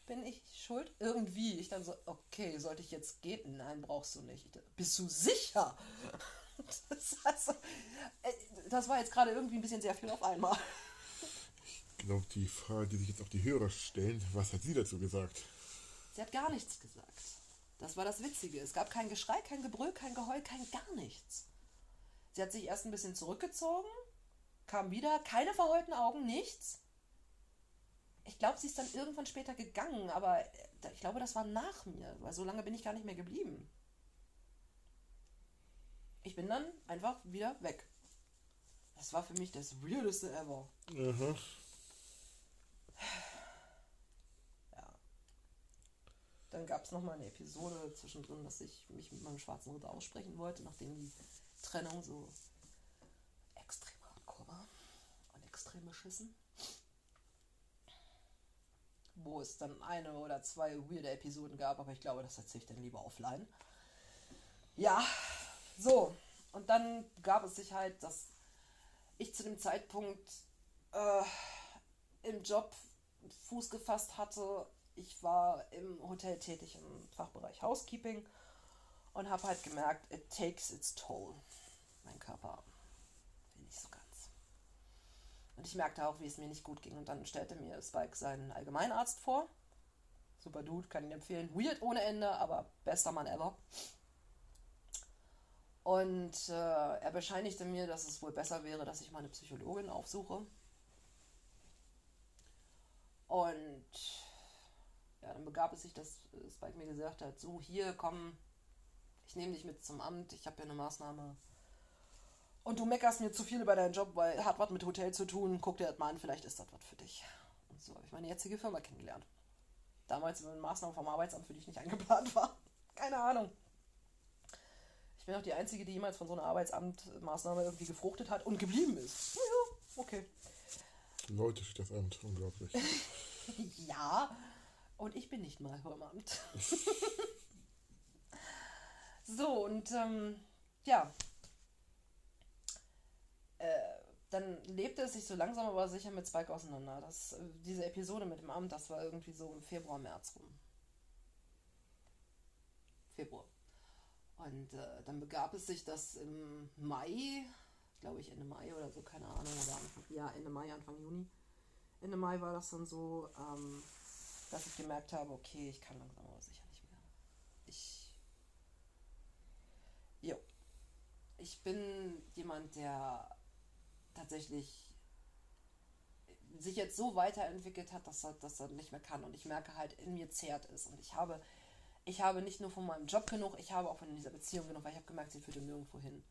Bin ich schuld? Irgendwie. Ich dann so, okay, sollte ich jetzt gehen? Nein, brauchst du nicht. Bist du sicher? Das, also, das war jetzt gerade irgendwie ein bisschen sehr viel auf einmal. Ich glaube, die Frage, die sich jetzt auch die Hörer stellen, was hat sie dazu gesagt? Sie hat gar nichts gesagt. Das war das Witzige. Es gab kein Geschrei, kein Gebrüll, kein Geheul, kein gar nichts. Sie hat sich erst ein bisschen zurückgezogen, kam wieder, keine verheulten Augen, nichts. Ich glaube, sie ist dann irgendwann später gegangen, aber äh, ich glaube, das war nach mir, weil so lange bin ich gar nicht mehr geblieben. Ich bin dann einfach wieder weg. Das war für mich das weirdeste ever. Mhm. Dann gab es nochmal eine Episode zwischendrin, dass ich mich mit meinem schwarzen Ritter aussprechen wollte, nachdem die Trennung so extrem beschissen. Wo es dann eine oder zwei weirde Episoden gab, aber ich glaube, das erzähle ich dann lieber offline. Ja, so. Und dann gab es sich halt, dass ich zu dem Zeitpunkt äh, im Job Fuß gefasst hatte. Ich war im Hotel tätig im Fachbereich Housekeeping und habe halt gemerkt, it takes its toll. Mein Körper und ich merkte auch, wie es mir nicht gut ging. Und dann stellte mir Spike seinen Allgemeinarzt vor. Super Dude, kann ihn empfehlen. Weird ohne Ende, aber bester Mann ever. Und äh, er bescheinigte mir, dass es wohl besser wäre, dass ich meine Psychologin aufsuche. Und ja, dann begab es sich, dass Spike mir gesagt hat, so hier, komm, ich nehme dich mit zum Amt, ich habe ja eine Maßnahme. Und du meckerst mir zu viel über deinen Job, weil hat was mit Hotel zu tun, guck dir das mal an, vielleicht ist das was für dich. Und so habe ich meine jetzige Firma kennengelernt. Damals über eine Maßnahme vom Arbeitsamt, für die ich nicht eingeplant war. Keine Ahnung. Ich bin auch die Einzige, die jemals von so einer Arbeitsamtmaßnahme irgendwie gefruchtet hat und geblieben ist. Ja, okay. Leute steht das Amt, unglaublich. ja, und ich bin nicht mal beim Amt. so, und ähm, ja. Äh, dann lebte es sich so langsam aber sicher mit Spike auseinander. Das, äh, diese Episode mit dem Amt, das war irgendwie so im Februar, März rum. Februar. Und äh, dann begab es sich, dass im Mai, glaube ich Ende Mai oder so, keine Ahnung, oder Anfang, ja, Ende Mai, Anfang Juni, Ende Mai war das dann so, ähm, dass ich gemerkt habe, okay, ich kann langsam aber sicher nicht mehr. Ich. Jo. Ich bin jemand, der tatsächlich sich jetzt so weiterentwickelt hat, dass er, dass er nicht mehr kann. Und ich merke halt, in mir zehrt es. Und ich habe ich habe nicht nur von meinem Job genug, ich habe auch von dieser Beziehung genug, weil ich habe gemerkt, sie führte nirgendwo hin.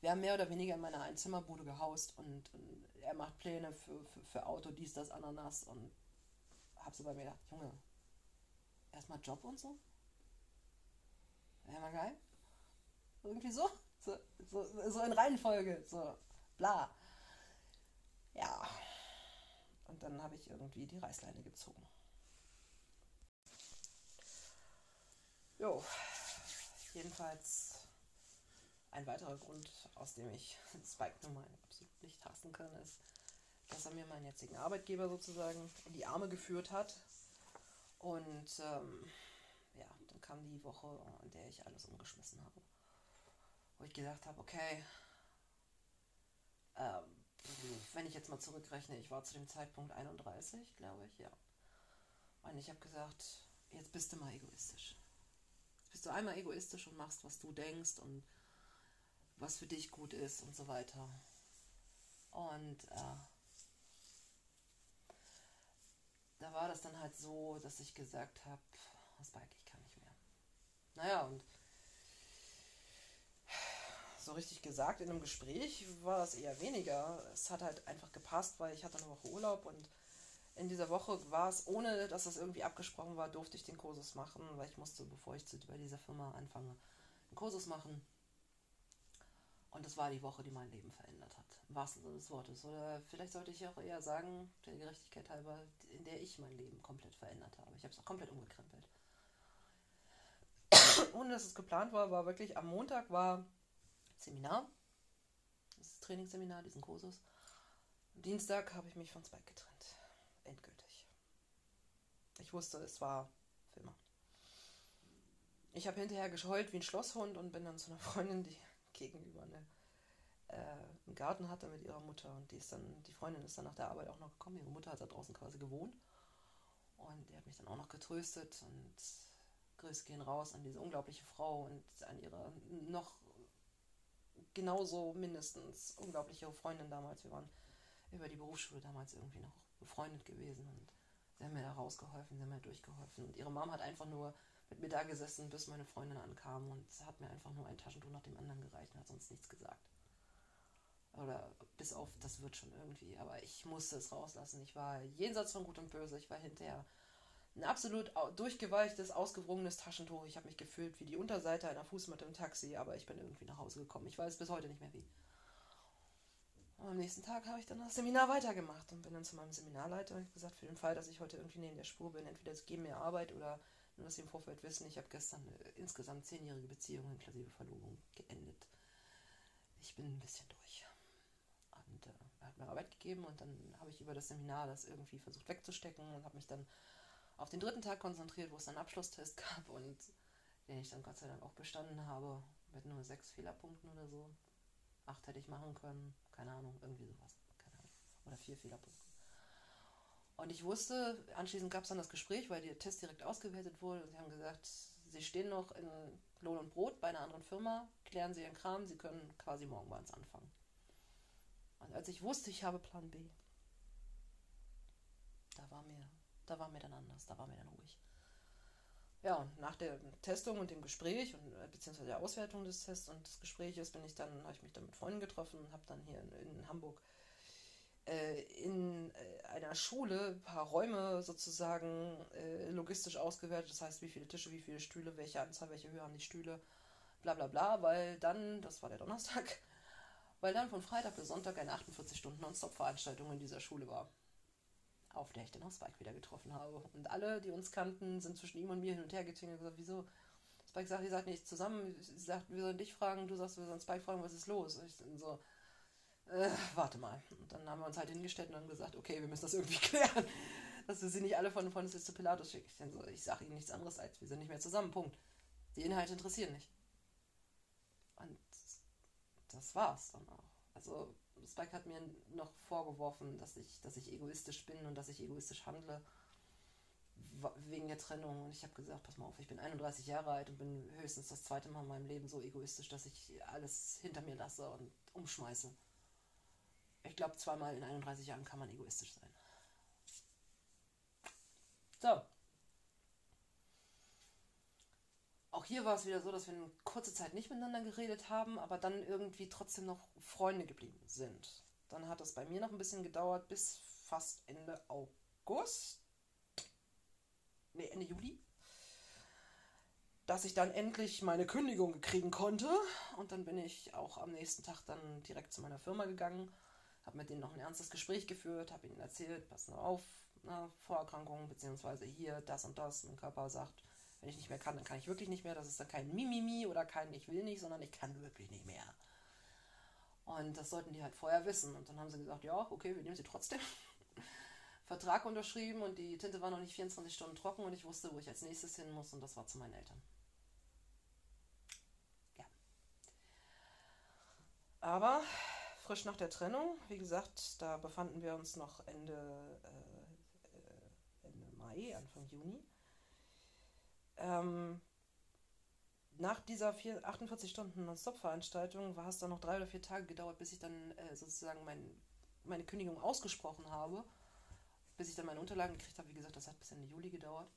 Wir haben mehr oder weniger in meiner Einzimmerbude gehaust und, und er macht Pläne für, für, für, Auto, dies, das, Ananas und habe so bei mir gedacht, Junge, erstmal Job und so? Wäre mal geil. Irgendwie so. So, so. so in Reihenfolge, so bla. Ja. Und dann habe ich irgendwie die Reißleine gezogen. Jo, jedenfalls ein weiterer Grund, aus dem ich Spike nun mal absolut nicht hassen kann, ist, dass er mir meinen jetzigen Arbeitgeber sozusagen in die Arme geführt hat. Und ähm, ja, dann kam die Woche, in der ich alles umgeschmissen habe. Wo ich gesagt habe, okay, ähm, wenn ich jetzt mal zurückrechne, ich war zu dem Zeitpunkt 31, glaube ich, ja. Und ich habe gesagt, jetzt bist du mal egoistisch bist du einmal egoistisch und machst, was du denkst und was für dich gut ist und so weiter. Und äh, da war das dann halt so, dass ich gesagt habe, Spike, ich kann nicht mehr. Naja, und so richtig gesagt in einem Gespräch war es eher weniger. Es hat halt einfach gepasst, weil ich hatte eine Woche Urlaub und in dieser Woche war es, ohne dass das irgendwie abgesprochen war, durfte ich den Kursus machen, weil ich musste, bevor ich bei dieser Firma anfange, einen Kursus machen. Und das war die Woche, die mein Leben verändert hat. Im wahrsten Sinne des Wortes. Oder vielleicht sollte ich auch eher sagen, der Gerechtigkeit halber, in der ich mein Leben komplett verändert habe. Ich habe es auch komplett umgekrempelt. Ohne dass es geplant war, war wirklich am Montag war Seminar. Das Trainingsseminar, diesen Kursus. Am Dienstag habe ich mich von Spike getrennt endgültig. Ich wusste, es war für immer. Ich habe hinterher gescheult wie ein Schlosshund und bin dann zu einer Freundin, die gegenüber eine, äh, einen Garten hatte mit ihrer Mutter. Und die ist dann, die Freundin ist dann nach der Arbeit auch noch gekommen. Ihre Mutter hat da draußen quasi gewohnt. Und die hat mich dann auch noch getröstet und Grüße gehen raus an diese unglaubliche Frau und an ihre noch genauso mindestens unglaubliche Freundin damals. Wir waren über die Berufsschule damals irgendwie noch befreundet gewesen und sie haben mir da rausgeholfen, sie haben mir durchgeholfen. Und ihre Mom hat einfach nur mit mir da gesessen, bis meine Freundin ankam und hat mir einfach nur ein Taschentuch nach dem anderen gereicht und hat sonst nichts gesagt. Oder bis auf, das wird schon irgendwie. Aber ich musste es rauslassen. Ich war jenseits von Gut und Böse. Ich war hinterher ein absolut durchgeweichtes, ausgewrungenes Taschentuch. Ich habe mich gefühlt wie die Unterseite einer Fußmatte im Taxi, aber ich bin irgendwie nach Hause gekommen. Ich weiß bis heute nicht mehr wie. Und am nächsten Tag habe ich dann das Seminar weitergemacht und bin dann zu meinem Seminarleiter und gesagt, für den Fall, dass ich heute irgendwie neben der Spur bin, entweder es geben mir Arbeit oder nur, dass Sie im Vorfeld wissen, ich habe gestern eine insgesamt zehnjährige Beziehung inklusive Verlobung geendet. Ich bin ein bisschen durch. Hat mir Arbeit gegeben und dann habe ich über das Seminar das irgendwie versucht wegzustecken und habe mich dann auf den dritten Tag konzentriert, wo es einen Abschlusstest gab und den ich dann Gott sei Dank auch bestanden habe, mit nur sechs Fehlerpunkten oder so. Acht hätte ich machen können, keine Ahnung, irgendwie sowas. Keine Ahnung. Oder vier Fehlerpunkte. Und ich wusste, anschließend gab es dann das Gespräch, weil der Test direkt ausgewertet wurde und sie haben gesagt, sie stehen noch in Lohn und Brot bei einer anderen Firma, klären sie ihren Kram, sie können quasi morgen bei uns anfangen. Als ich wusste, ich habe Plan B, da war mir, da war mir dann anders, da war mir dann ruhig. Ja, und nach der Testung und dem Gespräch und äh, beziehungsweise der Auswertung des Tests und des Gespräches bin ich dann, habe ich mich dann mit Freunden getroffen und habe dann hier in, in Hamburg äh, in äh, einer Schule ein paar Räume sozusagen äh, logistisch ausgewertet. Das heißt, wie viele Tische, wie viele Stühle, welche Anzahl, welche Höhe haben die Stühle, bla bla bla, weil dann, das war der Donnerstag, weil dann von Freitag bis Sonntag eine 48 Stunden Non-Stop-Veranstaltung in dieser Schule war auf der ich dann auch Spike wieder getroffen habe. Und alle, die uns kannten, sind zwischen ihm und mir hin und her getingelt und gesagt, wieso? Spike sagt, ihr seid nicht zusammen. Sie sagt, wir sollen dich fragen. Du sagst, wir sollen Spike fragen, was ist los? Und ich dann so, äh, warte mal. Und dann haben wir uns halt hingestellt und dann gesagt, okay, wir müssen das irgendwie klären. Dass wir sie nicht alle von von zu Pilatus schicken. Ich, so, ich sage ihnen nichts anderes als, wir sind nicht mehr zusammen. Punkt. Die Inhalte interessieren nicht. Das war's dann auch. Also Spike hat mir noch vorgeworfen, dass ich, dass ich egoistisch bin und dass ich egoistisch handle wegen der Trennung. Und ich habe gesagt, pass mal auf, ich bin 31 Jahre alt und bin höchstens das zweite Mal in meinem Leben so egoistisch, dass ich alles hinter mir lasse und umschmeiße. Ich glaube, zweimal in 31 Jahren kann man egoistisch sein. So. Auch hier war es wieder so, dass wir eine kurze Zeit nicht miteinander geredet haben, aber dann irgendwie trotzdem noch Freunde geblieben sind. Dann hat es bei mir noch ein bisschen gedauert, bis fast Ende August. Ne, Ende Juli. Dass ich dann endlich meine Kündigung kriegen konnte. Und dann bin ich auch am nächsten Tag dann direkt zu meiner Firma gegangen. Habe mit denen noch ein ernstes Gespräch geführt, habe ihnen erzählt, pass nur auf, ne, Vorerkrankungen, beziehungsweise hier das und das. Mein Körper sagt, wenn ich nicht mehr kann, dann kann ich wirklich nicht mehr. Das ist dann kein Mimimi oder kein Ich will nicht, sondern ich kann wirklich nicht mehr. Und das sollten die halt vorher wissen. Und dann haben sie gesagt, ja, okay, wir nehmen sie trotzdem. Vertrag unterschrieben und die Tinte war noch nicht 24 Stunden trocken und ich wusste, wo ich als nächstes hin muss und das war zu meinen Eltern. Ja. Aber frisch nach der Trennung, wie gesagt, da befanden wir uns noch Ende, äh, äh Ende Mai, Anfang Juni. Ähm, nach dieser vier, 48 Stunden Non-Stop-Veranstaltung war es dann noch drei oder vier Tage gedauert, bis ich dann äh, sozusagen mein, meine Kündigung ausgesprochen habe. Bis ich dann meine Unterlagen gekriegt habe. Wie gesagt, das hat bis Ende Juli gedauert.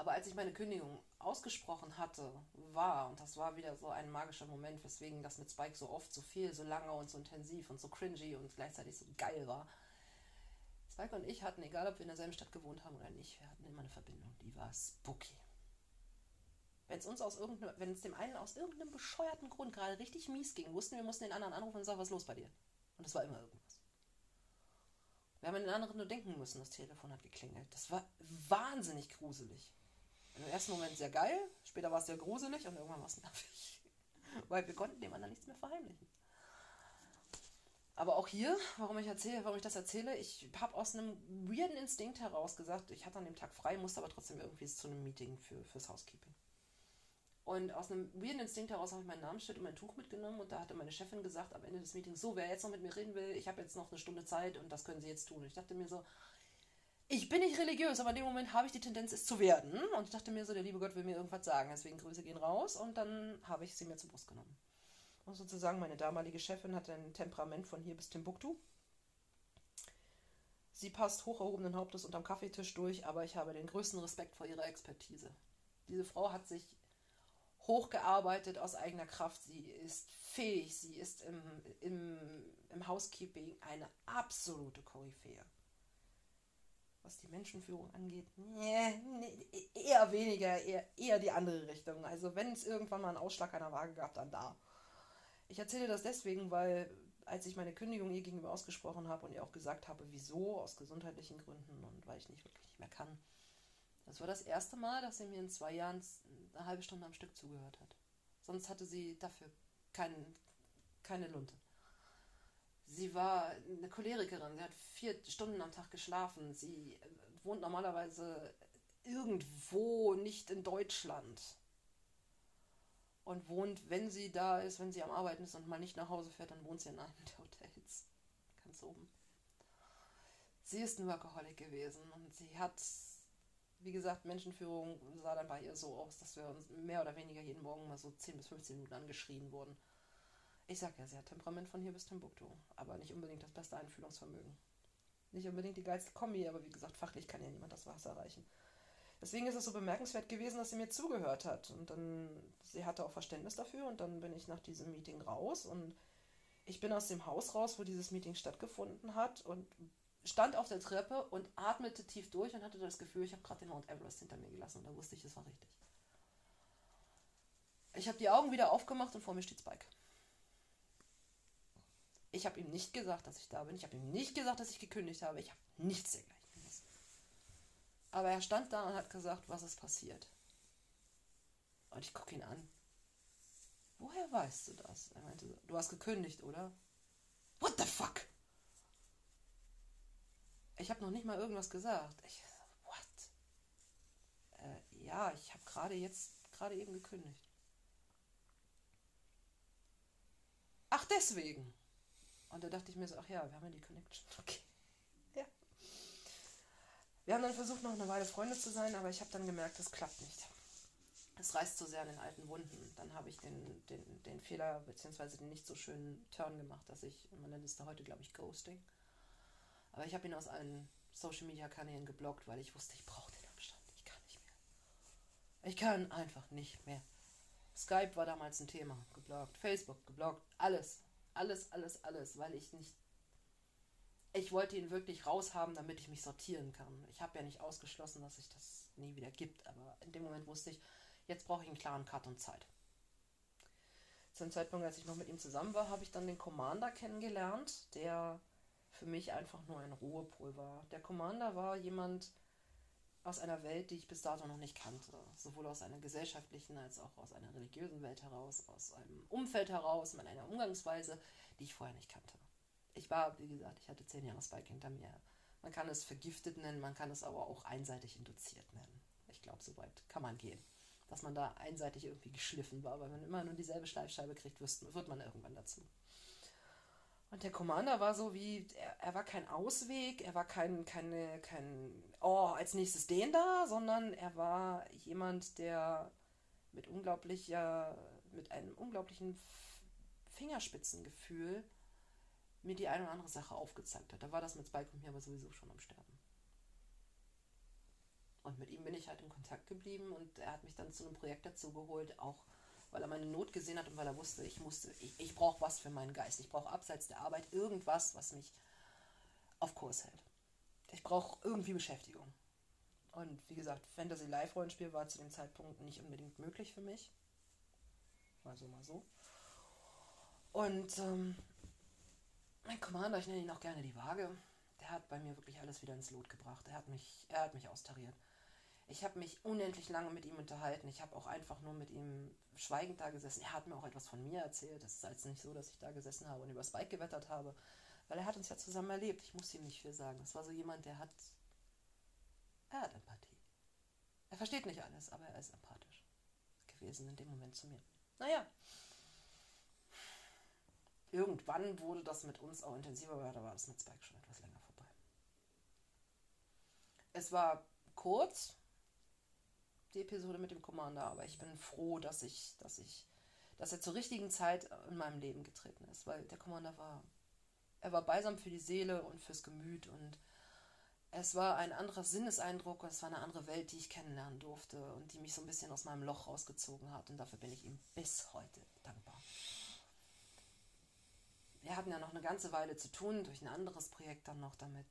Aber als ich meine Kündigung ausgesprochen hatte, war, und das war wieder so ein magischer Moment, weswegen das mit Spike so oft, so viel, so lange und so intensiv und so cringy und gleichzeitig so geil war, Spike und ich hatten, egal ob wir in derselben Stadt gewohnt haben oder nicht, wir hatten immer eine Verbindung. Die war spooky. Wenn es uns aus irgendeinem, wenn es dem einen aus irgendeinem bescheuerten Grund gerade richtig mies ging, wussten wir, mussten den anderen anrufen und sagen, was ist los bei dir? Und es war immer irgendwas. Wir haben an den anderen nur denken müssen, das Telefon hat geklingelt. Das war wahnsinnig gruselig. Im ersten Moment sehr geil, später war es sehr gruselig und irgendwann war es nervig. Weil wir konnten dem anderen nichts mehr verheimlichen. Aber auch hier, warum ich erzähle, warum ich das erzähle, ich habe aus einem weirden Instinkt heraus gesagt, ich hatte an dem Tag frei, musste aber trotzdem irgendwie zu einem Meeting für, fürs Housekeeping. Und aus einem weirden Instinkt heraus habe ich meinen Namensschild und mein Tuch mitgenommen und da hatte meine Chefin gesagt am Ende des Meetings, so, wer jetzt noch mit mir reden will, ich habe jetzt noch eine Stunde Zeit und das können Sie jetzt tun. Und ich dachte mir so, ich bin nicht religiös, aber in dem Moment habe ich die Tendenz, es zu werden. Und ich dachte mir so, der liebe Gott will mir irgendwas sagen, deswegen Grüße gehen raus und dann habe ich sie mir zur Brust genommen. Sozusagen meine damalige Chefin hat ein Temperament von hier bis Timbuktu. Sie passt hoch erhobenen Hauptes unterm Kaffeetisch durch, aber ich habe den größten Respekt vor ihrer Expertise. Diese Frau hat sich hochgearbeitet aus eigener Kraft. Sie ist fähig, sie ist im, im, im Housekeeping eine absolute Koryphäe. Was die Menschenführung angeht, nee, nee, eher weniger, eher, eher die andere Richtung. Also wenn es irgendwann mal einen Ausschlag einer Waage gab, dann da. Ich erzähle das deswegen, weil als ich meine Kündigung ihr gegenüber ausgesprochen habe und ihr auch gesagt habe, wieso, aus gesundheitlichen Gründen und weil ich nicht wirklich nicht mehr kann, das war das erste Mal, dass sie mir in zwei Jahren eine halbe Stunde am Stück zugehört hat. Sonst hatte sie dafür kein, keine Lunte. Sie war eine Cholerikerin, sie hat vier Stunden am Tag geschlafen. Sie wohnt normalerweise irgendwo nicht in Deutschland und wohnt, wenn sie da ist, wenn sie am Arbeiten ist und mal nicht nach Hause fährt, dann wohnt sie in einem der Hotels. Ganz oben. sie ist ein Workaholic gewesen und sie hat, wie gesagt, Menschenführung sah dann bei ihr so aus, dass wir uns mehr oder weniger jeden Morgen mal so 10 bis 15 Minuten angeschrien wurden. Ich sag ja, sie hat Temperament von hier bis Timbuktu, aber nicht unbedingt das beste Einfühlungsvermögen. Nicht unbedingt die geilste Kombi, aber wie gesagt, fachlich kann ja niemand das Wasser erreichen. Deswegen ist es so bemerkenswert gewesen, dass sie mir zugehört hat. Und dann, sie hatte auch Verständnis dafür und dann bin ich nach diesem Meeting raus und ich bin aus dem Haus raus, wo dieses Meeting stattgefunden hat und stand auf der Treppe und atmete tief durch und hatte das Gefühl, ich habe gerade den Mount Everest hinter mir gelassen und da wusste ich, es war richtig. Ich habe die Augen wieder aufgemacht und vor mir steht Spike. Ich habe ihm nicht gesagt, dass ich da bin. Ich habe ihm nicht gesagt, dass ich gekündigt habe. Ich habe nichts dergleichen. Aber er stand da und hat gesagt, was ist passiert. Und ich gucke ihn an. Woher weißt du das? Er meinte, du hast gekündigt, oder? What the fuck? Ich habe noch nicht mal irgendwas gesagt. Ich, what? Äh, ja, ich habe gerade jetzt, gerade eben gekündigt. Ach, deswegen. Und da dachte ich mir so, ach ja, wir haben ja die Connection. Okay. Wir haben dann versucht, noch eine Weile Freunde zu sein, aber ich habe dann gemerkt, das klappt nicht. Es reißt zu sehr an den alten Wunden. Dann habe ich den, den, den Fehler, beziehungsweise den nicht so schönen Turn gemacht, dass ich, man nennt es da heute, glaube ich, Ghosting. Aber ich habe ihn aus allen Social Media Kanälen geblockt, weil ich wusste, ich brauche den Abstand. Ich kann nicht mehr. Ich kann einfach nicht mehr. Skype war damals ein Thema, geblockt. Facebook geblockt. Alles. Alles, alles, alles, weil ich nicht. Ich wollte ihn wirklich raushaben, damit ich mich sortieren kann. Ich habe ja nicht ausgeschlossen, dass sich das nie wieder gibt, aber in dem Moment wusste ich, jetzt brauche ich einen klaren Cut und Zeit. Zu dem Zeitpunkt, als ich noch mit ihm zusammen war, habe ich dann den Commander kennengelernt, der für mich einfach nur ein Ruhepol war. Der Commander war jemand aus einer Welt, die ich bis dato noch nicht kannte. Sowohl aus einer gesellschaftlichen als auch aus einer religiösen Welt heraus, aus einem Umfeld heraus, mit einer Umgangsweise, die ich vorher nicht kannte. Ich war, wie gesagt, ich hatte zehn Jahre Spike hinter mir. Man kann es vergiftet nennen, man kann es aber auch einseitig induziert nennen. Ich glaube, so weit kann man gehen. Dass man da einseitig irgendwie geschliffen war, weil man immer nur dieselbe Schleifscheibe kriegt, wird man irgendwann dazu. Und der Commander war so wie, er, er war kein Ausweg, er war kein, keine, kein, oh, als nächstes den da, sondern er war jemand, der mit unglaublicher, mit einem unglaublichen Fingerspitzengefühl mir die eine oder andere Sache aufgezeigt hat. Da war das mit Spike und mir aber sowieso schon am Sterben. Und mit ihm bin ich halt in Kontakt geblieben und er hat mich dann zu einem Projekt dazu geholt, auch weil er meine Not gesehen hat und weil er wusste, ich musste, ich, ich brauche was für meinen Geist. Ich brauche abseits der Arbeit irgendwas, was mich auf Kurs hält. Ich brauche irgendwie Beschäftigung. Und wie gesagt, Fantasy Live Rollenspiel war zu dem Zeitpunkt nicht unbedingt möglich für mich. Mal so, mal so. Und ähm, mein Commander, ich nenne ihn auch gerne die Waage, der hat bei mir wirklich alles wieder ins Lot gebracht. Er hat mich, er hat mich austariert. Ich habe mich unendlich lange mit ihm unterhalten. Ich habe auch einfach nur mit ihm schweigend da gesessen. Er hat mir auch etwas von mir erzählt. Es ist also nicht so, dass ich da gesessen habe und über Spike gewettert habe, weil er hat uns ja zusammen erlebt. Ich muss ihm nicht viel sagen. Es war so jemand, der hat, er hat Empathie. Er versteht nicht alles, aber er ist empathisch gewesen in dem Moment zu mir. Naja, irgendwann wurde das mit uns auch intensiver, aber da war das mit Spike schon etwas länger vorbei. Es war kurz, die Episode mit dem Commander, aber ich bin froh, dass ich, dass ich, dass er zur richtigen Zeit in meinem Leben getreten ist, weil der Commander war, er war beisam für die Seele und fürs Gemüt und es war ein anderer Sinneseindruck, es war eine andere Welt, die ich kennenlernen durfte und die mich so ein bisschen aus meinem Loch rausgezogen hat und dafür bin ich ihm bis heute dankbar. Wir hatten ja noch eine ganze Weile zu tun, durch ein anderes Projekt dann noch damit,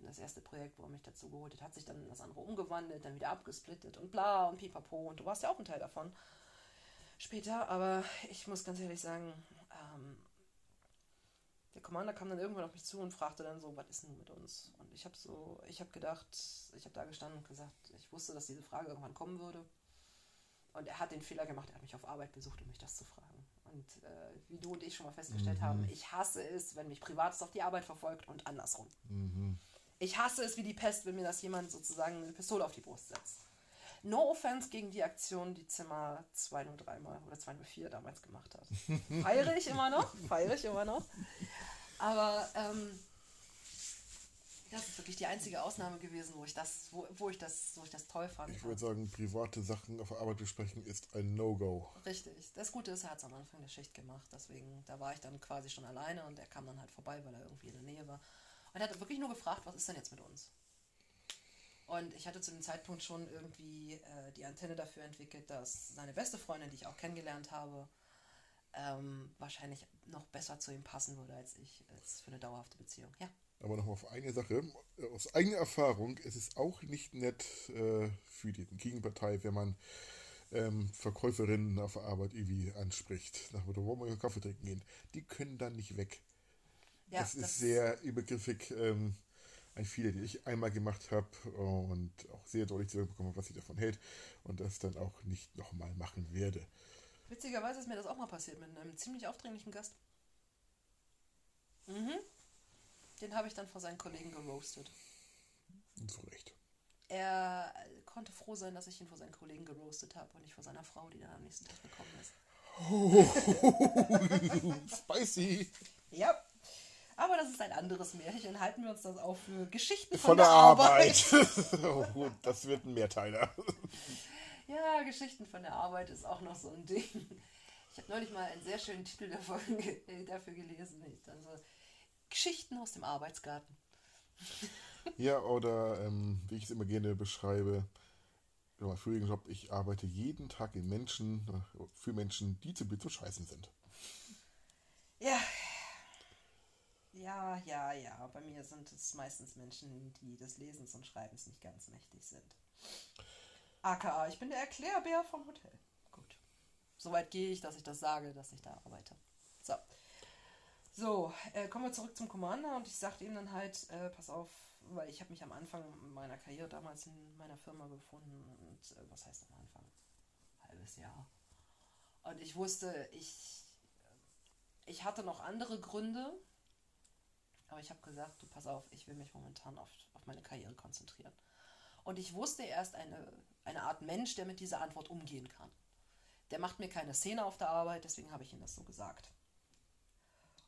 das erste Projekt, wo er mich dazu geholt hat, hat sich dann das andere umgewandelt, dann wieder abgesplittet und bla und pipapo. Und du warst ja auch ein Teil davon. Später, aber ich muss ganz ehrlich sagen, ähm, der Commander kam dann irgendwann auf mich zu und fragte dann so, was ist denn mit uns? Und ich habe so, ich habe gedacht, ich habe da gestanden und gesagt, ich wusste, dass diese Frage irgendwann kommen würde. Und er hat den Fehler gemacht, er hat mich auf Arbeit besucht, um mich das zu fragen. Und äh, wie du und ich schon mal festgestellt mhm. haben, ich hasse es, wenn mich Privates auf die Arbeit verfolgt und andersrum. Mhm. Ich hasse es wie die Pest, wenn mir das jemand sozusagen eine Pistole auf die Brust setzt. No offense gegen die Aktion, die Zimmer 203 mal oder 204 damals gemacht hat. Feiere ich immer noch, feiere ich immer noch. Aber ähm, Das ist wirklich die einzige Ausnahme gewesen, wo ich das, wo, wo ich das, wo ich das toll fand. Ich würde sagen, private Sachen auf der Arbeit besprechen ist ein No-Go. Richtig. Das Gute ist, er hat es am Anfang der Schicht gemacht, deswegen, da war ich dann quasi schon alleine und er kam dann halt vorbei, weil er irgendwie in der Nähe war. Und er hat wirklich nur gefragt, was ist denn jetzt mit uns? Und ich hatte zu dem Zeitpunkt schon irgendwie äh, die Antenne dafür entwickelt, dass seine beste Freundin, die ich auch kennengelernt habe, ähm, wahrscheinlich noch besser zu ihm passen würde als ich, als für eine dauerhafte Beziehung. Ja. Aber nochmal auf eine Sache. Aus eigener Erfahrung ist es auch nicht nett äh, für die Gegenpartei, wenn man ähm, Verkäuferinnen auf der Arbeit irgendwie anspricht. Nach dem wollen wir Kaffee trinken gehen. Die können dann nicht weg. Ja, das, das ist sehr übergriffig ähm, an viele, die ich einmal gemacht habe und auch sehr deutlich zu bekommen, was ich davon hält und das dann auch nicht nochmal machen werde. Witzigerweise ist mir das auch mal passiert mit einem ziemlich aufdringlichen Gast. Mhm. Den habe ich dann vor seinen Kollegen geroastet. Zu Recht. Er konnte froh sein, dass ich ihn vor seinen Kollegen geroastet habe und nicht vor seiner Frau, die dann am nächsten Tag gekommen ist. Oh, spicy. ja. Aber das ist ein anderes Märchen. Halten wir uns das auch für Geschichten von, von der, der, Arbeit. Arbeit. oh, gut, das wird ein Mehrteiler. ja, Geschichten von der Arbeit ist auch noch so ein Ding. Ich habe neulich mal einen sehr schönen Titel dafür, dafür gelesen. Also, Geschichten aus dem Arbeitsgarten. ja, oder ähm, wie ich es immer gerne beschreibe, in meinem früheren Job, ich arbeite jeden Tag in Menschen, für Menschen, die zu blöd zu scheißen sind. Ja. Ja, ja, ja. Bei mir sind es meistens Menschen, die des Lesens und Schreibens nicht ganz mächtig sind. AKA, ich bin der Erklärbär vom Hotel. Gut. Soweit gehe ich, dass ich das sage, dass ich da arbeite. So. So, äh, kommen wir zurück zum Commander und ich sagte ihm dann halt, äh, pass auf, weil ich habe mich am Anfang meiner Karriere damals in meiner Firma befunden und äh, was heißt am Anfang? Halbes Jahr. Und ich wusste, ich, ich hatte noch andere Gründe, aber ich habe gesagt, du pass auf, ich will mich momentan auf, auf meine Karriere konzentrieren. Und ich wusste erst eine, eine Art Mensch, der mit dieser Antwort umgehen kann. Der macht mir keine Szene auf der Arbeit, deswegen habe ich ihm das so gesagt.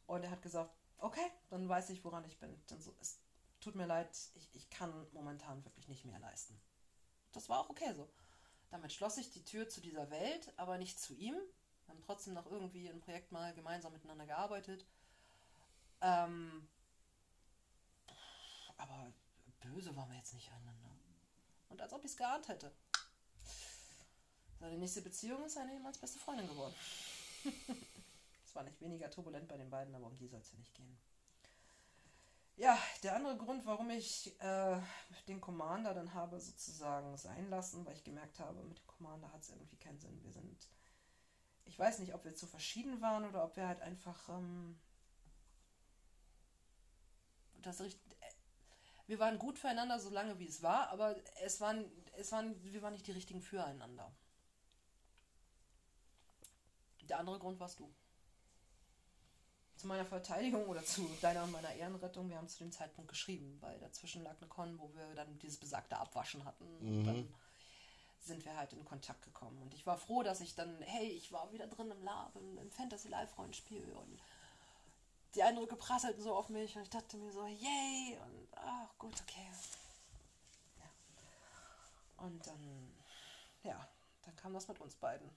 Und er hat gesagt, okay, dann weiß ich, woran ich bin. Dann so, es tut mir leid, ich, ich kann momentan wirklich nicht mehr leisten. Das war auch okay so. Damit schloss ich die Tür zu dieser Welt, aber nicht zu ihm. Wir haben trotzdem noch irgendwie ein Projekt mal gemeinsam miteinander gearbeitet. Ähm, aber böse waren wir jetzt nicht aneinander. Und als ob ich es geahnt hätte. Seine nächste Beziehung ist seine ehemals beste Freundin geworden. war nicht weniger turbulent bei den beiden, aber um die soll es ja nicht gehen. Ja, der andere Grund, warum ich äh, den Commander dann habe sozusagen sein lassen, weil ich gemerkt habe, mit dem Commander hat es irgendwie keinen Sinn. Wir sind, ich weiß nicht, ob wir zu verschieden waren oder ob wir halt einfach ähm, das äh, wir waren gut füreinander, solange wie es war, aber es waren, es waren, wir waren nicht die richtigen füreinander. Der andere Grund warst du zu meiner Verteidigung oder zu deiner und meiner Ehrenrettung, wir haben zu dem Zeitpunkt geschrieben, weil dazwischen lag eine Con, wo wir dann dieses besagte Abwaschen hatten. Mhm. Und dann sind wir halt in Kontakt gekommen. Und ich war froh, dass ich dann, hey, ich war wieder drin im Lab, im, im Fantasy Live Rollenspiel und die Eindrücke prasselten so auf mich und ich dachte mir so, yay! Und ach gut, okay. Ja. Und dann, ja, dann kam das mit uns beiden.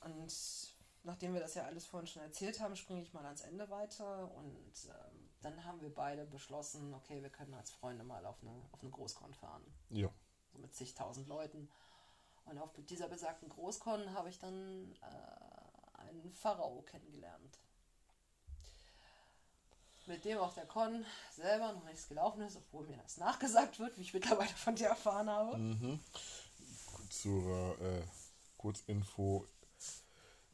Und nachdem wir das ja alles vorhin schon erzählt haben, springe ich mal ans Ende weiter und ähm, dann haben wir beide beschlossen, okay, wir können als Freunde mal auf eine, auf eine Großkon fahren. Ja. So mit zigtausend Leuten. Und auf dieser besagten Großkon habe ich dann äh, einen Pharao kennengelernt. Mit dem auf der Con selber noch nichts gelaufen ist, obwohl mir das nachgesagt wird, wie ich mittlerweile von dir erfahren habe. Mhm. Zur äh, Kurzinfo,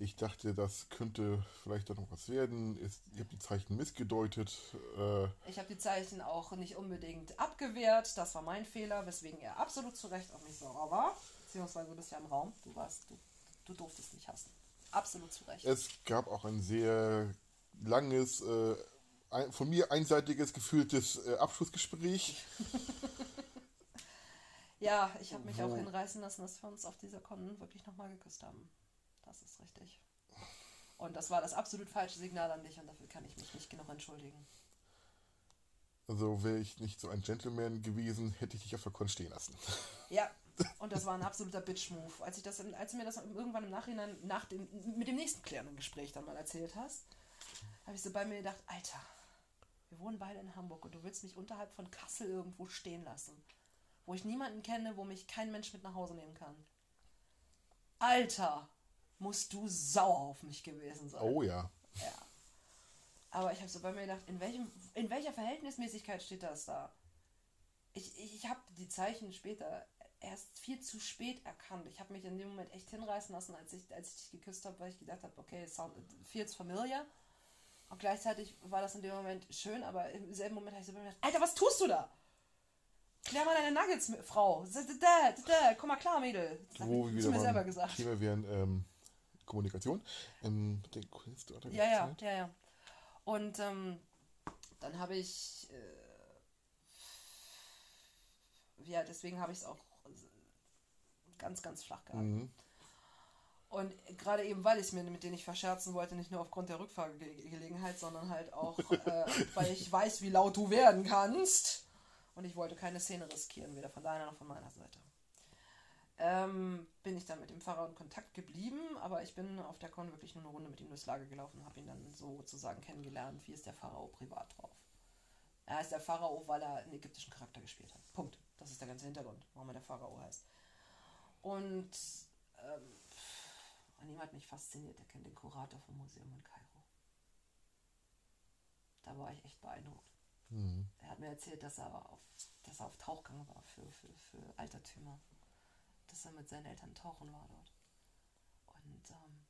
ich dachte, das könnte vielleicht doch noch was werden. Ist, ich habe die Zeichen missgedeutet. Äh ich habe die Zeichen auch nicht unbedingt abgewehrt. Das war mein Fehler, weswegen er absolut zu Recht auf mich sauer war. Beziehungsweise bist ja im Raum. Du warst, du, du durftest mich hassen. Absolut zu Recht. Es gab auch ein sehr langes, äh, ein, von mir einseitiges, gefühltes äh, Abschlussgespräch. ja, ich habe mich auch hinreißen lassen, dass wir uns auf dieser Con wirklich nochmal geküsst haben. Das ist richtig. Und das war das absolut falsche Signal an dich und dafür kann ich mich nicht genug entschuldigen. Also wäre ich nicht so ein Gentleman gewesen, hätte ich dich auf der Con stehen lassen. Ja, und das war ein absoluter Bitch-Move. Als, ich das, als du mir das irgendwann im Nachhinein nach dem, mit dem nächsten klärenden Gespräch dann mal erzählt hast, habe ich so bei mir gedacht, Alter, wir wohnen beide in Hamburg und du willst mich unterhalb von Kassel irgendwo stehen lassen, wo ich niemanden kenne, wo mich kein Mensch mit nach Hause nehmen kann. Alter, musst du sauer auf mich gewesen sein. Oh ja. Ja. Aber ich habe so bei mir gedacht, in, welchem, in welcher Verhältnismäßigkeit steht das da? Ich, ich, ich habe die Zeichen später erst viel zu spät erkannt. Ich habe mich in dem Moment echt hinreißen lassen, als ich, als ich dich geküsst habe, weil ich gedacht habe, okay, sound, feels familiar. Und gleichzeitig war das in dem Moment schön, aber im selben Moment habe ich so gedacht, Alter, was tust du da? Klär mal deine Nuggets, Frau. Da, da, da, komm mal klar, Mädel. Das habe ich mir selber gesagt. Thema wären ähm, Kommunikation. Ähm, den du hattest Ja, ja, ja, ja. Und ähm, dann habe ich, äh, ja, deswegen habe ich es auch ganz, ganz flach gehalten. Mhm. Und gerade eben, weil ich es mir mit denen nicht verscherzen wollte, nicht nur aufgrund der Rückfahrgelegenheit, sondern halt auch, äh, weil ich weiß, wie laut du werden kannst. Und ich wollte keine Szene riskieren, weder von deiner noch von meiner Seite. Ähm, bin ich dann mit dem Pfarrer in Kontakt geblieben, aber ich bin auf der Con wirklich nur eine Runde mit ihm durchs Lager gelaufen und habe ihn dann sozusagen kennengelernt, wie ist der Pharao privat drauf. Er heißt der Pharao, weil er einen ägyptischen Charakter gespielt hat. Punkt. Das ist der ganze Hintergrund, warum er der Pharao heißt. Und ähm, an ihm hat mich fasziniert. Er kennt den Kurator vom Museum in Kairo. Da war ich echt beeindruckt. Mhm. Er hat mir erzählt, dass er auf, dass er auf Tauchgang war für, für, für Altertümer. Dass er mit seinen Eltern tauchen war dort. Und ähm,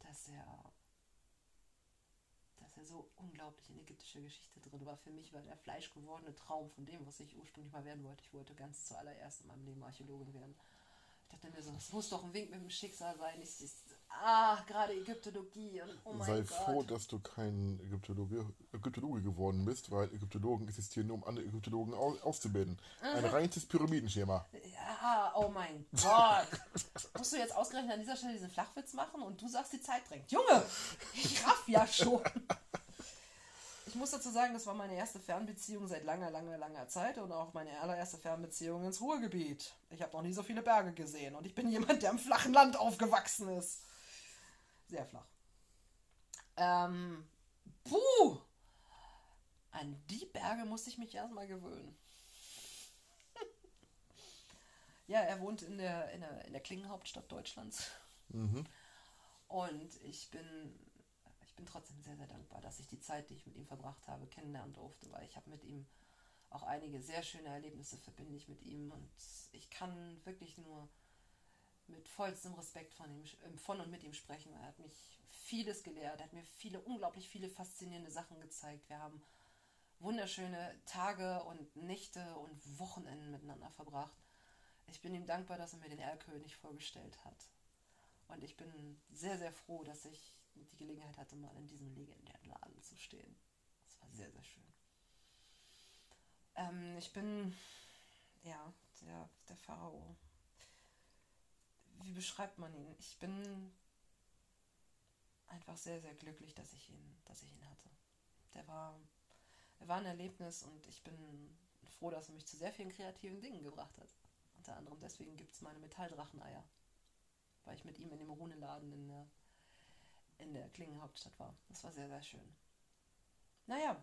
dass er dass er so unglaublich in ägyptische Geschichte drin war. Für mich war der fleischgewordene Traum von dem, was ich ursprünglich mal werden wollte. Ich wollte ganz zuallererst in meinem Leben Archäologin werden. Ich dachte mir so, es muss doch ein Wink mit dem Schicksal sein. Ich, ich, ah, gerade Ägyptologie und oh mein Sei Gott. froh, dass du kein Ägyptologe, Ägyptologe geworden bist, weil Ägyptologen existieren nur, um andere Ägyptologen aus, auszubilden. Ein reines Pyramidenschema. Ja, oh mein Gott. Musst du jetzt ausgerechnet an dieser Stelle diesen Flachwitz machen und du sagst, die Zeit drängt. Junge, ich raff ja schon. Ich muss dazu sagen, das war meine erste Fernbeziehung seit langer, langer, langer Zeit und auch meine allererste Fernbeziehung ins Ruhrgebiet. Ich habe noch nie so viele Berge gesehen und ich bin jemand, der im flachen Land aufgewachsen ist. Sehr flach. Ähm, puh. An die Berge musste ich mich erstmal gewöhnen. Ja, er wohnt in der, in der, in der Klingenhauptstadt Deutschlands. Mhm. Und ich bin, ich bin trotzdem sehr, sehr dankbar, dass ich die Zeit, die ich mit ihm verbracht habe, kennenlernen durfte, weil ich habe mit ihm auch einige sehr schöne Erlebnisse verbinde ich mit ihm und ich kann wirklich nur mit vollstem Respekt von, ihm, äh, von und mit ihm sprechen. Er hat mich vieles gelehrt, er hat mir viele, unglaublich viele faszinierende Sachen gezeigt. Wir haben wunderschöne Tage und Nächte und Wochenenden miteinander verbracht. Ich bin ihm dankbar, dass er mir den Erlkönig vorgestellt hat. Und ich bin sehr, sehr froh, dass ich die Gelegenheit hatte, mal in diesem legendären Laden zu stehen. Das war sehr, sehr schön. Ähm, ich bin, ja, der, der Pharao. Wie beschreibt man ihn? Ich bin einfach sehr, sehr glücklich, dass ich ihn, dass ich ihn hatte. Der war, er war ein Erlebnis und ich bin froh, dass er mich zu sehr vielen kreativen Dingen gebracht hat. Unter anderem deswegen gibt es meine Metalldracheneier. Weil ich mit ihm in dem Runeladen in der, in der Klingenhauptstadt war. Das war sehr, sehr schön. Naja.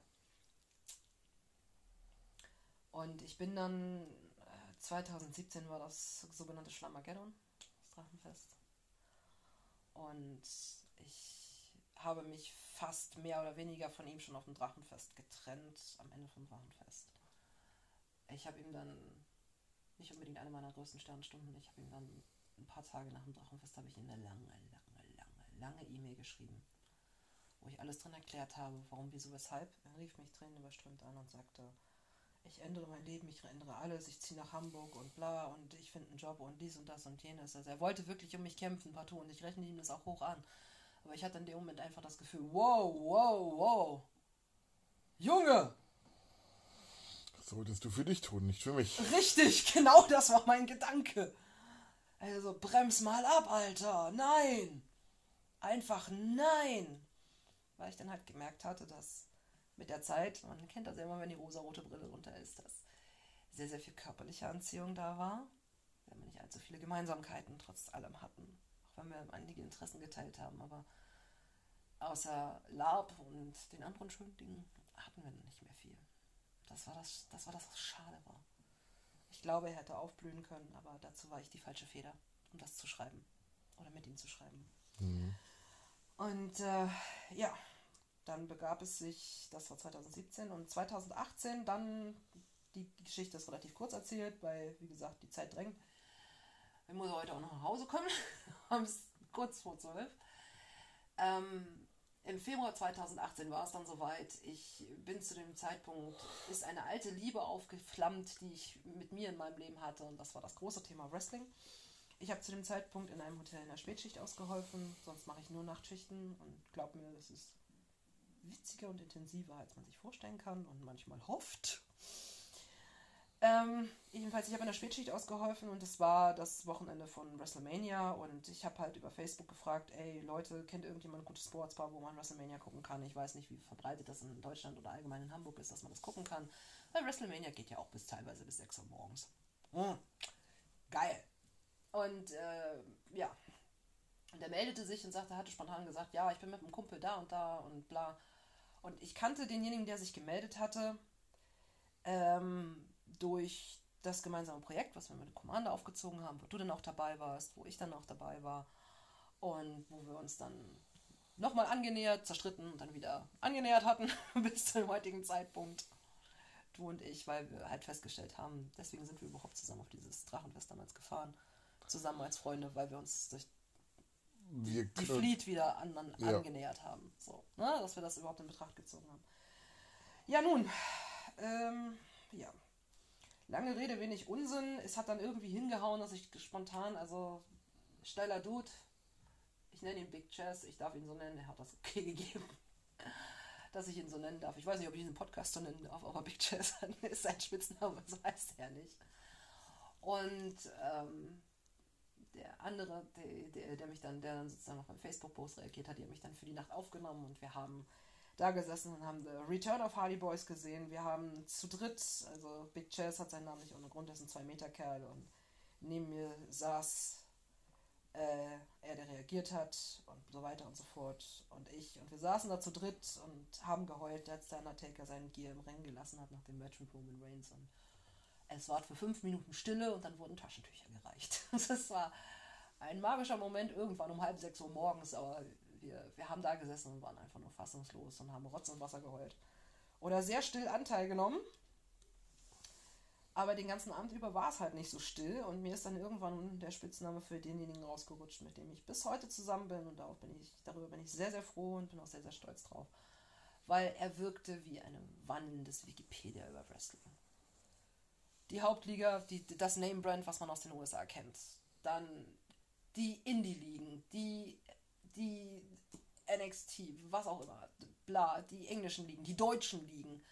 Und ich bin dann, äh, 2017 war das sogenannte Schlamageddon, das Drachenfest. Und ich habe mich fast mehr oder weniger von ihm schon auf dem Drachenfest getrennt, am Ende vom Drachenfest. Ich habe ihm dann nicht unbedingt eine meiner größten Sternstunden. Ich habe ihm dann ein paar Tage nach dem Drachenfest habe ich ihm eine lange, lange, lange, lange E-Mail geschrieben, wo ich alles drin erklärt habe, warum, wieso, weshalb. Er rief mich Tränen überströmt an und sagte, ich ändere mein Leben, ich ändere alles, ich ziehe nach Hamburg und bla und ich finde einen Job und dies und das und jenes. Also er wollte wirklich um mich kämpfen, partout und ich rechne ihm das auch hoch an. Aber ich hatte in dem Moment einfach das Gefühl, wow, wow, wow. Junge, Das solltest du für dich tun, nicht für mich. Richtig, genau das war mein Gedanke. Also brems mal ab, Alter. Nein. Einfach nein. Weil ich dann halt gemerkt hatte, dass mit der Zeit, man kennt das ja immer, wenn die rosa-rote Brille runter ist, dass sehr, sehr viel körperliche Anziehung da war, wenn wir nicht allzu viele Gemeinsamkeiten trotz allem hatten, auch wenn wir einige Interessen geteilt haben, aber außer Lab und den anderen schönen Dingen hatten wir nicht mehr viel. Das war das, das war das, was schade war. Ich glaube, er hätte aufblühen können, aber dazu war ich die falsche Feder, um das zu schreiben. Oder mit ihm zu schreiben. Mhm. Und äh, ja, dann begab es sich, das war 2017 und 2018 dann, die Geschichte ist relativ kurz erzählt, weil, wie gesagt, die Zeit drängt. Ich muss heute auch noch nach Hause kommen, haben es kurz vor zwölf. Ähm, Im Februar 2018 war es dann soweit. Ich bin zu dem Zeitpunkt, ist eine alte Liebe aufgeflammt, die ich mit mir in meinem Leben hatte und das war das große Thema Wrestling. Ich habe zu dem Zeitpunkt in einem Hotel in der Spätschicht ausgeholfen, sonst mache ich nur Nachtschichten und glaub mir, das ist witziger und intensiver, als man sich vorstellen kann und manchmal hofft. Ähm, jedenfalls, ich habe in der Spätschicht ausgeholfen und es war das Wochenende von WrestleMania und ich habe halt über Facebook gefragt, ey Leute, kennt irgendjemand ein gutes Sportsbar, wo man WrestleMania gucken kann? Ich weiß nicht, wie verbreitet das in Deutschland oder allgemein in Hamburg ist, dass man das gucken kann. Weil WrestleMania geht ja auch bis teilweise bis 6 Uhr morgens. Mhm. Geil. Und äh, ja, und er meldete sich und sagte, hatte spontan gesagt, ja, ich bin mit einem Kumpel da und da und bla. Und ich kannte denjenigen, der sich gemeldet hatte, ähm, durch das gemeinsame Projekt, was wir mit dem Commander aufgezogen haben, wo du dann auch dabei warst, wo ich dann auch dabei war und wo wir uns dann nochmal angenähert, zerstritten und dann wieder angenähert hatten bis zum heutigen Zeitpunkt. Du und ich, weil wir halt festgestellt haben, deswegen sind wir überhaupt zusammen auf dieses Drachenfest damals gefahren. Zusammen als Freunde, weil wir uns durch wir, die Fleet wieder an, an, ja. angenähert haben. So, ne? Dass wir das überhaupt in Betracht gezogen haben. Ja, nun, ähm, ja. Lange Rede, wenig Unsinn. Es hat dann irgendwie hingehauen, dass ich spontan, also steiler Dude, ich nenne ihn Big Chess, ich darf ihn so nennen, er hat das okay gegeben, dass ich ihn so nennen darf. Ich weiß nicht, ob ich ihn im Podcast so nennen darf, aber Big Chess ist sein Spitzname, so heißt er nicht. Und ähm, der andere, der, der, der, mich dann, der dann sozusagen auf meinen Facebook-Post reagiert hat, die hat mich dann für die Nacht aufgenommen und wir haben da gesessen und haben The Return of Hardy Boys gesehen. Wir haben zu dritt, also Big Chess hat seinen Namen nicht ohne Grund, er ist ein 2-Meter-Kerl und neben mir saß äh, er, der reagiert hat und so weiter und so fort und ich. Und wir saßen da zu dritt und haben geheult, als der Undertaker seinen Gear im Rennen gelassen hat nach dem Match mit Roman Reigns und es war für fünf Minuten Stille und dann wurden Taschentücher gereicht. Das war ein magischer Moment irgendwann um halb sechs Uhr morgens, aber wir, wir haben da gesessen und waren einfach nur fassungslos und haben Rotz und Wasser geheult. Oder sehr still Anteil genommen. Aber den ganzen Abend über war es halt nicht so still und mir ist dann irgendwann der Spitzname für denjenigen rausgerutscht, mit dem ich bis heute zusammen bin und darauf bin ich, darüber bin ich sehr, sehr froh und bin auch sehr, sehr stolz drauf. Weil er wirkte wie ein wandelndes Wikipedia über Wrestling. Die Hauptliga, die, das Name-Brand, was man aus den USA kennt. Dann die Indie-Ligen, die, die NXT, was auch immer, bla, die englischen Ligen, die deutschen Ligen,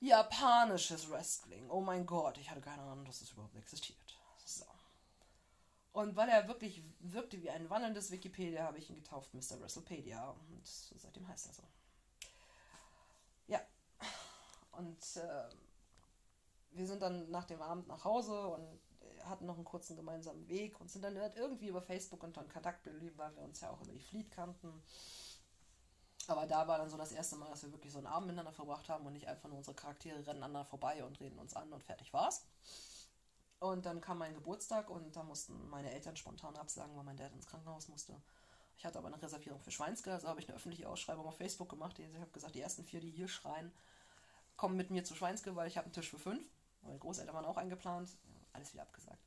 japanisches Wrestling. Oh mein Gott, ich hatte keine Ahnung, dass das überhaupt existiert. So. Und weil er wirklich wirkte wie ein wandelndes Wikipedia, habe ich ihn getauft Mr. WrestlePedia. Und seitdem heißt er so. Ja. Und äh, wir sind dann nach dem Abend nach Hause und hatten noch einen kurzen gemeinsamen Weg und sind dann halt irgendwie über Facebook unter Kontakt geblieben, weil wir uns ja auch über die Fleet kannten. Aber da war dann so das erste Mal, dass wir wirklich so einen Abend miteinander verbracht haben und nicht einfach nur unsere Charaktere rennen aneinander vorbei und reden uns an und fertig war's. Und dann kam mein Geburtstag und da mussten meine Eltern spontan absagen, weil mein Dad ins Krankenhaus musste. Ich hatte aber eine Reservierung für Schweinske, also habe ich eine öffentliche Ausschreibung auf Facebook gemacht. Ich habe gesagt, die ersten vier, die hier schreien, kommen mit mir zu Schweinske, weil ich habe einen Tisch für fünf. Meine Großeltern waren auch eingeplant. Alles wieder abgesagt.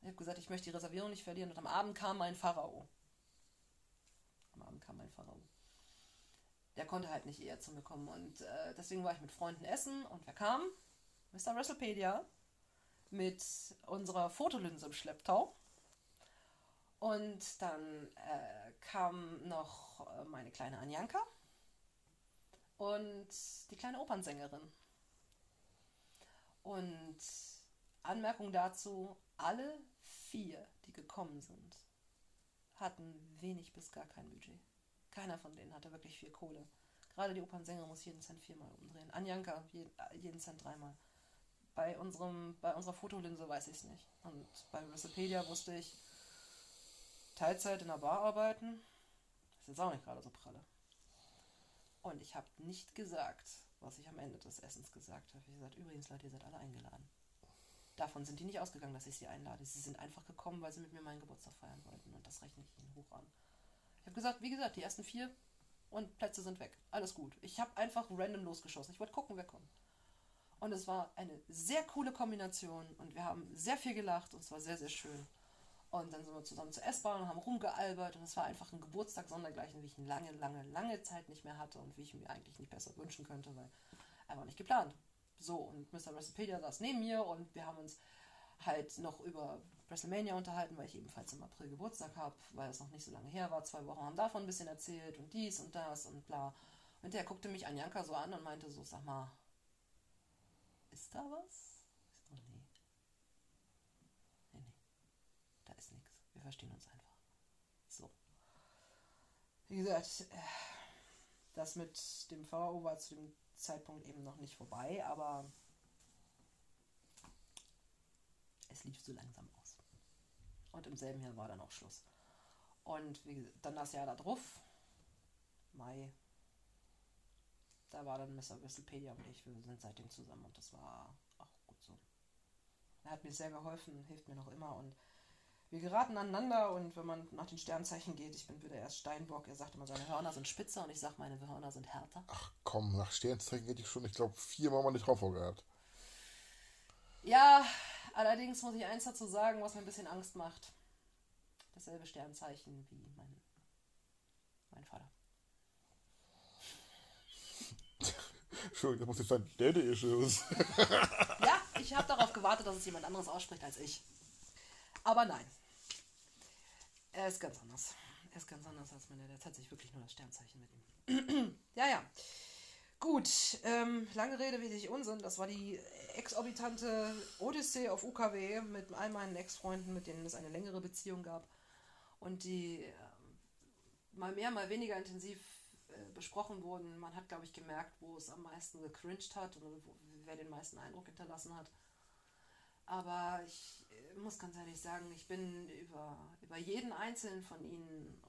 Ich habe gesagt, ich möchte die Reservierung nicht verlieren. Und am Abend kam mein Pharao. Am Abend kam mein Pharao. Der konnte halt nicht eher zu mir kommen. Und äh, deswegen war ich mit Freunden essen. Und wer kam? Mr. WrestlePedia. Mit unserer Fotolinse im Schlepptau. Und dann äh, kam noch äh, meine kleine Anjanka und die kleine Opernsängerin. Und Anmerkung dazu, alle vier, die gekommen sind, hatten wenig bis gar kein Budget. Keiner von denen hatte wirklich viel Kohle. Gerade die Opernsänger muss jeden Cent viermal umdrehen. Anjanka jeden, Cent dreimal. Bei, unserem, bei unserer Fotolinse weiß ich es nicht. Und bei Wikipedia wusste ich, Teilzeit in der Bar arbeiten, ist jetzt auch nicht gerade so pralle. Und ich habe nicht gesagt, was ich am Ende des Essens gesagt habe. Ich gesagt, übrigens, Leute, ihr seid alle eingeladen. Davon sind die nicht ausgegangen, dass ich sie einlade. Sie sind einfach gekommen, weil sie mit mir meinen Geburtstag feiern wollten. Und das rechne ich ihnen hoch an. Ich habe gesagt, wie gesagt, die ersten vier und Plätze sind weg. Alles gut. Ich habe einfach random losgeschossen. Ich wollte gucken, wer kommt. Und es war eine sehr coole Kombination und wir haben sehr viel gelacht und es war sehr, sehr schön. Und dann sind wir zusammen zur S-Bahn und haben rumgealbert und es war einfach ein Geburtstag sondergleichen, wie ich ihn lange, lange, lange Zeit nicht mehr hatte und wie ich mir eigentlich nicht besser wünschen könnte, weil einfach nicht geplant. So, und Mr. Recipedia saß neben mir und wir haben uns halt noch über WrestleMania unterhalten, weil ich ebenfalls im April Geburtstag habe, weil es noch nicht so lange her war. Zwei Wochen haben davon ein bisschen erzählt und dies und das und bla. Und der guckte mich an Janka so an und meinte so, sag mal, ist da was? Ich so, nee. Nee, nee. Da ist nichts. Wir verstehen uns einfach. So. Wie gesagt, äh, das mit dem VO war zu dem Zeitpunkt eben noch nicht vorbei, aber es lief so langsam aus. Und im selben Jahr war dann auch Schluss. Und wie, dann das Jahr da drauf, Mai, da war dann Mr. Whistlepedia und ich, wir sind seitdem zusammen und das war auch gut so. Er hat mir sehr geholfen, hilft mir noch immer und wir geraten aneinander und wenn man nach den Sternzeichen geht, ich bin wieder erst Steinbock, er sagt immer, seine Hörner sind spitzer und ich sage, meine Hörner sind härter. Ach komm, nach Sternzeichen hätte ich schon, ich glaube, viermal meine Traufer gehabt. Ja, allerdings muss ich eins dazu sagen, was mir ein bisschen Angst macht. Dasselbe Sternzeichen wie mein, mein Vater. Entschuldigung, das muss jetzt sein Daddy-Issues. ja, ich habe darauf gewartet, dass es jemand anderes ausspricht als ich. Aber nein. Er ist ganz anders. Er ist ganz anders als meine. Der hat sich wirklich nur das Sternzeichen mit ihm. ja, ja. Gut, ähm, lange Rede, wenig Unsinn. Das war die exorbitante Odyssee auf UKW mit all meinen Ex-Freunden, mit denen es eine längere Beziehung gab. Und die äh, mal mehr, mal weniger intensiv äh, besprochen wurden. Man hat, glaube ich, gemerkt, wo es am meisten gecringed hat oder wo, wer den meisten Eindruck hinterlassen hat. Aber ich äh, muss ganz ehrlich sagen, ich bin über, über jeden einzelnen von ihnen,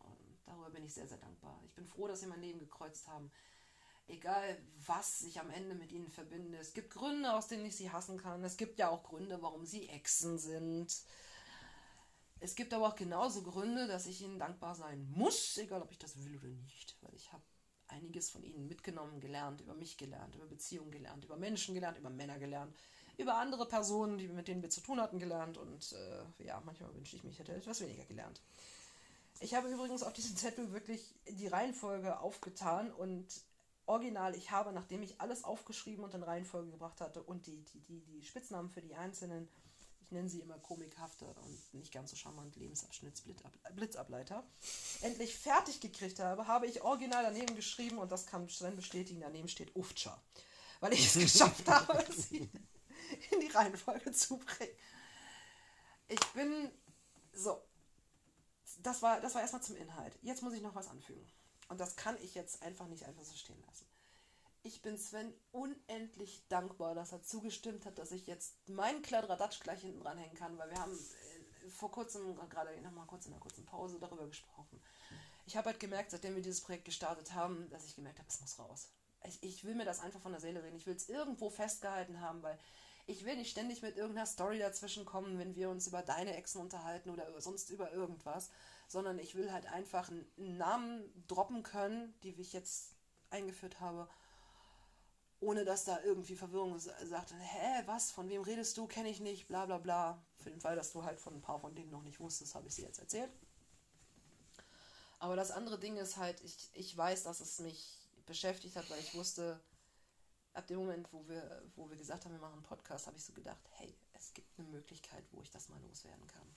darüber bin ich sehr, sehr dankbar. Ich bin froh, dass sie mein Leben gekreuzt haben. Egal, was sich am Ende mit ihnen verbindet. Es gibt Gründe, aus denen ich sie hassen kann. Es gibt ja auch Gründe, warum sie Echsen sind. Es gibt aber auch genauso Gründe, dass ich ihnen dankbar sein muss, egal ob ich das will oder nicht. Weil ich habe einiges von ihnen mitgenommen, gelernt, über mich gelernt, über Beziehungen gelernt, über Menschen gelernt, über Männer gelernt über andere Personen, die, mit denen wir zu tun hatten, gelernt. Und äh, ja, manchmal wünschte ich mich, hätte etwas weniger gelernt. Ich habe übrigens auf diesem Zettel wirklich die Reihenfolge aufgetan und original, ich habe, nachdem ich alles aufgeschrieben und in Reihenfolge gebracht hatte und die, die, die, die Spitznamen für die einzelnen, ich nenne sie immer komikhafte und nicht ganz so charmant Lebensabschnittsblitzableiter, endlich fertig gekriegt habe, habe ich original daneben geschrieben und das kann Sven bestätigen, daneben steht Uftscha. Weil ich es geschafft habe, sie in die Reihenfolge zu bringen. Ich bin so. Das war, das war erstmal zum Inhalt. Jetzt muss ich noch was anfügen. Und das kann ich jetzt einfach nicht einfach so stehen lassen. Ich bin Sven unendlich dankbar, dass er zugestimmt hat, dass ich jetzt meinen Kladderadatsch gleich hinten dranhängen kann, weil wir haben äh, vor kurzem, gerade noch mal kurz in einer kurzen Pause darüber gesprochen. Ich habe halt gemerkt, seitdem wir dieses Projekt gestartet haben, dass ich gemerkt habe, es muss raus. Ich, ich will mir das einfach von der Seele reden. Ich will es irgendwo festgehalten haben, weil ich will nicht ständig mit irgendeiner Story dazwischen kommen, wenn wir uns über deine Exen unterhalten oder sonst über irgendwas, sondern ich will halt einfach einen Namen droppen können, die ich jetzt eingeführt habe, ohne dass da irgendwie Verwirrung sagt, hä, was, von wem redest du, kenne ich nicht, bla bla bla. Für den Fall, dass du halt von ein paar von denen noch nicht wusstest, habe ich sie jetzt erzählt. Aber das andere Ding ist halt, ich, ich weiß, dass es mich beschäftigt hat, weil ich wusste, ab dem Moment, wo wir, wo wir gesagt haben, wir machen einen Podcast, habe ich so gedacht, hey, es gibt eine Möglichkeit, wo ich das mal loswerden kann.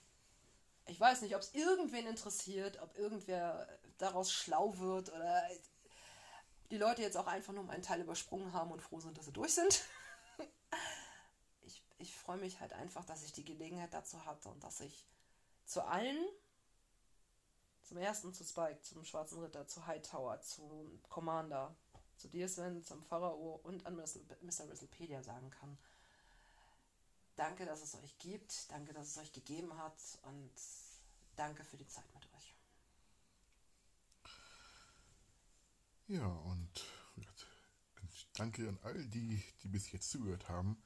Ich weiß nicht, ob es irgendwen interessiert, ob irgendwer daraus schlau wird oder die Leute jetzt auch einfach nur meinen Teil übersprungen haben und froh sind, dass sie durch sind. ich ich freue mich halt einfach, dass ich die Gelegenheit dazu hatte und dass ich zu allen, zum ersten zu Spike, zum Schwarzen Ritter, zu Hightower, zum Commander, zu dir, Sven, zum Pharao und an Mr. Whistlepedia sagen kann. Danke, dass es euch gibt. Danke, dass es euch gegeben hat. Und danke für die Zeit mit euch. Ja, und danke an all die, die bis jetzt zugehört haben.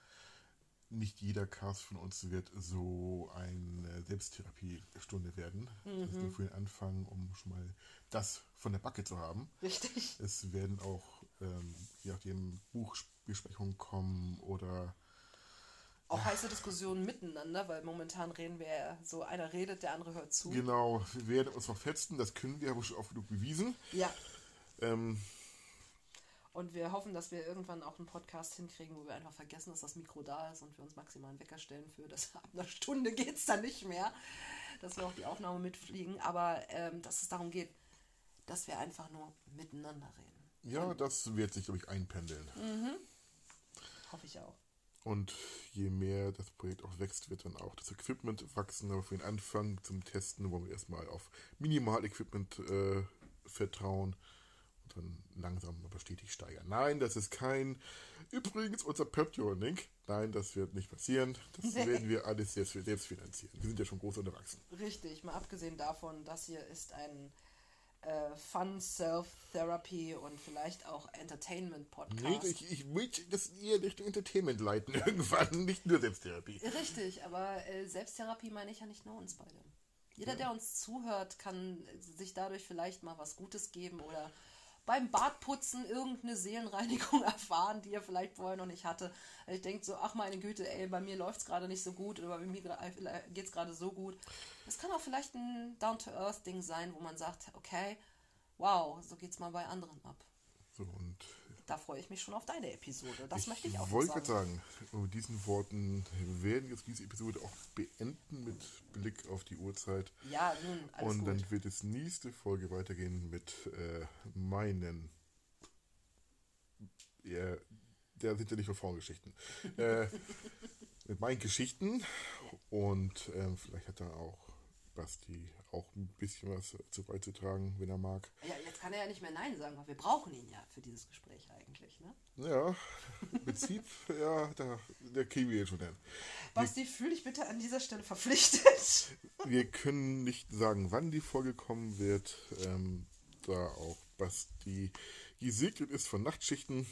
Nicht jeder Cast von uns wird so eine Selbsttherapiestunde werden. Mhm. Das ist nur für den Anfang, um schon mal das von der Backe zu haben. Richtig. Es werden auch, ähm, je nachdem, Buchbesprechungen kommen oder auch heiße Diskussionen miteinander, weil momentan reden wir ja so, einer redet, der andere hört zu. Genau, wir werden uns verfetzen, das können wir, aber schon oft genug bewiesen. Ja. Ähm, und wir hoffen, dass wir irgendwann auch einen Podcast hinkriegen, wo wir einfach vergessen, dass das Mikro da ist und wir uns maximal einen Wecker stellen für, dass ab einer Stunde geht es dann nicht mehr, dass wir auch die Aufnahme mitfliegen, aber ähm, dass es darum geht, dass wir einfach nur miteinander reden. Ja, das wird sich, glaube ich, einpendeln. Mhm. Hoffe ich auch. Und je mehr das Projekt auch wächst, wird dann auch das Equipment wachsen. Aber für den Anfang zum Testen wollen wir erstmal auf Minimal-Equipment äh, vertrauen und dann langsam aber stetig steigern. Nein, das ist kein. Übrigens, unser Patreon-Link. Nein, das wird nicht passieren. Das werden wir alles selbst, selbst finanzieren. Wir sind ja schon groß und erwachsen. Richtig, mal abgesehen davon, das hier ist ein äh, Fun Self-Therapy und vielleicht auch Entertainment-Podcast. Nee, ich, ich möchte das eher Richtung Entertainment leiten irgendwann, nicht nur Selbsttherapie. Richtig, aber äh, Selbsttherapie meine ich ja nicht nur uns beide. Jeder, ja. der uns zuhört, kann sich dadurch vielleicht mal was Gutes geben oder beim Badputzen irgendeine Seelenreinigung erfahren, die er vielleicht vorher noch nicht hatte. Ich denke so, ach meine Güte, ey, bei mir läuft es gerade nicht so gut oder bei mir äh, geht es gerade so gut. Es kann auch vielleicht ein Down-to-Earth-Ding sein, wo man sagt, okay, wow, so geht es mal bei anderen ab. So, und da freue ich mich schon auf deine Episode. Das ich möchte ich auch wollte sagen. sagen, mit diesen Worten werden wir jetzt diese Episode auch beenden mit Blick auf die Uhrzeit. Ja, nun, alles Und gut. dann wird es nächste Folge weitergehen mit äh, meinen. Ja, der sind ja nicht nur Frauengeschichten. äh, mit meinen Geschichten. Und äh, vielleicht hat er auch Basti auch ein bisschen was zu beizutragen, wenn er mag. Ja, jetzt kann er ja nicht mehr Nein sagen, weil wir brauchen ihn ja für dieses Gespräch eigentlich, ne? Ja, im Prinzip, ja, da, der kriegen wir jetzt schon hin. Basti, fühl dich bitte an dieser Stelle verpflichtet. Wir können nicht sagen, wann die Folge kommen wird, ähm, da auch Basti gesegnet ist von Nachtschichten,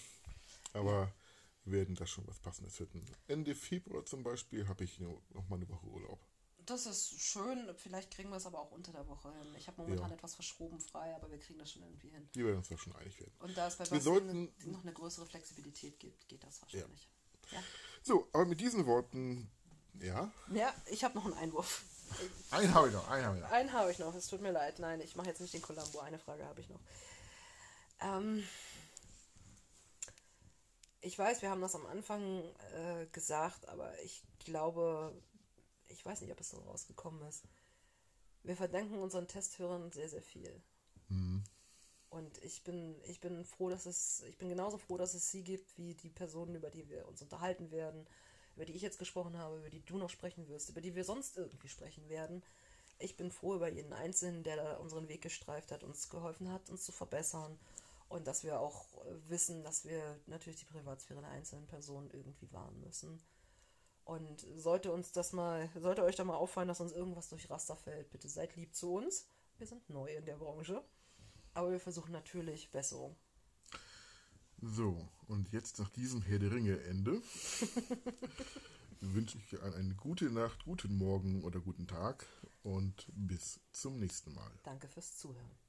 aber wir werden da schon was Passendes finden. Ende Februar zum Beispiel habe ich noch mal eine Woche Urlaub. Das ist schön, vielleicht kriegen wir es aber auch unter der Woche hin. Ich habe momentan ja. etwas verschoben frei, aber wir kriegen das schon irgendwie hin. Wir werden uns da schon einig werden. Und da es bei wir sollten noch eine größere Flexibilität gibt, geht das wahrscheinlich. Ja. ja. So, aber mit diesen Worten, ja. Ja, ich habe noch einen Einwurf. Einen habe ich noch, einen habe ich noch. Einen habe ich noch, es tut mir leid. Nein, ich mache jetzt nicht den Columbo. Eine Frage habe ich noch. Ähm, ich weiß, wir haben das am Anfang äh, gesagt, aber ich glaube, ich weiß nicht, ob es so rausgekommen ist. Wir verdanken unseren Testhörern sehr, sehr viel. Mhm. Und ich bin, ich bin froh, dass es, ich bin genauso froh, dass es sie gibt, wie die Personen, über die wir uns unterhalten werden, über die ich jetzt gesprochen habe, über die du noch sprechen wirst, über die wir sonst irgendwie sprechen werden. Ich bin froh über jeden Einzelnen, der da unseren Weg gestreift hat, uns geholfen hat, uns zu verbessern. Und dass wir auch wissen, dass wir natürlich die Privatsphäre der einzelnen Personen irgendwie wahren müssen. Und sollte uns das mal, sollte euch da mal auffallen, dass uns irgendwas durch Raster fällt, bitte seid lieb zu uns. Wir sind neu in der Branche. Aber wir versuchen natürlich Besserung. So, und jetzt nach diesem Herr der Ringe Ende wünsche ich eine gute Nacht, guten Morgen oder guten Tag und bis zum nächsten Mal. Danke fürs Zuhören.